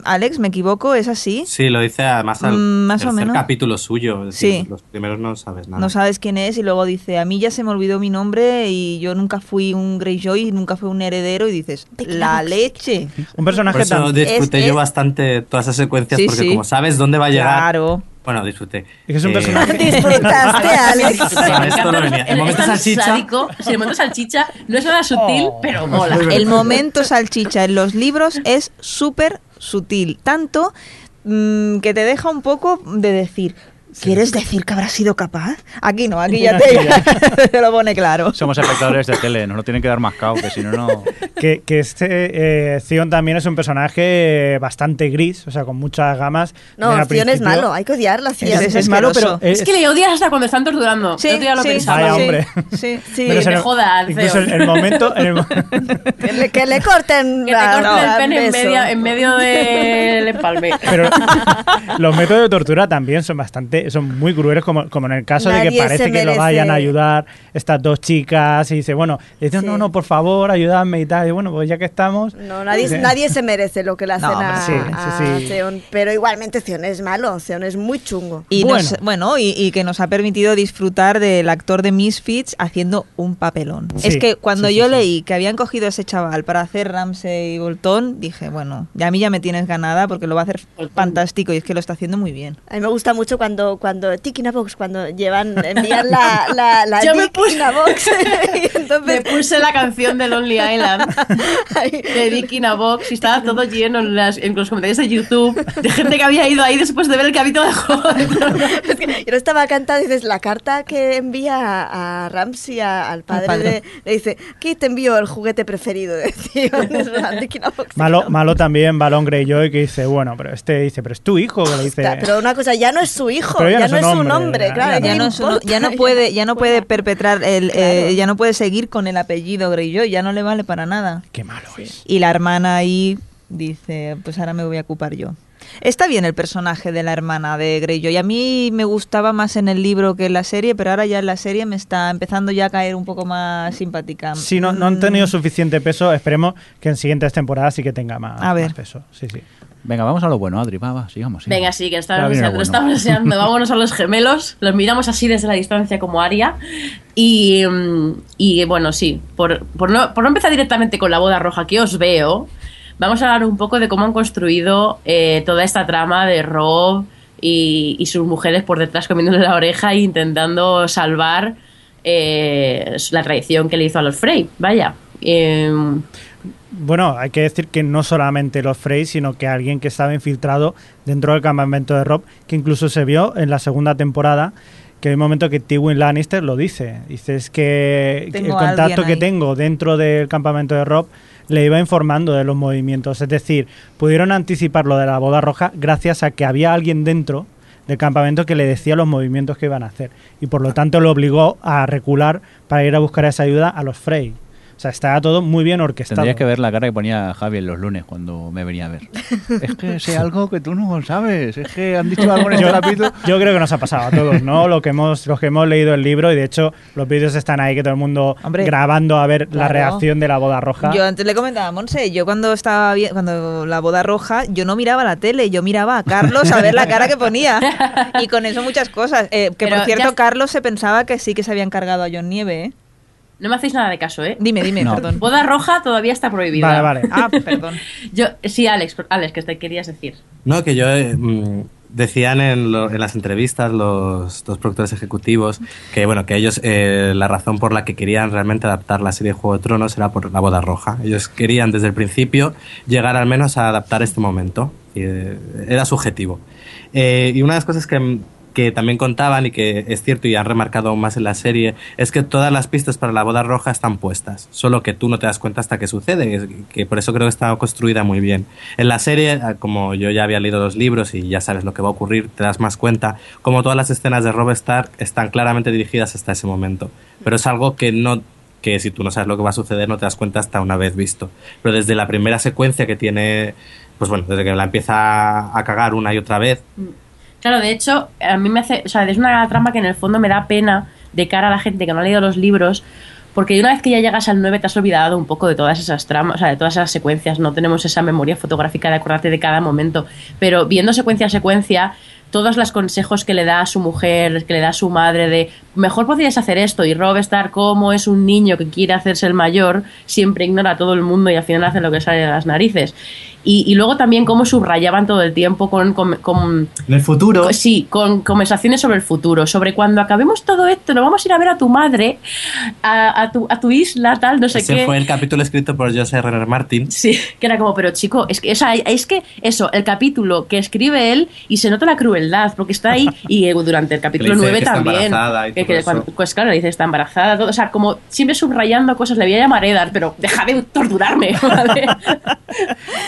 Alex, ¿me equivoco? ¿Es así? Sí, lo dice además al Mm, más o menos. capítulo suyo. Es decir, Sí. Los primeros no sabes nada. No sabes quién es y luego dice, a mí ya se me olvidó mi nombre y yo nunca fui un Greyjoy nunca fui un heredero y dices, la leche. Un personaje Por eso tan. disfruté Es- yo es- bastante todas esas secuencias Sí, porque sí. como sabes dónde va a llegar... Claro. Bueno, disfruté. Es que es un Eh, personaje- Disfrutaste, [laughs] Alex. Claro, esto no venía. El Él momento salchicha... sádico, el momento salchicha no es nada sutil, Oh. pero mola. [laughs] El momento salchicha en los libros es súper sutil, tanto mm, que te deja un poco de decir, ¿quieres decir que habrá sido capaz? Aquí no, aquí ya te, [laughs] te lo pone claro. somos espectadores de tele, nos lo tienen que dar más cao, que si no, no... [laughs] Que, que este eh, también es un personaje bastante gris, o sea, con muchas gamas. No, Theon es malo, hay que odiarla. Es, Theon. es- es malo, pero. Es, Es que le odias hasta cuando están torturando. Sí, día lo sí, pensaba. Vaya, sí, hombre. Sí, Sí, pero que te joda al Incluso el momento. en el mo- [laughs] Que le, que le corten, Que te la- corten el pene en medio, en medio del empalme. pero los métodos de tortura también son bastante. Son muy crueles, como, como en el caso de que parece que lo vayan a ayudar estas dos chicas. Y dice, bueno, le dice, Sí. no, no, por favor, ayúdame y tal. Y bueno, pues ya que estamos. No, nadie, Dice- nadie se merece lo que le hacen No, a, sí, sí, a sí. Pero igualmente Theon es malo, Theon es muy chungo. Y Bueno. nos- bueno, y, y que nos ha permitido disfrutar del actor de Misfits haciendo un papelón. Sí, es que cuando yo sí. leí que habían cogido a ese chaval para hacer Ramsey Bolton, dije, bueno, ya a mí ya me tienes ganada porque lo va a hacer fantástico y es que lo está haciendo muy bien. A mí me gusta mucho cuando, cuando, cuando Dick in a Box, cuando llevan, envían la, la, la Yo me puse- in a Box. [laughs] y entonces, Me puse la canción de Lonely Island de Dick in a Box y estaba todo lleno en, las- en los comentarios de YouTube de gente que había ido ahí después de ver el capítulo de Tronos. [laughs] es que yo estaba cantando, dices, la carta que envía a, a Ramsey, a- al padre, padre. de- le dice, aquí te envío el juguete preferido de [laughs] tío. Es la Dick in a Box. Malo, malo también Balón Greyjoy que dice, bueno, pero este dice, pero es tu hijo, que le dice. Pero una cosa, ya no es su hijo, Pero ya, no es su nombre, ya, claro. ya ¿qué ya le no, es uno- importa? ya no puede ya no puede perpetrar el eh, ya no puede seguir con el apellido Greyjoy ya no le vale para nada Qué malo es. y la hermana ahí dice pues ahora me voy a ocupar yo está bien el personaje de la hermana de Greyjoy a mí me gustaba más en el libro que en la serie pero ahora ya en la serie me está empezando ya a caer un poco más simpática Si no, no han tenido suficiente peso, esperemos que en siguientes temporadas sí que tenga más, A ver. más peso. Sí, sí. Venga, vamos a lo bueno, Adri, va, va, sigamos. sigamos. Venga, sí, que Ahora estamos lo deseando, bueno. estamos deseando. Vámonos a los gemelos, los miramos así desde la distancia como Aria. Y, mm, y bueno, sí, por, por, no, por no empezar directamente con la boda roja que os veo, vamos a hablar un poco de cómo han construido eh, toda esta trama de Rob y, y sus mujeres por detrás comiéndole la oreja e intentando salvar eh, la traición que le hizo a los Frey. Vaya. Em, Bueno, hay que decir que no solamente los Frey, sino que alguien que estaba infiltrado dentro del campamento de Rob, que incluso se vio en la segunda temporada, que hay un momento que Tywin Lannister lo dice. Dice, es que Tengo el contacto que tengo dentro del campamento de Rob le iba informando de los movimientos. Es decir, pudieron anticipar lo de la boda roja gracias a que había alguien dentro del campamento que le decía los movimientos que iban a hacer. Y por lo tanto lo obligó a recular para ir a buscar esa ayuda a los Frey. O sea, estaba todo muy bien orquestado. Tendrías que ver la cara que ponía Javi en los lunes cuando me venía a ver. [laughs] es que sé algo que tú no sabes. Es que han dicho algo en este yo, capítulo. [laughs] yo creo que nos ha pasado a todos, ¿no? Lo que hemos, los que hemos leído el libro y de hecho los vídeos están ahí que todo el mundo Hombre, grabando a ver la claro. reacción de la boda roja. Yo antes le comentaba a Monse, yo cuando estaba bien, cuando la boda roja, yo no miraba la tele, yo miraba a Carlos a ver la cara que ponía. [laughs] Y con eso muchas cosas. Eh, que Pero por cierto, ya- Carlos se pensaba que sí que se habían cargado a John Nieve, ¿eh? No me hacéis nada de caso, ¿eh? Dime, dime, No. perdón. Boda roja todavía está prohibida. Vale, vale. Ah, perdón. [laughs] Yo, sí, Alex, Alex, que te querías decir. No, que yo eh, mm, decían en, lo- en las entrevistas los dos productores ejecutivos que bueno que ellos eh, la razón por la que querían realmente adaptar la serie de Juego de Tronos era por la boda roja. Ellos querían desde el principio llegar al menos a adaptar este momento. Y, eh, era su objetivo. Eh, y una de las cosas que, que también contaban y que es cierto y han remarcado aún más en la serie es que todas las pistas para la boda roja están puestas, solo que tú no te das cuenta hasta que sucede, que por eso creo que está construida muy bien. En la serie, eh, como yo ya había leído los libros y ya sabes lo que va a ocurrir, te das más cuenta, como todas las escenas de Rob Stark están claramente dirigidas hasta ese momento, pero es algo que no que si tú no sabes lo que va a suceder no te das cuenta hasta una vez visto. Pero desde la primera secuencia que tiene, pues bueno, desde que la empieza a cagar una y otra vez, Claro, de hecho, a mí me hace. O sea, es una trama que en el fondo me da pena de cara a la gente que no ha leído los libros. Porque una vez que ya llegas al 9 te has olvidado un poco de todas esas tramas, o sea, de todas esas secuencias, no tenemos esa memoria fotográfica de acordarte de cada momento. Pero viendo secuencia a secuencia, todos los consejos que le da a su mujer, que le da a su madre de mejor podrías hacer esto y Rob Stark como es un niño que quiere hacerse el mayor, siempre ignora a todo el mundo y al final hace lo que sale de las narices. Y, y luego también cómo subrayaban todo el tiempo con, con- con en el futuro... Sí, con conversaciones sobre el futuro, sobre cuando acabemos todo esto, nos vamos a ir a ver a tu madre, a, a tu, a tu isla, tal, no sé Ese qué. fue el capítulo escrito por José R. R. Martin. Sí, que era como, pero chico, es que, o sea, es que eso, el capítulo que escribe él y se nota la crueldad, porque está ahí [laughs] y eh, durante el capítulo Que le dice 9 que está también. embarazada y que- todo que cuando- pues claro, le dice está embarazada, todo, o sea, como siempre subrayando cosas, le voy a llamar Eddard, pero deja de torturarme, [laughs] ¿vale?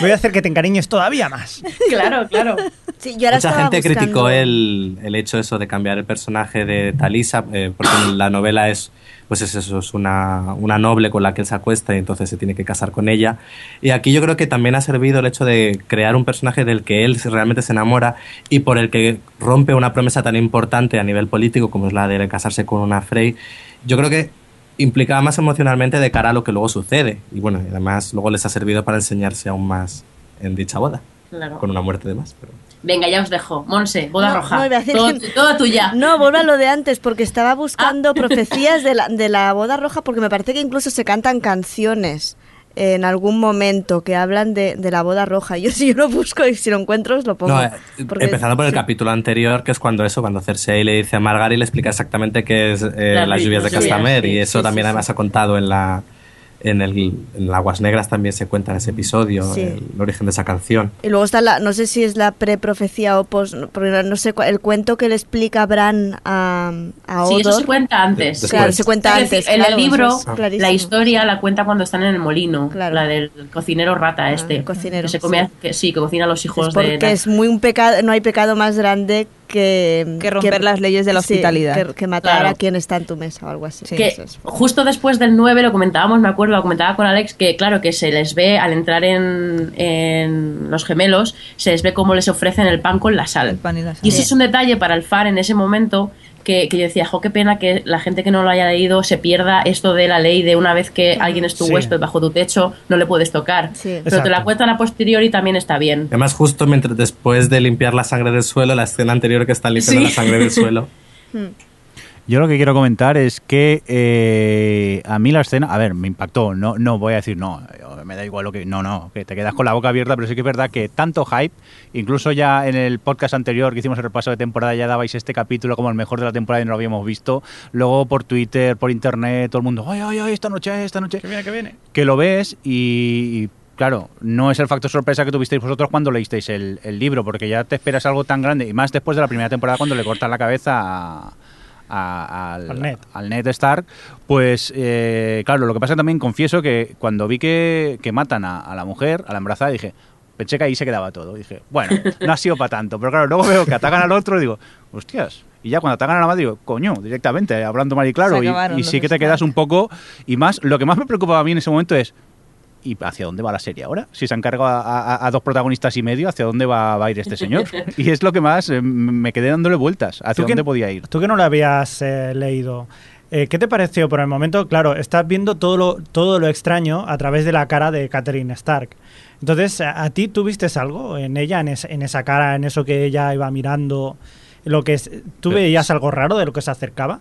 Voy a hacer que te encariñes todavía más. [laughs] claro, claro. Sí, yo ahora Mucha gente buscando- criticó el, el hecho eso de cambiar el personaje de Talisa, eh, porque la novela es pues es eso, es una, una noble con la que él se acuesta y entonces se tiene que casar con ella. Y aquí yo creo que también ha servido el hecho de crear un personaje del que él realmente se enamora y por el que rompe una promesa tan importante a nivel político como es la de casarse con una Frey. Yo creo que implicaba más emocionalmente de cara a lo que luego sucede. Y bueno, además luego les ha servido para enseñarse aún más en dicha boda, Claro. con una muerte de más. Pero... Venga, ya os dejo. Monse, boda No, roja. no, todo, que- todo tuya. No, vuelvo a lo de antes, porque estaba Ah. buscando [laughs] profecías de la, de la boda roja, porque me parece que incluso se cantan canciones en algún momento que hablan de, de la boda roja. Yo [laughs] si yo lo busco y si lo encuentro os lo pongo. No, eh, Porque- empezando por el sí. capítulo anterior, que es cuando eso, cuando Cersei le dice a Margaery, le explica exactamente qué es eh, Las las lluvias de lluvias, Castamer, sí, y eso sí, también sí, además ha contado en la en el en Aguas Negras también se cuenta en ese episodio Sí. el, origen de esa canción. Y luego está la, no sé si es la preprofecía o pos, porque no- no sé, el cuento que le explica Bran a, a Sí, eso Odor. se cuenta antes. Después. Claro, se cuenta Es antes. decir, en claro, el libro, es la historia la cuenta cuando están en el molino. Claro. La del cocinero rata Ah, este. cocinero, Que se come, sí. que, sí, que cocina a los hijos Es porque de... es muy un pecado, no hay pecado más grande que, Que romper las leyes de la sí, hospitalidad. que, que matar Claro. a quien está en tu mesa o algo así. que Eso es. justo después del 9 lo comentábamos, me acuerdo, lo comentaba con Alex, que claro, que se les ve al entrar en, en los gemelos, se les ve cómo les ofrecen el pan con la sal. El pan y la sal. Y ese es un detalle para el FAR en ese momento que, que yo decía, jo, qué pena que la gente que no lo haya leído se pierda esto de la ley de una vez que alguien es tu Sí. huésped bajo tu techo, no le puedes tocar. Sí. Pero te la cuentan a posteriori también está bien. Además, justo mientras después de limpiar la sangre del suelo, la escena anterior que está limpiando Sí. la sangre del suelo. [laughs] Yo lo que quiero comentar es que eh, a mí la escena, a ver, me impactó. No, no voy a decir no, eh, me da igual lo que. No, no, que te quedas con la boca abierta, pero sí que es verdad que tanto hype, incluso ya en el podcast anterior que hicimos el repaso de temporada, ya dabais este capítulo como el mejor de la temporada y no lo habíamos visto. Luego por Twitter, por internet, todo el mundo, ay, ay, ay, esta noche, esta noche. Que viene, que viene. Que lo ves y. y, Claro, no es el factor sorpresa que tuvisteis vosotros cuando leísteis el, el libro, porque ya te esperas algo tan grande, y más después de la primera temporada cuando le cortan la cabeza a, a- al, Al Ned. al Ned Stark, pues eh, claro, lo que pasa también confieso que cuando vi que, que matan a, a la mujer, a la embarazada, dije, pensé que ahí se quedaba todo. Dije, bueno, no ha sido para tanto, pero claro, luego veo que atacan al otro y digo, hostias. Y ya cuando atacan a la madre digo, coño, directamente, hablando mal y claro, y, sí que te quedas un poco, y más, lo que más me preocupaba a mí en ese momento es, ¿Y hacia dónde va la serie ahora? Si se han cargado a, a- a dos protagonistas y medio, ¿hacia dónde va, va a ir este señor? [laughs] Y es lo que más eh, me quedé dándole vueltas. ¿Hacia ¿Tú que- dónde podía ir? Tú que no lo habías eh, leído, eh, ¿qué te pareció por el momento? Claro, estás viendo todo lo, todo lo extraño a través de la cara de Catherine Stark. Entonces, ¿a, a ti tú viste algo en ella, en, es- en esa cara, en eso que ella iba mirando? Lo que es- ¿Tú veías algo raro de lo que se acercaba?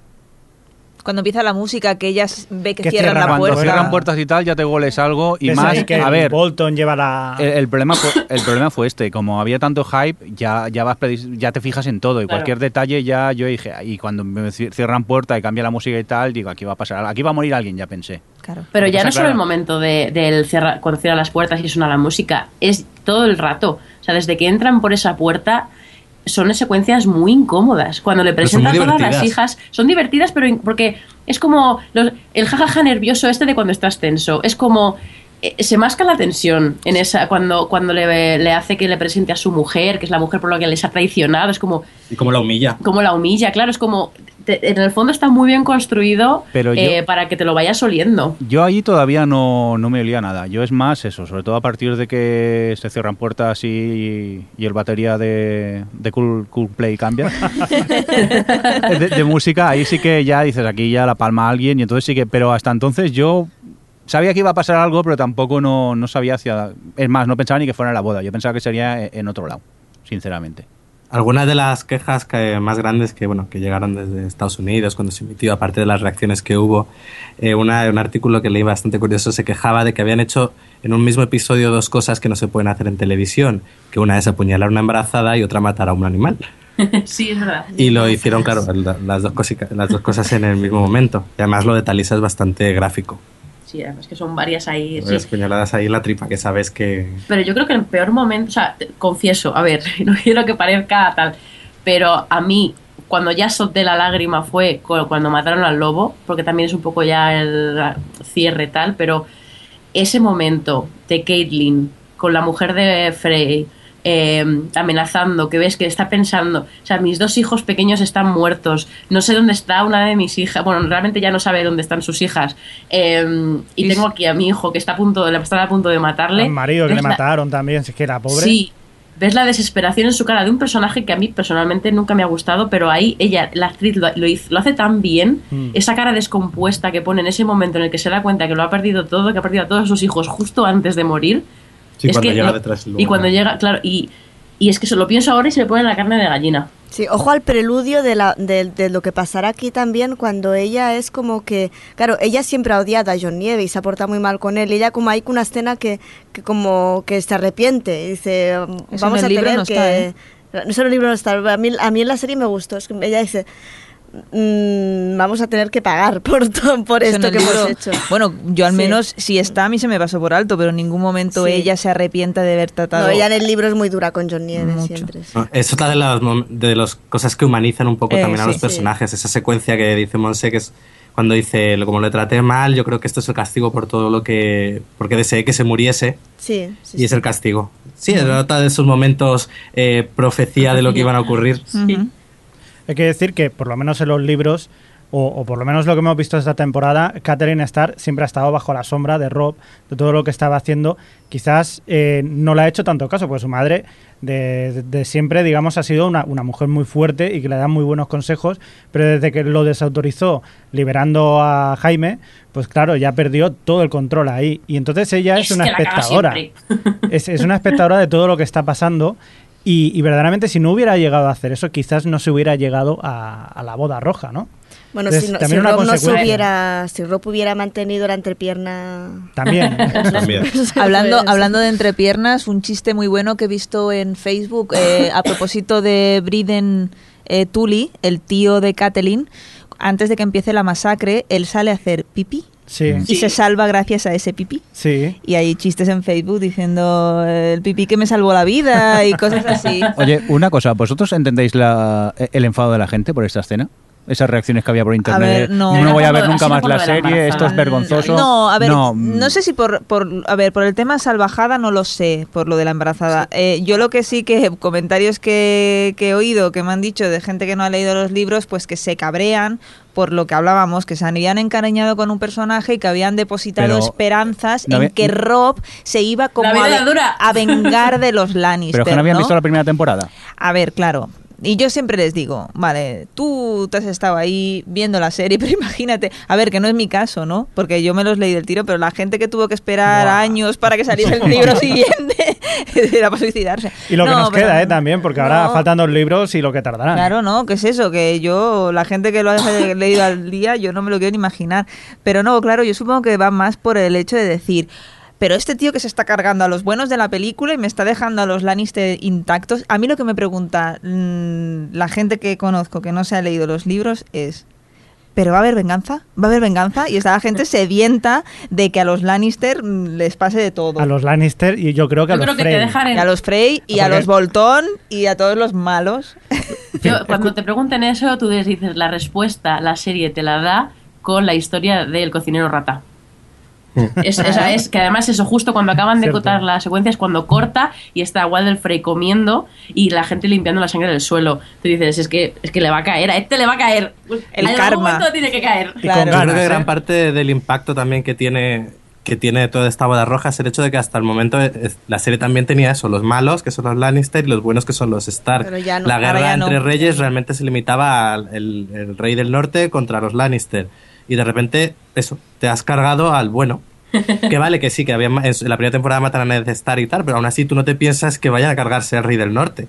Cuando empieza la música, que ellas ve que, Que cierran cierran la Cuando puerta. cierran puertas y tal, ya te goles algo. Y más, ahí que a ver, Bolton lleva la... el, el problema fue, el problema fue este. Como había tanto hype, ya, ya, vas ya te fijas en todo. Y Claro. cualquier detalle ya yo dije, y cuando me ci- cierran puerta y cambia la música y tal, digo, aquí va a pasar, aquí va a morir alguien, ya pensé. Claro. Pero ya no solo el momento de, del cuando cierran las puertas y suena la música, es todo el rato. O sea, desde que entran por esa puerta son secuencias muy incómodas. Cuando le presentan a todas las hijas, son divertidas, pero porque es como los- el jajaja nervioso este de cuando estás tenso. Es como eh, se masca la tensión en esa cuando cuando le, le hace que le presente a su mujer, que es la mujer por la que les ha traicionado, es como Y como la humilla. como la humilla, claro, es como te- en el fondo está muy bien construido Pero yo- eh, para que te lo vayas oliendo. Yo allí todavía no, no me olía nada. Yo es más eso, sobre todo a partir de que se cierran puertas y, y el batería de, de cool, Cool Play cambia. [laughs] [laughs] de, de música, ahí sí que ya dices, aquí ya la palma alguien y entonces sí que... Pero hasta entonces yo sabía que iba a pasar algo, pero tampoco no, no sabía hacia... Es más, no pensaba ni que fuera en la boda. Yo pensaba que sería en otro lado, sinceramente. Algunas de las quejas que, más grandes que, bueno, que llegaron desde Estados Unidos cuando se emitió, aparte de las reacciones que hubo, eh, una- un artículo que leí bastante curioso se quejaba de que habían hecho en un mismo episodio dos cosas que no se pueden hacer en televisión, que una es apuñalar a una embarazada y otra matar a un animal. [laughs] sí, es verdad. Y lo hicieron, claro, [laughs] la- las dos, cosica- las dos cosas en el mismo momento. Y además lo de Talisa es bastante gráfico. Sí, además que son varias ahí. sí. Las puñaladas ahí en la tripa, que sabes que... Pero yo creo que el peor momento, o sea, te- confieso, a ver, [laughs] no quiero que parezca tal, pero a mí, cuando ya solté la lágrima fue cu- cuando mataron al lobo, porque también es un poco ya el cierre tal, pero ese momento de Caitlyn con la mujer de Frey eh, amenazando, que ves que está pensando, o sea, mis dos hijos pequeños están muertos, no sé dónde está una de mis hijas, bueno, realmente ya no sabe dónde están sus hijas, eh, y tengo aquí a mi hijo que está a punto de, están a punto de matarle. Al marido que le la- mataron también, si es que era pobre. Sí, ves la desesperación en su cara de un personaje que a mí personalmente nunca me ha gustado, pero ahí ella, la actriz, lo, lo hizo- lo hace tan bien, Mm. esa cara descompuesta que pone en ese momento en el que se da cuenta que lo ha perdido todo, que ha perdido a todos sus hijos justo antes de morir. Sí, Es cuando que llega detrás. Y cuando llega, claro, y, y es que se lo pienso ahora y se me pone la carne de gallina. Sí, ojo al preludio de, la, de, de lo que pasará aquí también cuando ella es como que, claro, ella siempre ha odiado a John Nieve y se ha portado muy mal con él. Ella como hay una escena que, que como que se arrepiente y dice, Eso vamos en el a libro tener no que... está, ¿eh? Eso en el libro no está. A mí, a mí en la serie me gustó. Es que ella dice, "Mm, vamos a tener que pagar [laughs] por, to- por esto que hemos hecho. Bueno, yo al Sí. menos, si está, a mí se me pasó por alto, pero en ningún momento Sí. ella se arrepienta de haber tratado. No, ella en el libro es muy dura con John Nieve Mucho. siempre. sí. No, Es otra de las, de las cosas que humanizan un poco Eh, también a los sí. personajes. Esa secuencia que dice Monse, que es cuando dice, como le traté mal, yo creo que esto es el castigo por todo lo que... porque deseé que se muriese Sí, sí, y es el castigo. Sí, es otra de esos momentos eh, profecía de lo que iban a ocurrir. Hay que decir que, por lo menos en los libros, o, o por lo menos lo que hemos visto esta temporada, Catherine Starr siempre ha estado bajo la sombra de Rob, de todo lo que estaba haciendo. Quizás eh, no le ha hecho tanto caso, pues su madre de, de- de siempre, digamos, ha sido una, una mujer muy fuerte y que le da muy buenos consejos, pero desde que lo desautorizó liberando a Jaime, pues claro, ya perdió todo el control ahí. Y entonces ella es, Es una espectadora. [laughs] es una espectadora de todo lo que está pasando. Y, y verdaderamente, si no hubiera llegado a hacer eso, quizás no se hubiera llegado a, a la boda roja, ¿no? Bueno, si, no, también si Rob no se hubiera, si Rob hubiera mantenido la entrepierna... También. [laughs] También. [laughs] Hablando, hablando de entrepiernas, un chiste muy bueno que he visto en Facebook eh, a propósito de Briden eh, Tully, el tío de Kathleen. Antes de que empiece la masacre, él sale a hacer pipí Sí, y se salva gracias a ese pipí. sí. Y hay chistes en Facebook diciendo el pipí que me salvó la vida y cosas así. [laughs] Oye, una cosa, ¿vosotros entendéis la, el enfado de la gente por esta escena? Esas reacciones que había por internet. ver, no. voy a ver nunca no más la serie, esto es vergonzoso. No, a ver, No, no, mm, sé si por, por, a ver, por el tema salvajada no lo sé, por lo de la embarazada. Eh, yo lo que sí que comentarios que, que he oído, que me han dicho de gente que no ha leído los libros, pues que se cabrean por lo que hablábamos, que se habían encariñado con un personaje y que habían depositado Pero, esperanzas no en había- que Rob se iba como a, vengar de los Lannister. [laughs] pero que no habían ¿no? visto la primera temporada. A ver, claro. Y yo siempre les digo, vale, tú te has estado ahí viendo la serie, [laughs] pero imagínate, a ver, que no es mi caso, ¿no? Porque yo me los leí del tiro, pero la gente que tuvo que esperar años para que saliese el [laughs] libro siguiente [laughs] era para suicidarse. Y lo que No, nos pero- queda, ¿eh? También, porque ahora No. faltan dos libros y lo que tardarán. Claro, ¿no? ¿Qué es eso? Que yo, la gente que lo ha leído al día, yo no me lo quiero ni imaginar. Pero no, claro, yo supongo que va más por el hecho de decir, pero este tío que se está cargando a los buenos de la película y me está dejando a los Lannister intactos, a mí lo que me pregunta mm, la gente que conozco que no se ha leído los libros es... ¿Pero va a haber venganza? ¿Va a haber venganza? Y está la gente sedienta de que a los Lannister mm, les pase de todo. A los Lannister y yo creo que Yo a los creo que te Frey. Y a los Frey y a los Boltón y a todos los malos. [laughs] Yo, cuando te pregunten eso, tú les dices la respuesta, la serie te la da con la historia del cocinero rata. Es, esa es que además eso justo cuando acaban de Cierto. cortar la secuencia es cuando corta y está Walder Frey comiendo y la gente limpiando la sangre del suelo. Tú dices, es que es que le va a caer, a este le va a caer. El en karma. algún momento tiene que caer. Y Claro. Yo creo que ¿eh? gran parte del impacto también que tiene que tiene toda esta boda roja es el hecho de que hasta el momento es- la serie también tenía eso, los malos, que son los Lannister, y los buenos, que son los Stark. Pero ya no, la guerra ya no. entre reyes realmente se limitaba al el, el rey del norte contra los Lannister. Y de repente, eso, te has cargado al bueno. [laughs] que vale, que sí, que había, en la primera temporada matan a Ned Stark y tal, pero aún así tú no te piensas que vayan a cargarse al rey del norte.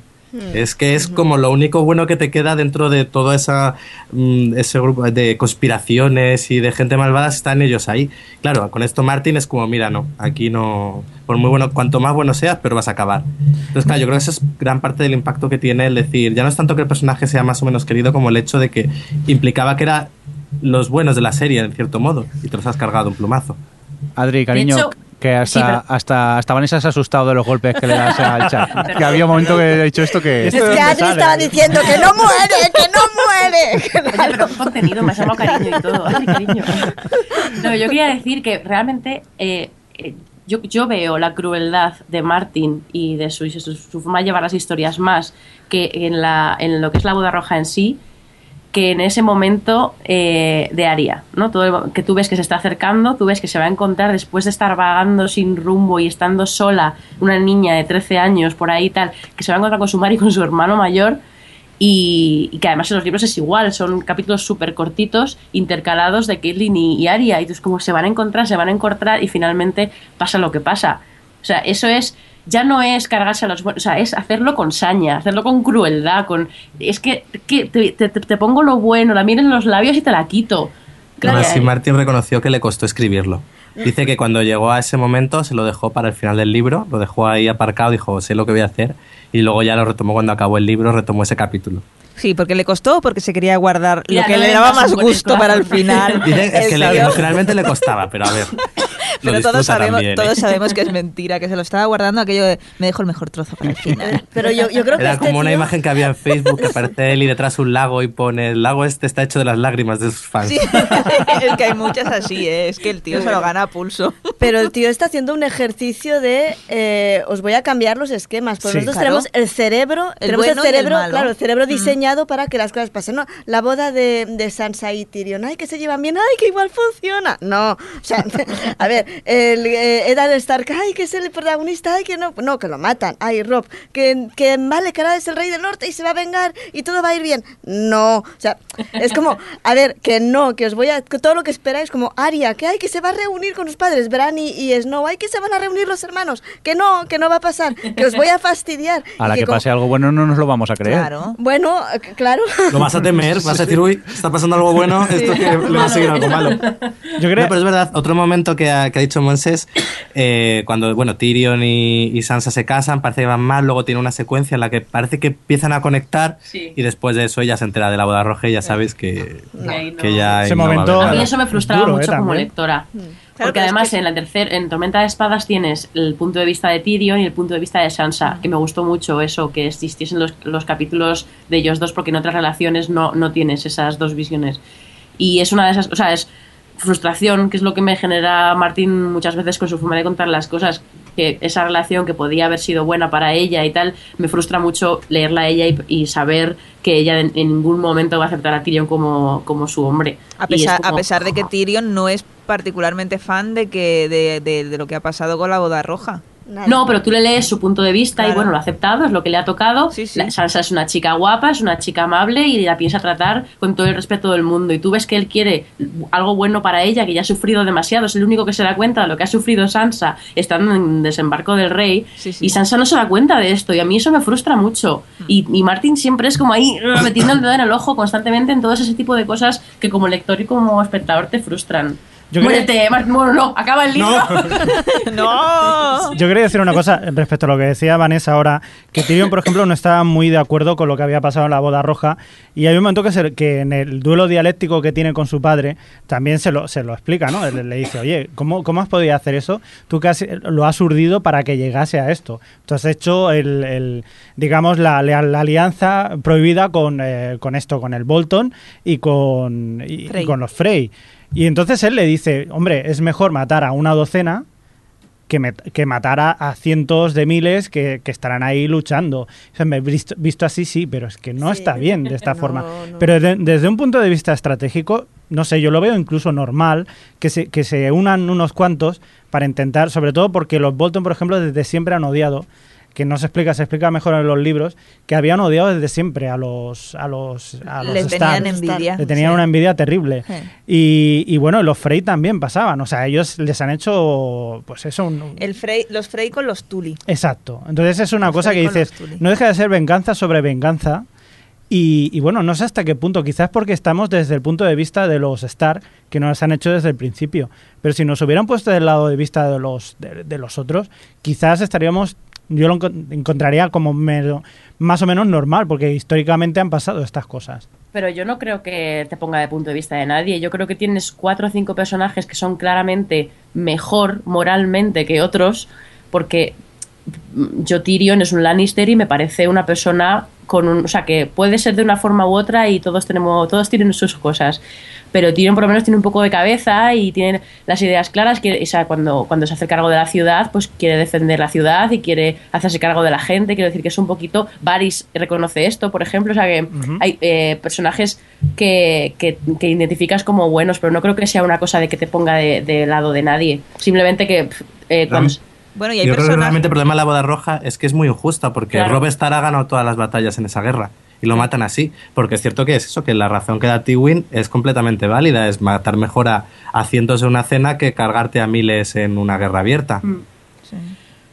Es que es como lo único bueno que te queda dentro de todo esa, mm, ese grupo de conspiraciones y de gente malvada, están ellos ahí. Claro, con esto Martin es como, mira, no, aquí no, por muy bueno, cuanto más bueno seas, pero vas a acabar. Entonces, claro, yo creo que eso es gran parte del impacto que tiene el decir, ya no es tanto que el personaje sea más o menos querido como el hecho de que implicaba que era los buenos de la serie, en cierto modo, y te los has cargado un plumazo. Adri, cariño, hecho- que hasta, Sí, pero- hasta, hasta Vanessa se ha asustado de los golpes que le das [laughs] al chat. que había un momento que he dicho esto que... ¿Esto Es que Adri sale? estaba diciendo que no muere, que no muere. Oye, pero qué contenido, me ha llamado cariño y todo. Ay, cariño. No, yo quería decir que realmente eh, eh, yo, yo veo la crueldad de Martin y de su, su, su forma de llevar las historias más que en, la, en lo que es la boda roja en sí, que en ese momento eh, de Aria, ¿no? Todo que tú ves que se está acercando, tú ves que se va a encontrar después de estar vagando sin rumbo y estando sola, una niña de 13 años por ahí tal, que se va a encontrar con su madre y con su hermano mayor y, que además en los libros es igual, son capítulos súper cortitos, intercalados de Caitlyn y, y Aria, y entonces como se van a encontrar, se van a encontrar y finalmente pasa lo que pasa. O sea, eso es, ya no es cargarse a los buenos, o sea, es hacerlo con saña, hacerlo con crueldad, con es que, que te, te- te pongo lo bueno, la miren en los labios y te la quito. Aún así, Martin reconoció que le costó escribirlo. Dice que cuando llegó a ese momento se lo dejó para el final del libro, lo dejó ahí aparcado, dijo, sé lo que voy a hacer, y luego ya lo retomó cuando acabó el libro, retomó ese capítulo. Sí, porque le costó o porque se quería guardar Ya, lo que no le daba más gusto para el final. [laughs] Dice, es que le- emocionalmente le costaba, pero a ver, [laughs] lo Pero todos sabemos, también. ¿eh? todos sabemos que es mentira, que se lo estaba guardando aquello de me dejo el mejor trozo para el [laughs] final. Pero yo, yo creo que Era este como una tío- imagen que había en Facebook que aparece él y detrás un lago y pone, el lago este está hecho de las lágrimas de sus fans. Sí, es que hay muchas así, ¿eh? es que el tío se lo gana a pulso. Pero el tío está haciendo un ejercicio de eh, os voy a cambiar los esquemas. Porque Sí. nosotros Claro. tenemos el cerebro, El tenemos bueno el y el cerebro, malo. claro, el cerebro Mm. Diseñado para que las cosas pasen. No, la boda de, de Sansa y Tyrion, ay, que se llevan bien, ay, que igual funciona. No, o sea, [laughs] a ver, el eh, Stark, ay, que es el protagonista, ay, que no, no, que lo matan. Ay, Rob, que, que vale, que ahora es el rey del norte y se va a vengar y todo va a ir bien. No, o sea, es como, a ver, que no, que os voy a, que todo lo que esperáis, como Aria, que ay, que se va a reunir con sus padres, Bran y, y Snow, ay, que se van a reunir los hermanos, que no, que no va a pasar, que os voy a fastidiar. A la que como- pase algo bueno no nos lo vamos a creer. Bueno, eh, claro. Lo vas a temer, vas a decir, uy, está pasando algo bueno, esto que le va a seguir algo malo. Yo creo No, pero es verdad, otro momento que ha, que ha dicho Monses, eh, cuando bueno, Tyrion y, y Sansa se casan, parece que van mal, luego tiene una secuencia en la que parece que empiezan a conectar Sí. y después de eso ella se entera de la boda roja y ya sabes que, que ya Ese no va a momento- A mí eso me frustraba Duro, ¿eh? mucho como lectora. Porque pero es además que- en la tercer, en Tormenta de Espadas tienes el punto de vista de Tyrion y el punto de vista de Sansa, que me gustó mucho eso, que existiesen los, los capítulos de ellos dos, porque en otras relaciones no, no tienes esas dos visiones. Y es una de esas, o sea, es frustración, que es lo que me genera Martín muchas veces con su forma de contar las cosas, que esa relación que podía haber sido buena para ella y tal, me frustra mucho leerla a ella y, y saber que ella en, en ningún momento va a aceptar a Tyrion como, como su hombre. A pesar, como- a pesar de que Tyrion no es particularmente fan de que de, de- de lo que ha pasado con la boda roja. No, pero tú le lees su punto de vista y bueno, lo ha aceptado, es lo que le ha tocado. Sí, sí. La- Sansa es una chica guapa, es una chica amable y la piensa tratar con todo el respeto del mundo. Y tú ves que él quiere algo bueno para ella, que ya ha sufrido demasiado, es el único que se da cuenta de lo que ha sufrido Sansa estando en desembarco del rey. Sí, sí. Y Sansa no se da cuenta de esto y a mí eso me frustra mucho. Y, y Martin siempre es como ahí metiendo el dedo en el ojo constantemente en todo ese tipo de cosas que como lector y como espectador te frustran. Yo Muérete, bueno, no, acaba el libro. [laughs] ¡No! Yo quería decir una cosa respecto a lo que decía Vanessa ahora, que Tyrion, por ejemplo, no estaba muy de acuerdo con lo que había pasado en la boda roja y hay un momento que, se- que en el duelo dialéctico que tiene con su padre también se lo, se lo explica, ¿no? Le, le dice, oye, ¿cómo, ¿cómo has podido hacer eso? Tú casi lo has urdido para que llegase a esto. Tú has hecho, el, el- digamos, la, la- la alianza prohibida con, eh, con esto, con el Bolton y con, y- con los Frey. Y entonces él le dice, hombre, es mejor matar a una docena que, me- que matar a, a cientos de miles que, que estarán ahí luchando. O sea, me he visto, visto así, sí, pero es que no Sí. está bien de esta [laughs] No, forma. no. Pero de- desde un punto de vista estratégico, no sé, yo lo veo incluso normal que se, que se unan unos cuantos para intentar, sobre todo porque los Bolton, por ejemplo, desde siempre han odiado que no se explica, se explica mejor en los libros, que habían odiado desde siempre a los a los a los Les Stark. tenían envidia. Le tenían Sí. una envidia terrible. Sí. Y, y bueno, los Frey también pasaban. O sea, ellos les han hecho, pues eso, un- El Frey, los Frey con los Tully. Exacto. Entonces es una Los cosa que Frey dices, no deja de ser venganza sobre venganza. Y, y bueno, no sé hasta qué punto, quizás porque estamos desde el punto de vista de los Stark, que nos han hecho desde el principio. Pero si nos hubieran puesto del lado de vista de los, de, de los otros, quizás estaríamos, yo lo encon- encontraría como más o menos normal, porque históricamente han pasado estas cosas. Pero yo no creo que te ponga de punto de vista de nadie. Yo creo que tienes cuatro o cinco personajes que son claramente mejor moralmente que otros, porque yo Tyrion es un Lannister y me parece una persona con un, o sea, que puede ser de una forma u otra y todos tenemos, todos tienen sus cosas. Pero Tyrion por lo menos tiene un poco de cabeza y tiene las ideas claras, que, o sea, cuando, cuando se hace cargo de la ciudad, pues quiere defender la ciudad y quiere hacerse cargo de la gente, quiero decir que es un poquito, Varys reconoce esto, por ejemplo, o sea que hay eh, personajes que, que, que identificas como buenos, pero no creo que sea una cosa de que te ponga de, de lado de nadie, simplemente que pff, eh, cuando... Bueno, y hay Yo creo que realmente el problema de la boda roja es que es muy injusta, porque Claro. Rob ha ganado todas las batallas en esa guerra y lo matan así. Porque es cierto que es eso, que la razón que da Tywin es completamente válida, es matar mejor a, a cientos en una cena que cargarte a miles en una guerra abierta. Mm.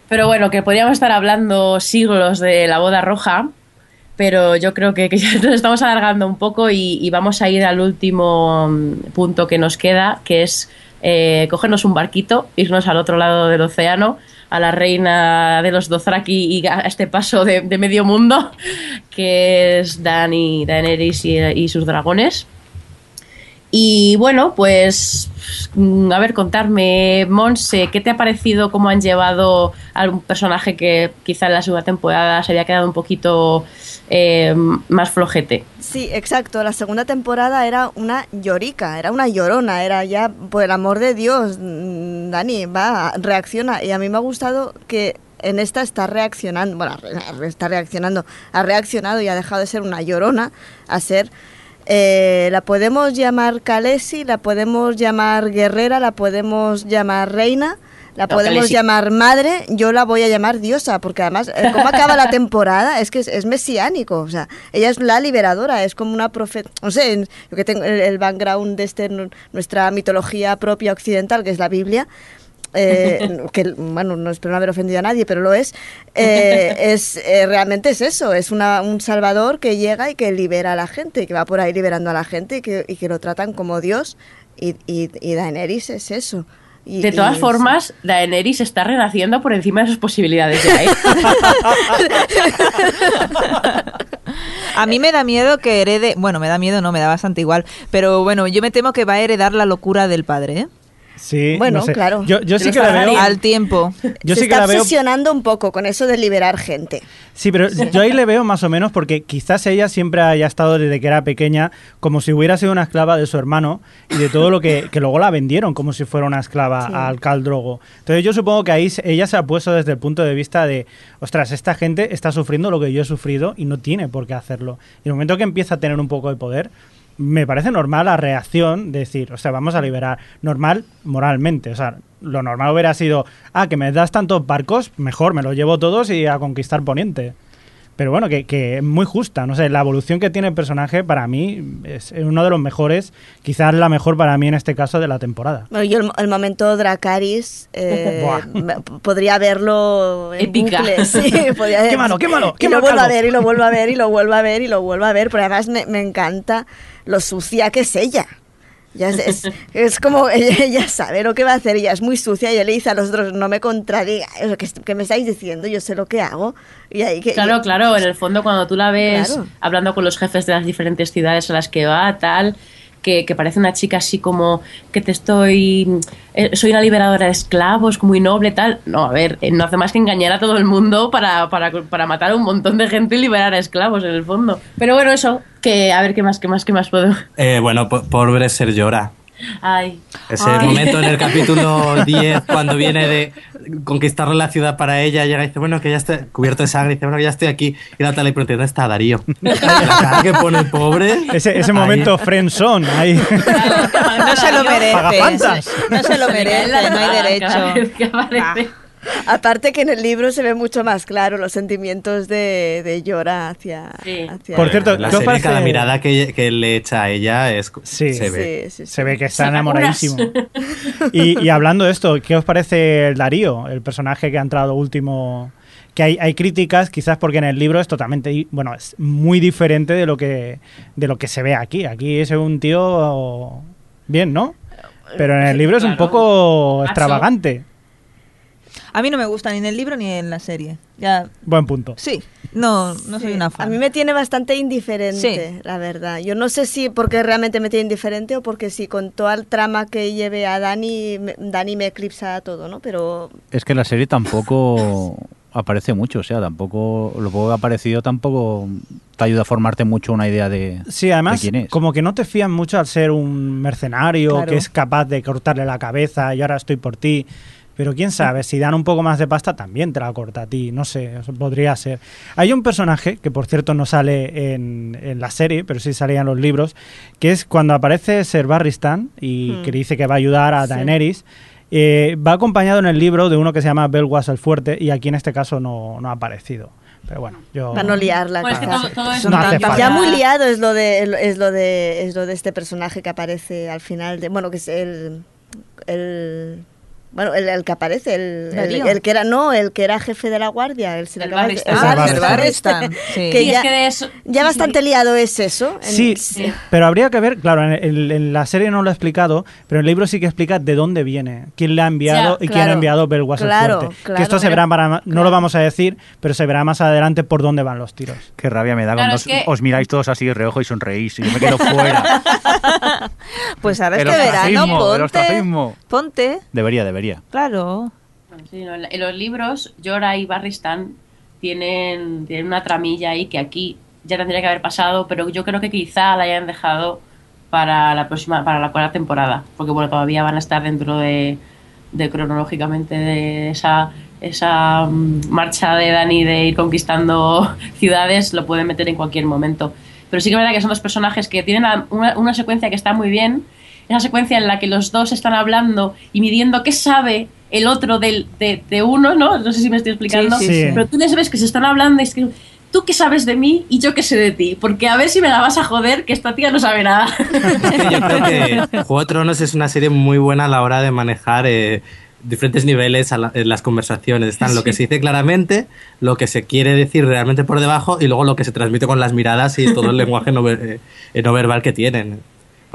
Pero bueno, que podríamos estar hablando siglos de la boda roja, pero yo creo que, que ya [laughs] nos estamos alargando un poco y, y vamos a ir al último mm, punto que nos queda, que es eh, cogernos un barquito, irnos al otro lado del océano, a la reina de los Dothraki y a este paso de, de medio mundo, que es Dani, Daenerys y, y sus dragones. Y bueno, pues mm, a ver, contarme, Monse, ¿qué te ha parecido cómo han llevado a un personaje que quizá en la segunda temporada se había quedado un poquito eh, más flojete? Sí, exacto. La segunda temporada era una llorica, era una llorona, era ya, por el amor de Dios, mm, Dani, va, reacciona. Y a mí me ha gustado que en esta está reaccionando, bueno, está reaccionando, ha reaccionado y ha dejado de ser una llorona a ser... eh, la podemos llamar Kalesi, la podemos llamar guerrera, la podemos llamar reina, la No, podemos Khaleesi. llamar madre, yo la voy a llamar diosa, porque además, eh, ¿cómo acaba la temporada? Es que es, es mesiánico, o sea, ella es la liberadora, es como una profeta, no sé, en- yo que tengo el, el background de este, nu- nuestra mitología propia occidental, que es la Biblia, eh, que bueno, no espero no haber ofendido a nadie, pero lo es, eh, es eh, realmente es eso, es una, un salvador que llega y que libera a la gente, y que va por ahí liberando a la gente y que, y que lo tratan como Dios, y, y, y Daenerys es eso. Y- De todas y- formas, Daenerys está renaciendo por encima de sus posibilidades ya, ¿eh? [laughs] A mí me da miedo que herede, bueno, me da miedo, no, me da bastante igual, pero bueno, yo me temo que va a heredar la locura del padre, ¿eh? Sí, Bueno, no sé. claro. Yo, yo sí que Pero la veo. Al tiempo. Yo se sí que está veo. obsesionando un poco con eso de liberar gente. Sí, pero yo ahí le veo más o menos porque quizás ella siempre haya estado desde que era pequeña como si hubiera sido una esclava de su hermano y de todo lo que, que luego la vendieron como si fuera una esclava Sí. al Caldrogo. Entonces yo supongo que ahí ella se ha puesto desde el punto de vista de, ostras, esta gente está sufriendo lo que yo he sufrido y no tiene por qué hacerlo. Y en el momento que empieza a tener un poco de poder, me parece normal la reacción de decir, o sea, vamos a liberar. Normal moralmente, o sea, lo normal hubiera sido, ah, que me das tantos barcos, mejor, me los llevo todos y a conquistar Poniente. Pero bueno, que, que es muy justa, no sé, la evolución que tiene el personaje para mí es uno de los mejores, quizás la mejor para mí en este caso de la temporada. Bueno, yo el, el momento Dracaris eh, [laughs] podría verlo en Épica. bucle, sí, [laughs] podría- Quémalo, quémalo, y quémalo, lo vuelvo a ver y lo vuelvo a ver y lo vuelvo a ver y lo vuelvo a ver, pero además me, me encanta lo sucia que es ella. Ya es, es, [laughs] es como ella, ella sabe lo que va a hacer, ella es muy sucia y ella le dice a los otros, no me contradiga, ¿qué, qué me estáis diciendo? Yo sé lo que hago. Y ahí que, Claro, claro, en el fondo cuando tú la ves Claro. hablando con los jefes de las diferentes ciudades a las que va, tal, que, parece una chica así como que te estoy... eh, soy una liberadora de esclavos, muy noble, tal. No, a ver, eh, no hace más que engañar a todo el mundo para, para, para matar a un montón de gente y liberar a esclavos en el fondo. Pero bueno, eso, que a ver qué más, qué más, qué más puedo... Eh, bueno, po- pobre Ser llora. Ay. Ese Ay. momento en el capítulo [laughs] 10, cuando viene de conquistarle la ciudad para ella, llega y dice, bueno, que ya estoy cubierto de sangre, dice, bueno, que ya estoy aquí. Y la tele pregunta, ¿dónde está Darío? [laughs] La cara que pone el pobre. Ese, ese momento friendzone ahí. [laughs] No se lo merece. No se lo merece, no hay derecho. Aparte que en el libro se ve mucho más claro los sentimientos de, de Llora hacia, Sí. hacia- Por cierto, la ¿qué os serie, parece- cada mirada que, que le echa a ella es, Sí. se ve. Sí, sí, sí. Se ve que está enamoradísimo. [laughs] Y, y hablando de esto, ¿qué os parece el Darío, el personaje que ha entrado último? Que hay, hay críticas, quizás porque en el libro es totalmente, bueno, es muy diferente de lo que de lo que se ve aquí. Aquí es un tío bien, ¿no? Pero en el libro es un poco Macho. extravagante. A mí no me gusta ni en el libro ni en la serie. Ya, Buen punto. sí, no, no soy Sí, una A fan. mí me tiene bastante indiferente, Sí. la verdad. Yo no sé si porque realmente me tiene indiferente o porque si con toda el trama que lleve a Dani, me- Dani me eclipsa todo, ¿no? Pero Es que la serie tampoco aparece mucho, o sea, tampoco lo poco que ha aparecido tampoco te ayuda a formarte mucho una idea de, Sí, además, de quién es. como que no te fían mucho al ser un mercenario Claro. que es capaz de cortarle la cabeza y ahora estoy por ti. Pero quién sabe, si dan un poco más de pasta también te la corta a ti, no sé, podría ser. Hay un personaje, que por cierto no sale en, en la serie, pero sí salía en los libros, que es cuando aparece Ser Barristan y Hmm. que dice que va a ayudar a Sí. Daenerys. eh, va acompañado en el libro de uno que se llama Belwas el Fuerte y aquí en este caso no, no ha aparecido. Pero bueno, yo... para no liarla. Bueno, es que todo, todo No hace falta. Ya muy liado es lo de es lo de es lo de este personaje que aparece al final de bueno que es el el Bueno, el, el que aparece, el, el, el que era, no, el que era jefe de la guardia, el, El Barristan. el Ah, [laughs] sí. Que Sí, es ya, que de eso- ya bastante liado es eso. en- Sí, pero habría que ver, claro, en, el- en la serie no lo ha explicado, pero en el libro sí que explica de dónde viene, quién le ha enviado Ya, y quién claro, ha enviado Belwas el claro, Fuerte. claro. que esto se verá, para, no lo vamos a decir, pero se verá más adelante por dónde van los tiros. Qué rabia me da Claro, cuando os, que- os miráis todos así de reojo y sonreís y yo me quedo fuera. [laughs] Pues ahora este verano, ponte, ponte, Debería, debería. Claro. Sí, no, en los libros, Jorah y Barristan tienen, tienen una tramilla ahí que aquí ya tendría que haber pasado, pero yo creo que quizá la hayan dejado para la próxima, para la cuarta temporada, porque bueno, todavía van a estar dentro de, de cronológicamente de esa esa mm, marcha de Dani de ir conquistando [laughs] ciudades, lo pueden meter en cualquier momento. Pero sí que es verdad que son dos personajes que tienen una secuencia que está muy bien, esa secuencia en la que los dos están hablando y midiendo qué sabe el otro del, de, de uno, ¿no? No sé si me estoy explicando. Sí, sí, sí. Pero tú les ves que se están hablando y es que tú qué sabes de mí y yo qué sé de ti. Porque a ver si me la vas a joder, que esta tía no sabe nada. Yo creo que Juego de Tronos es una serie muy buena a la hora de manejar eh, diferentes niveles a la- en las conversaciones. Están lo que se dice claramente, lo que se quiere decir realmente por debajo y luego lo que se transmite con las miradas y todo el lenguaje no, ver- eh, no verbal que tienen.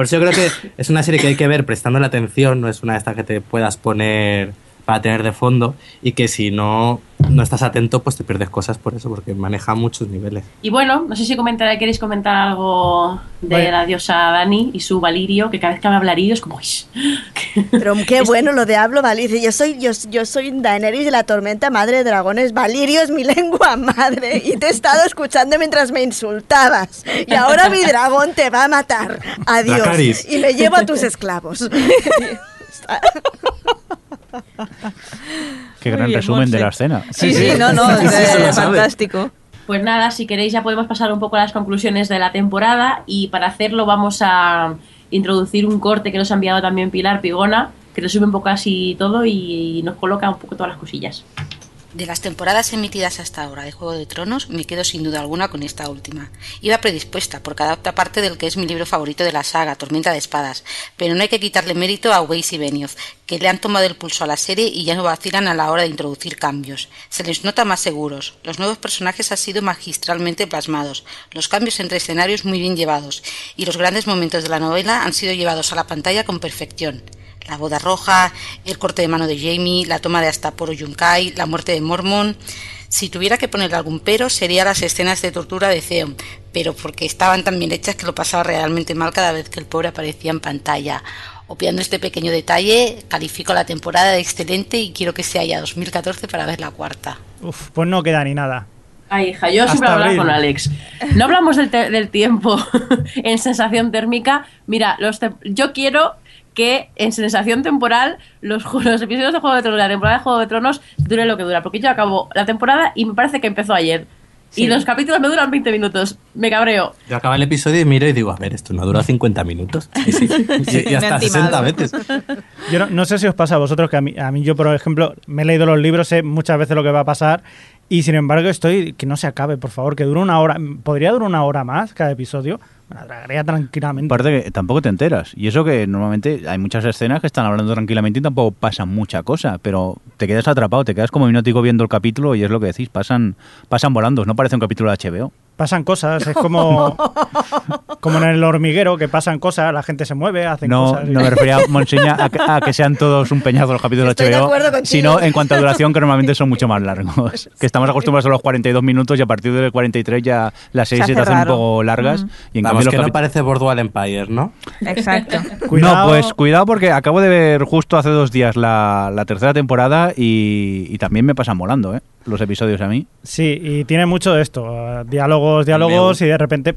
Por eso yo creo que es una serie que hay que ver prestando la atención, no es una de estas que te puedas poner para tener de fondo y que si no, no estás atento pues te pierdes cosas por eso, porque maneja muchos niveles. Y bueno, no sé si comentar, queréis comentar algo de Vale. la diosa Dani y su Valirio, que cada vez que me habla Lirio es como... [laughs] Pero qué bueno lo de hablo Valirio. Yo soy, yo, yo soy Daenerys de la tormenta, madre de dragones. Valirio es mi lengua [laughs] madre. Y te he estado escuchando mientras me insultabas. Y ahora mi dragón te va a matar. Adiós. Y me llevo a tus esclavos. [laughs] Qué Muy gran bien, resumen de la escena. Sí, sí, no, no, Sí, es, fantástico. Pues nada, si queréis ya podemos pasar un poco a las conclusiones de la temporada y para hacerlo vamos a introducir un corte que nos ha enviado también Pilar Pigona, que resume un poco así todo y nos coloca un poco todas las cosillas. De las temporadas emitidas hasta ahora de Juego de Tronos, me quedo sin duda alguna con esta última. Iba predispuesta porque adapta parte del que es mi libro favorito de la saga, Tormenta de Espadas, pero no hay que quitarle mérito a Weiss y Benioff, que le han tomado el pulso a la serie y ya no vacilan a la hora de introducir cambios. Se les nota más seguros, los nuevos personajes han sido magistralmente plasmados, los cambios entre escenarios muy bien llevados, y los grandes momentos de la novela han sido llevados a la pantalla con perfección la boda roja, el corte de mano de Jamie, la toma de Astaporo Yunkai, la muerte de Mormon. Si tuviera que ponerle algún pero, sería las escenas de tortura de Theon, pero porque estaban tan bien hechas que lo pasaba realmente mal cada vez que el pobre aparecía en pantalla. Obviando este pequeño detalle, califico la temporada de excelente y quiero que sea ya 2014 para ver la cuarta. Uf, pues no queda ni nada. Ay, hija, yo Hasta siempre hablar con Alex. No hablamos del, del tiempo [laughs] en sensación térmica. Mira, los te- yo quiero que en sensación temporal los, los episodios de Juego de Tronos, la temporada de Juego de Tronos, dure lo que dura. Porque yo acabo la temporada y me parece que empezó ayer. Sí. Y los capítulos me duran 20 minutos. Me cabreo. Yo acabo el episodio y miro y digo, a ver, esto no dura 50 minutos. Y, [laughs] sí, [laughs] y- y hasta 60 veces. Yo no, no sé si os pasa a vosotros que a mí, a mí yo, por ejemplo, me he leído los libros, sé muchas veces lo que va a pasar y sin embargo estoy que no se acabe, por favor, que dure una hora. ¿Podría durar una hora más cada episodio? Me la tragaría tranquilamente. Aparte que tampoco te enteras. Y eso que normalmente hay muchas escenas que están hablando tranquilamente y tampoco pasa mucha cosa, pero te quedas atrapado, te quedas como hipnótico viendo el capítulo y es lo que decís, pasan, pasan volando, no parece un capítulo de HBO. Pasan cosas, es como, [laughs] como en el hormiguero, que pasan cosas, la gente se mueve, hacen No, cosas. no me [laughs] refería, Monseña, a, que- a que sean todos un peñazo los capítulos Estoy de de HBO, contigo. sino en cuanto a duración, que normalmente son mucho más largos. Que estamos acostumbrados a los 42 minutos y a partir del 43 ya las series se, te hacen un poco largas. Y en Vamos, cambio que no parece Boardwalk Empire, ¿no? Exacto. [laughs] Cuidado. No, pues cuidado porque acabo de ver justo hace dos días la, la tercera temporada y, y también me pasan volando, ¿eh? Los episodios a mí. Sí, y tiene mucho de esto, eh, diálogos, diálogos y de repente.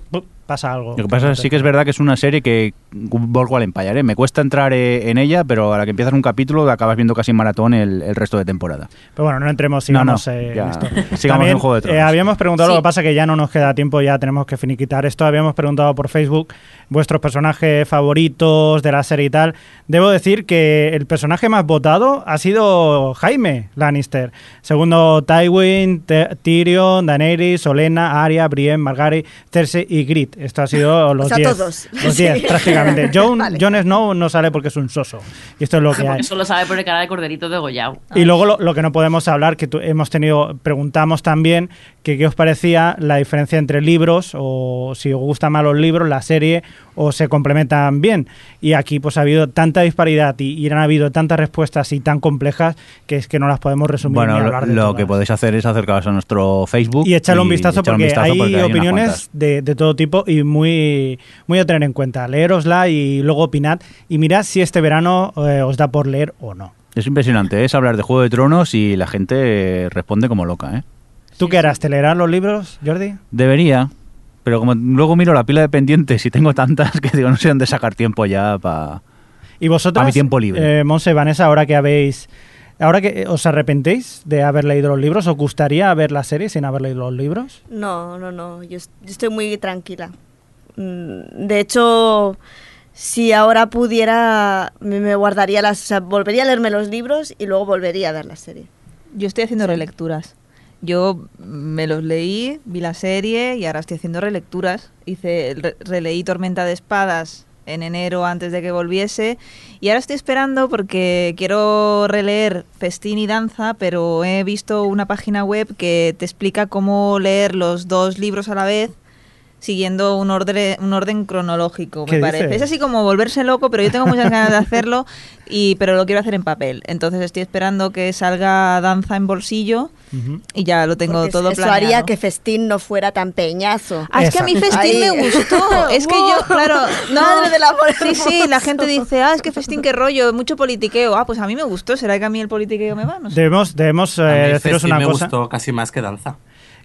Pasa algo. Lo que pasa es sí que es verdad que es una serie que Boardwalk Empire, ¿eh? Me cuesta entrar eh, en ella, pero a la que empiezas un capítulo acabas viendo casi en maratón el, el resto de temporada. Pero bueno, no entremos, sigamos no, eh, ya, en esto. [laughs] sigamos También, en Juego de Tronos. eh, habíamos preguntado, Sí. lo que pasa que ya no nos queda tiempo, ya tenemos que finiquitar esto. Habíamos preguntado por Facebook vuestros personajes favoritos de la serie y tal. Debo decir que el personaje más votado ha sido Jaime Lannister. Segundo, Tywin, T- Tyrion, Daenerys, Olena, Arya, Brienne, Margaery, Cersei y Grit. Esto ha sido los O sea, 10. todos. Los 10, Sí. prácticamente. [laughs] Jon, Vale. Jon Snow no sale porque es un soso. Y esto es lo que hay. Solo sabe por el cara de corderito de Goyao. Y luego lo, lo que no podemos hablar, que tu- hemos tenido, preguntamos también que qué os parecía la diferencia entre libros o si os gustan más los libros, la serie o se complementan bien. Y aquí pues ha habido tanta disparidad y, y han habido tantas respuestas y tan complejas que es que no las podemos resumir Bueno, ni lo, hablar de lo todas. que podéis hacer es acercaros a nuestro Facebook y echarle un vistazo un porque hay porque opiniones de, de todo tipo y muy, muy a tener en cuenta. Leerosla y luego opinad y mirad si este verano eh, os da por leer o no. Es impresionante, es hablar de Juego de Tronos y la gente responde como loca, ¿eh? ¿Tú qué harás? ¿Te leerás los libros, Jordi? Debería, pero como luego miro la pila de pendientes y tengo tantas [laughs] que digo, no sé dónde sacar tiempo ya para... ¿Y vosotros? A mi tiempo libre. Eh, Monse, Vanessa, ahora que habéis... Ahora que eh, os arrepentéis de haber leído los libros, ¿os gustaría ver la serie sin haber leído los libros? No, no, no. Yo, yo estoy muy tranquila. Mm, De hecho, si ahora pudiera, me, me guardaría las. O sea, volvería a leerme los libros y luego volvería a ver la serie. Yo estoy haciendo relecturas. Yo me los leí, vi la serie y ahora estoy haciendo relecturas. Hice re- releí Tormenta de Espadas en enero antes de que volviese y ahora estoy esperando porque quiero releer Festín y Danza, pero he visto una página web que te explica cómo leer los dos libros a la vez siguiendo un orden, un orden cronológico, ¿Qué me parece. dices? Es así como volverse loco, pero yo tengo muchas ganas de [laughs] hacerlo, y pero lo quiero hacer en papel. Entonces estoy esperando que salga Danza en bolsillo y ya lo tengo Porque todo eso planeado. haría que Festín no fuera tan peñazo. Ah, es que a mí Festín me gustó. [laughs] Es que yo, claro, no. Madre del amor Sí, sí, la gente dice, ah, es que Festín, qué rollo, mucho politiqueo. Ah, pues a mí me gustó. ¿Será que a mí el politiqueo me va? No sé. Debemos, debemos eh, A mí deciros Festín una me cosa. gustó casi más que Danza.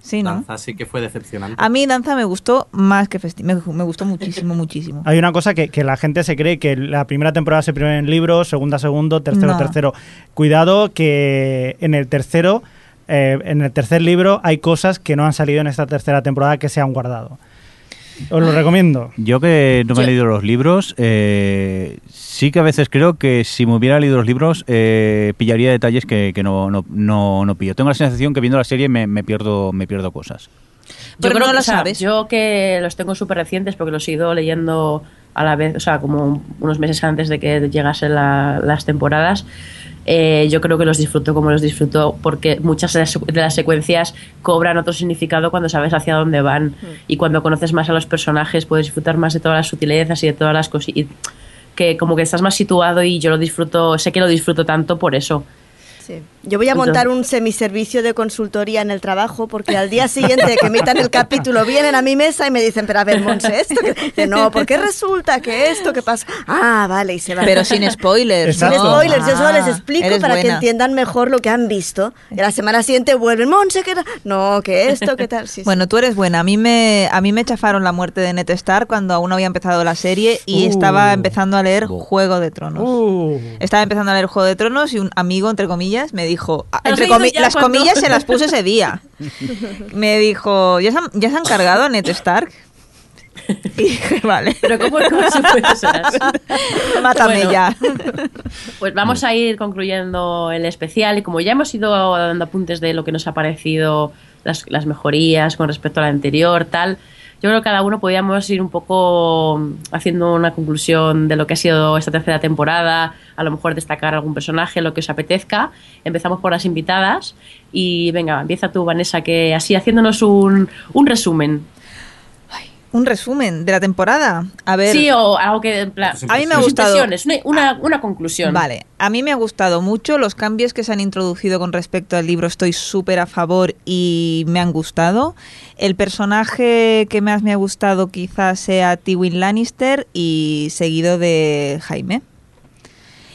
Sí, ¿no? Danza sí que fue decepcionante. A mí Danza me gustó más que Festín. Me, me gustó muchísimo, [laughs] muchísimo. Hay una cosa que, que la gente se cree que la primera temporada se primero en libro, segunda segundo, tercero No. tercero. Cuidado que en el tercero, eh, en el tercer libro hay cosas que no han salido en esta tercera temporada que se han guardado. Os lo recomiendo. Yo que no me he Yo- leído los libros, eh, sí que a veces creo que si me hubiera leído los libros eh, pillaría detalles que, que no, no, no, no pillo. Tengo la sensación que viendo la serie me, me pierdo, me pierdo cosas. Pero creo no que, lo o sea, sabes. Yo que los tengo súper recientes porque los he ido leyendo a la vez, o sea, como unos meses antes de que llegasen la- las temporadas. Eh, yo creo que los disfruto como los disfruto porque muchas de las, secuencias cobran otro significado cuando sabes hacia dónde van y cuando conoces más a los personajes puedes disfrutar más de todas las sutilezas y de todas las cosas que como que estás más situado y yo lo disfruto, sé que lo disfruto tanto por eso. Sí. Yo voy a Entonces- montar un semiservicio de consultoría en el trabajo porque al día siguiente que emitan el capítulo vienen a mi mesa y me dicen, pero a ver, Monse, esto que... No, porque resulta que esto que pasa... Ah, vale, y se va. Pero sin spoilers. Sin ¿no? spoilers, yo solo Ah, les explico eres para que buena. entiendan mejor lo que han visto. Y la semana siguiente vuelven, Monse, que no, que esto, que tal. Sí, sí. Bueno, tú eres buena. A mí me a mí me chafaron la muerte de Ned Stark cuando aún no había empezado la serie y Uh. estaba empezando a leer Juego de Tronos. Uh. Estaba empezando a leer Juego de Tronos y un amigo, entre comillas, me dijo... ah, ¿Has Entre comi- las cuando? comillas se las puse ese día. [laughs] Me dijo, ¿ya se han, ya se han cargado Ned Stark? Y dije, vale. Pero ¿cómo, cómo se puede ser así? [laughs] Mátame Bueno. ya. Pues vamos a ir concluyendo el especial y como ya hemos ido dando apuntes de lo que nos ha parecido, las, las mejorías con respecto al anterior, tal, yo creo que cada uno podíamos ir un poco haciendo una conclusión de lo que ha sido esta tercera temporada, a lo mejor destacar algún personaje, lo que os apetezca. Empezamos por las invitadas y venga, empieza tú, Vanessa, que así haciéndonos un, un resumen. Un resumen de la temporada. A ver. Sí, o algo que en plan, A mí me ha gustado. una, una conclusión. Vale, a mí me ha gustado mucho los cambios que se han introducido con respecto al libro. Estoy súper a favor y me han gustado. El personaje que más me ha gustado quizás sea Tywin Lannister y seguido de Jaime.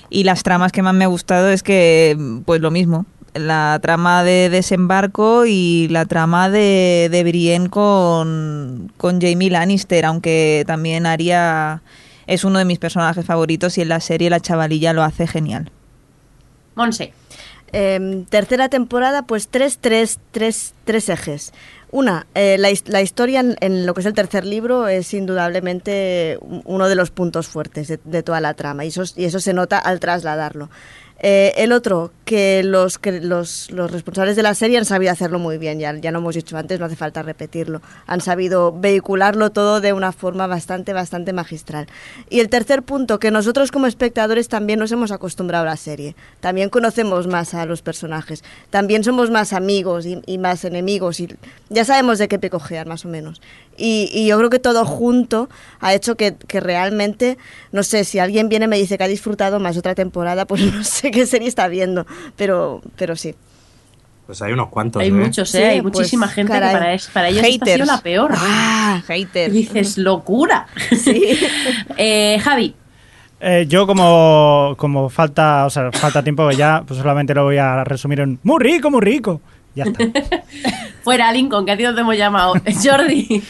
Y las tramas que más me ha gustado es que, pues lo mismo, la trama de desembarco y la trama de, de Brienne con, con Jamie Lannister, aunque también Arya es uno de mis personajes favoritos y en la serie la chavalilla lo hace genial. Monse. Em, tercera temporada, pues tres, tres, tres, tres ejes. Una, eh, la, la historia en, en lo que es el tercer libro es indudablemente un- uno de los puntos fuertes de, de toda la trama y eso, y eso se nota al trasladarlo. Eh, el otro, que, los, que los, los responsables de la serie han sabido hacerlo muy bien, ya, ya lo hemos dicho antes, no hace falta repetirlo. Han sabido vehicularlo todo de una forma bastante, bastante magistral. Y el tercer punto, que nosotros como espectadores también nos hemos acostumbrado a la serie. También conocemos más a los personajes. También somos más amigos y, más enemigos. Y ya sabemos de qué picojear, más o menos. Y, y yo creo que todo junto ha hecho que, que realmente, no sé, si alguien viene y me dice que ha disfrutado más otra temporada, [laughs] pues no sé qué serie está viendo, pero, pero sí. Pues hay unos cuantos. Hay ¿eh? muchos, ¿eh? Sí, hay pues, muchísima gente caray. que para, es- para ellos esta ha sido la peor. Ah. Y dices, locura. [laughs] Eh, Javi, Eh, yo como, como falta, o sea, falta tiempo que ya, pues solamente lo voy a resumir en muy rico, muy rico. Ya está. [laughs] fuera Lincoln, que a ti no te hemos llamado. [laughs] Jordi.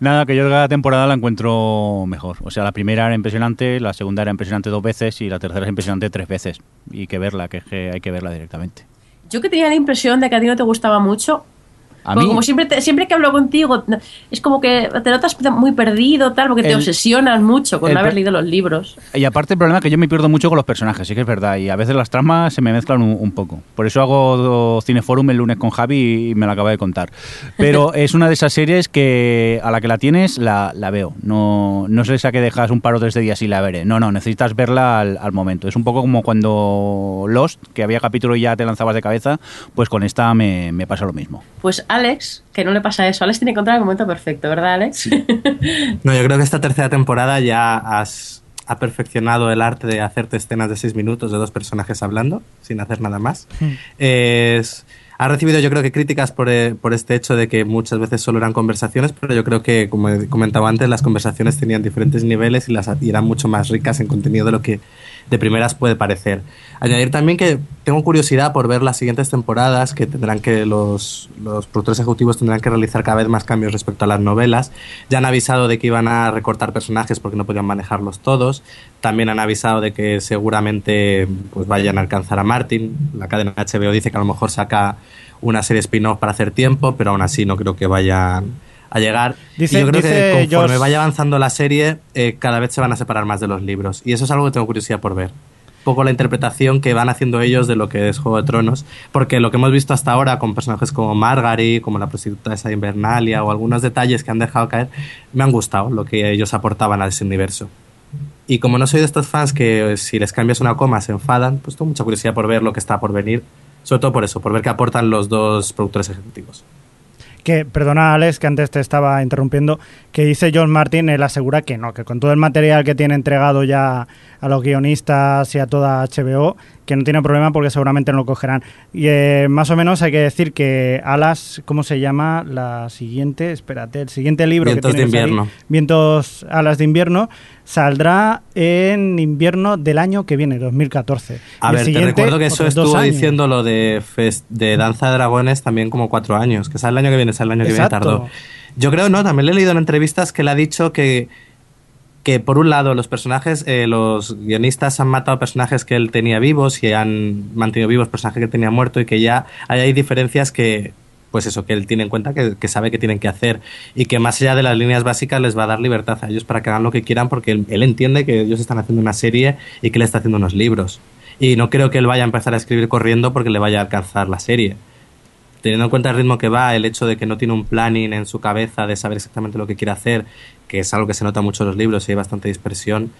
Nada, que yo cada temporada la encuentro mejor. O sea, la primera era impresionante, la segunda era impresionante dos veces y la tercera es impresionante tres veces. Y que verla, que es que hay que verla directamente. Yo que tenía la impresión de que a ti no te gustaba mucho. A Porque mí, como siempre, te- siempre que hablo contigo, es como que te notas muy perdido, tal, porque te obsesionas mucho con el no haber leído los libros. y aparte el problema es que yo me pierdo mucho con los personajes, sí que es verdad. Y a veces las tramas se me mezclan un, un poco. Por eso hago Cineforum el lunes con Javi y me lo acaba de contar. Pero [laughs] es una de esas series que a la que la tienes la, la veo. No, no es esa que dejas un par o tres de días y la veré. No, no, necesitas verla al, al momento. Es un poco como cuando Lost, que había capítulo y ya te lanzabas de cabeza, pues con esta me, me pasa lo mismo. Pues Alex, que no le pasa eso, Alex tiene que encontrar el momento perfecto, ¿verdad, Alex? [laughs] No, yo creo que esta tercera temporada ya has ha perfeccionado el arte de hacerte escenas de seis minutos de dos personajes hablando, sin hacer nada más. Es- ha recibido yo creo que críticas por, eh, por este hecho de que muchas veces solo eran conversaciones, pero yo creo que, como he comentado antes, las conversaciones tenían diferentes niveles y, las, y eran mucho más ricas en contenido de lo que de primeras puede parecer. Añadir también que tengo curiosidad por ver las siguientes temporadas que tendrán que los, los productores ejecutivos tendrán que realizar cada vez más cambios respecto a las novelas. Ya han avisado de que iban a recortar personajes porque no podían manejarlos todos. También han avisado de que seguramente pues vayan a alcanzar a Martin. La cadena HBO dice que a lo mejor saca una serie spin-off para hacer tiempo, pero aún así no creo que vayan a llegar. Dice- y yo creo que conforme Josh- vaya avanzando la serie, eh, cada vez se van a separar más de los libros. Y eso es algo que tengo curiosidad por ver. Un poco la interpretación que van haciendo ellos de lo que es Juego de Tronos, porque lo que hemos visto hasta ahora con personajes como Margaery, como la prostituta esa Invernalia o algunos detalles que han dejado caer, me han gustado lo que ellos aportaban a ese universo. Y como no soy de estos fans que eh, si les cambias una coma se enfadan, pues tengo mucha curiosidad por ver lo que está por venir, sobre todo por eso, por ver qué aportan los dos productores ejecutivos. Que, perdona Alex, que antes te estaba interrumpiendo, que dice John Martin, él asegura que no, que con todo el material que tiene entregado ya a los guionistas y a toda HBO, que no tiene problema porque seguramente no lo cogerán. Y eh, más o menos hay que decir que Alas, ¿cómo se llama? La siguiente, espérate, el siguiente libro Vientos que de invierno. Vientos Alas de invierno, saldrá en invierno del año que viene, 2014. A Y ver, te recuerdo que eso estuvo años. diciendo lo de, fest- de Danza de Dragones también como cuatro años, que sale el año que viene, sale el año que viene tardó. Yo creo, no, también le he leído en entrevistas que le ha dicho que, que por un lado los personajes, eh, los guionistas han matado personajes que él tenía vivos y han mantenido vivos personajes que tenía muerto y que ya hay, hay diferencias que, pues eso, que él tiene en cuenta, que, que sabe que tienen que hacer y que más allá de las líneas básicas les va a dar libertad a ellos para que hagan lo que quieran porque él, él entiende que ellos están haciendo una serie y que él está haciendo unos libros. Y no creo que él vaya a empezar a escribir corriendo porque le vaya a alcanzar la serie. Teniendo en cuenta el ritmo que va, el hecho de que no tiene un planning en su cabeza de saber exactamente lo que quiere hacer, que es algo que se nota mucho en los libros y hay bastante dispersión,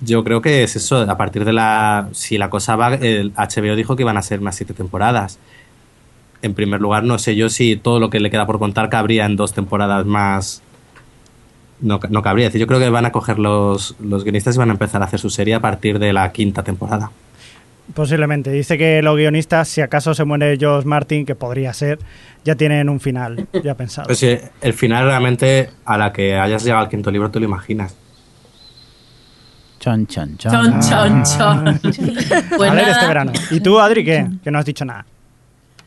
yo creo que es eso. A partir de la. Si la cosa va. El HBO dijo que iban a ser unas siete temporadas. En primer lugar, no sé yo si todo lo que le queda por contar cabría en dos temporadas más. No, no cabría. Es decir, yo creo que van a coger los, los guionistas y van a empezar a hacer su serie a partir de la quinta temporada. Posiblemente. Dice que los guionistas, si acaso se muere Josh Martin, que podría ser, ya tienen un final ya pensado. Pues sí, el final realmente, a la que hayas llegado al quinto libro, tú lo imaginas. Chan, chan, chan. Chon, chon, chon. Pues a ver este verano. ¿Y tú, Adri, qué? Que no has dicho nada.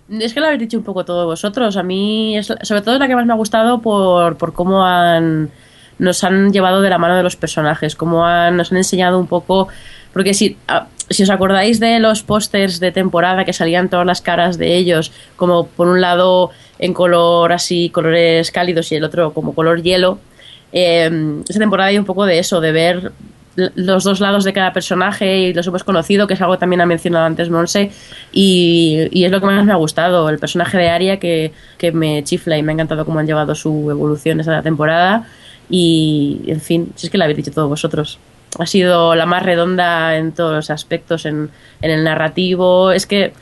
Es que lo habéis dicho un poco todos vosotros. A mí, es, sobre todo, es la que más me ha gustado por, por cómo han, nos han llevado de la mano de los personajes, cómo han, nos han enseñado un poco. Porque si, si os acordáis de los pósters de temporada que salían todas las caras de ellos, como por un lado en color así, colores cálidos y el otro como color hielo, eh, esta temporada hay un poco de eso, de ver los dos lados de cada personaje y los hemos conocido, que es algo que también ha mencionado antes Monse, y, y es lo que más me ha gustado, el personaje de Aria que, que me chifla y me ha encantado cómo han llevado su evolución esta temporada, y en fin, si es que lo habéis dicho todos vosotros. Ha sido la más redonda en todos los aspectos, en, en el narrativo, es que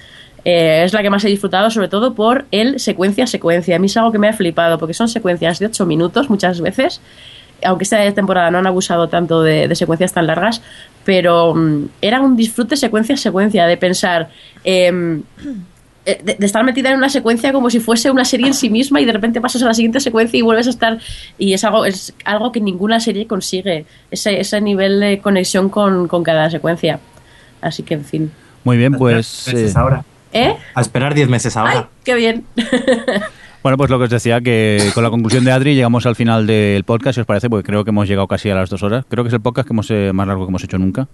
eh, es la que más he disfrutado, sobre todo por el secuencia a secuencia. A mí es algo que me ha flipado, porque son secuencias de 8 minutos muchas veces. Aunque esta temporada no han abusado tanto de, de secuencias tan largas, pero mm, era un disfrute secuencia a secuencia, de pensar. em, eh, de, de estar metida en una secuencia como si fuese una serie en sí misma y de repente pasas a la siguiente secuencia y vuelves a estar y es algo es algo que ninguna serie consigue ese, ese nivel de conexión con, con cada secuencia así que en fin Muy bien, pues. Meses eh, ahora. ¿eh? A esperar 10 meses ahora. qué bien [laughs] Bueno, pues lo que os decía, que con la conclusión de Adri llegamos al final del podcast, si os parece, porque creo que hemos llegado casi a las dos horas. Creo que es el podcast que hemos, eh, más largo que hemos hecho nunca.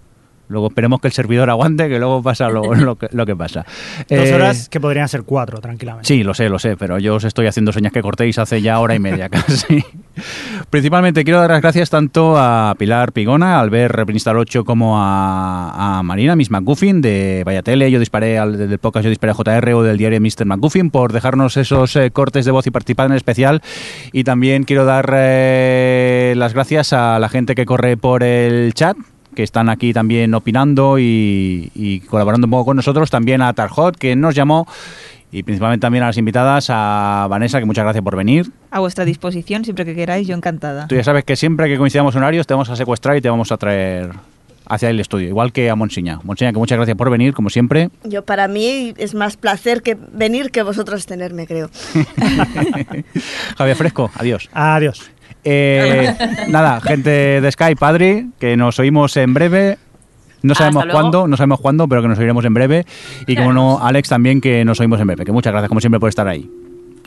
Luego esperemos que el servidor aguante, que luego pasa lo, [laughs] lo que, lo que pasa. Dos Eh, horas que podrían ser cuatro, tranquilamente. Sí, lo sé, lo sé, pero yo os estoy haciendo señas que cortéis hace ya hora y media [laughs] casi. Principalmente quiero dar las gracias tanto a Pilar Pigona, al ver Repristar 8, como a, a Marina, Miss McGuffin, de Vaya Tele, yo disparé al del podcast, yo disparé a JR o del diario Mr. McGuffin, por dejarnos esos eh, cortes de voz y participar en el especial. Y también quiero dar eh, las gracias a la gente que corre por el chat, que están aquí también opinando y, y colaborando un poco con nosotros. También a Tarjot, que nos llamó. Y principalmente también a las invitadas, a Vanessa, que muchas gracias por venir. A vuestra disposición, siempre que queráis, yo encantada. Tú ya sabes que siempre que coincidamos horarios te vamos a secuestrar y te vamos a traer hacia el estudio, igual que a Monsiña. Monsiña, que muchas gracias por venir, como siempre. Yo para mí es más placer que venir que vosotros tenerme, creo. [laughs] Javier Fresco, adiós. Adiós. Eh, [laughs] nada, gente de Skype, Adri, que nos oímos en breve. No Hasta sabemos cuándo, no sabemos cuándo, pero que nos oiremos en breve. Y como no, Alex también, que nos oímos en breve. Que muchas gracias, como siempre, por estar ahí.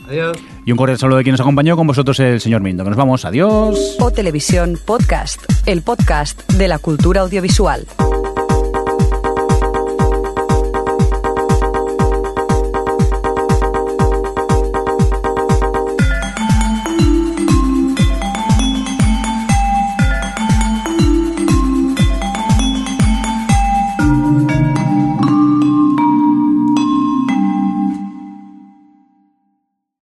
Adiós. Y un cordial saludo de quien nos acompañó, con vosotros el señor Mindo. Que nos vamos, adiós. O Televisión Podcast, el podcast de la cultura audiovisual.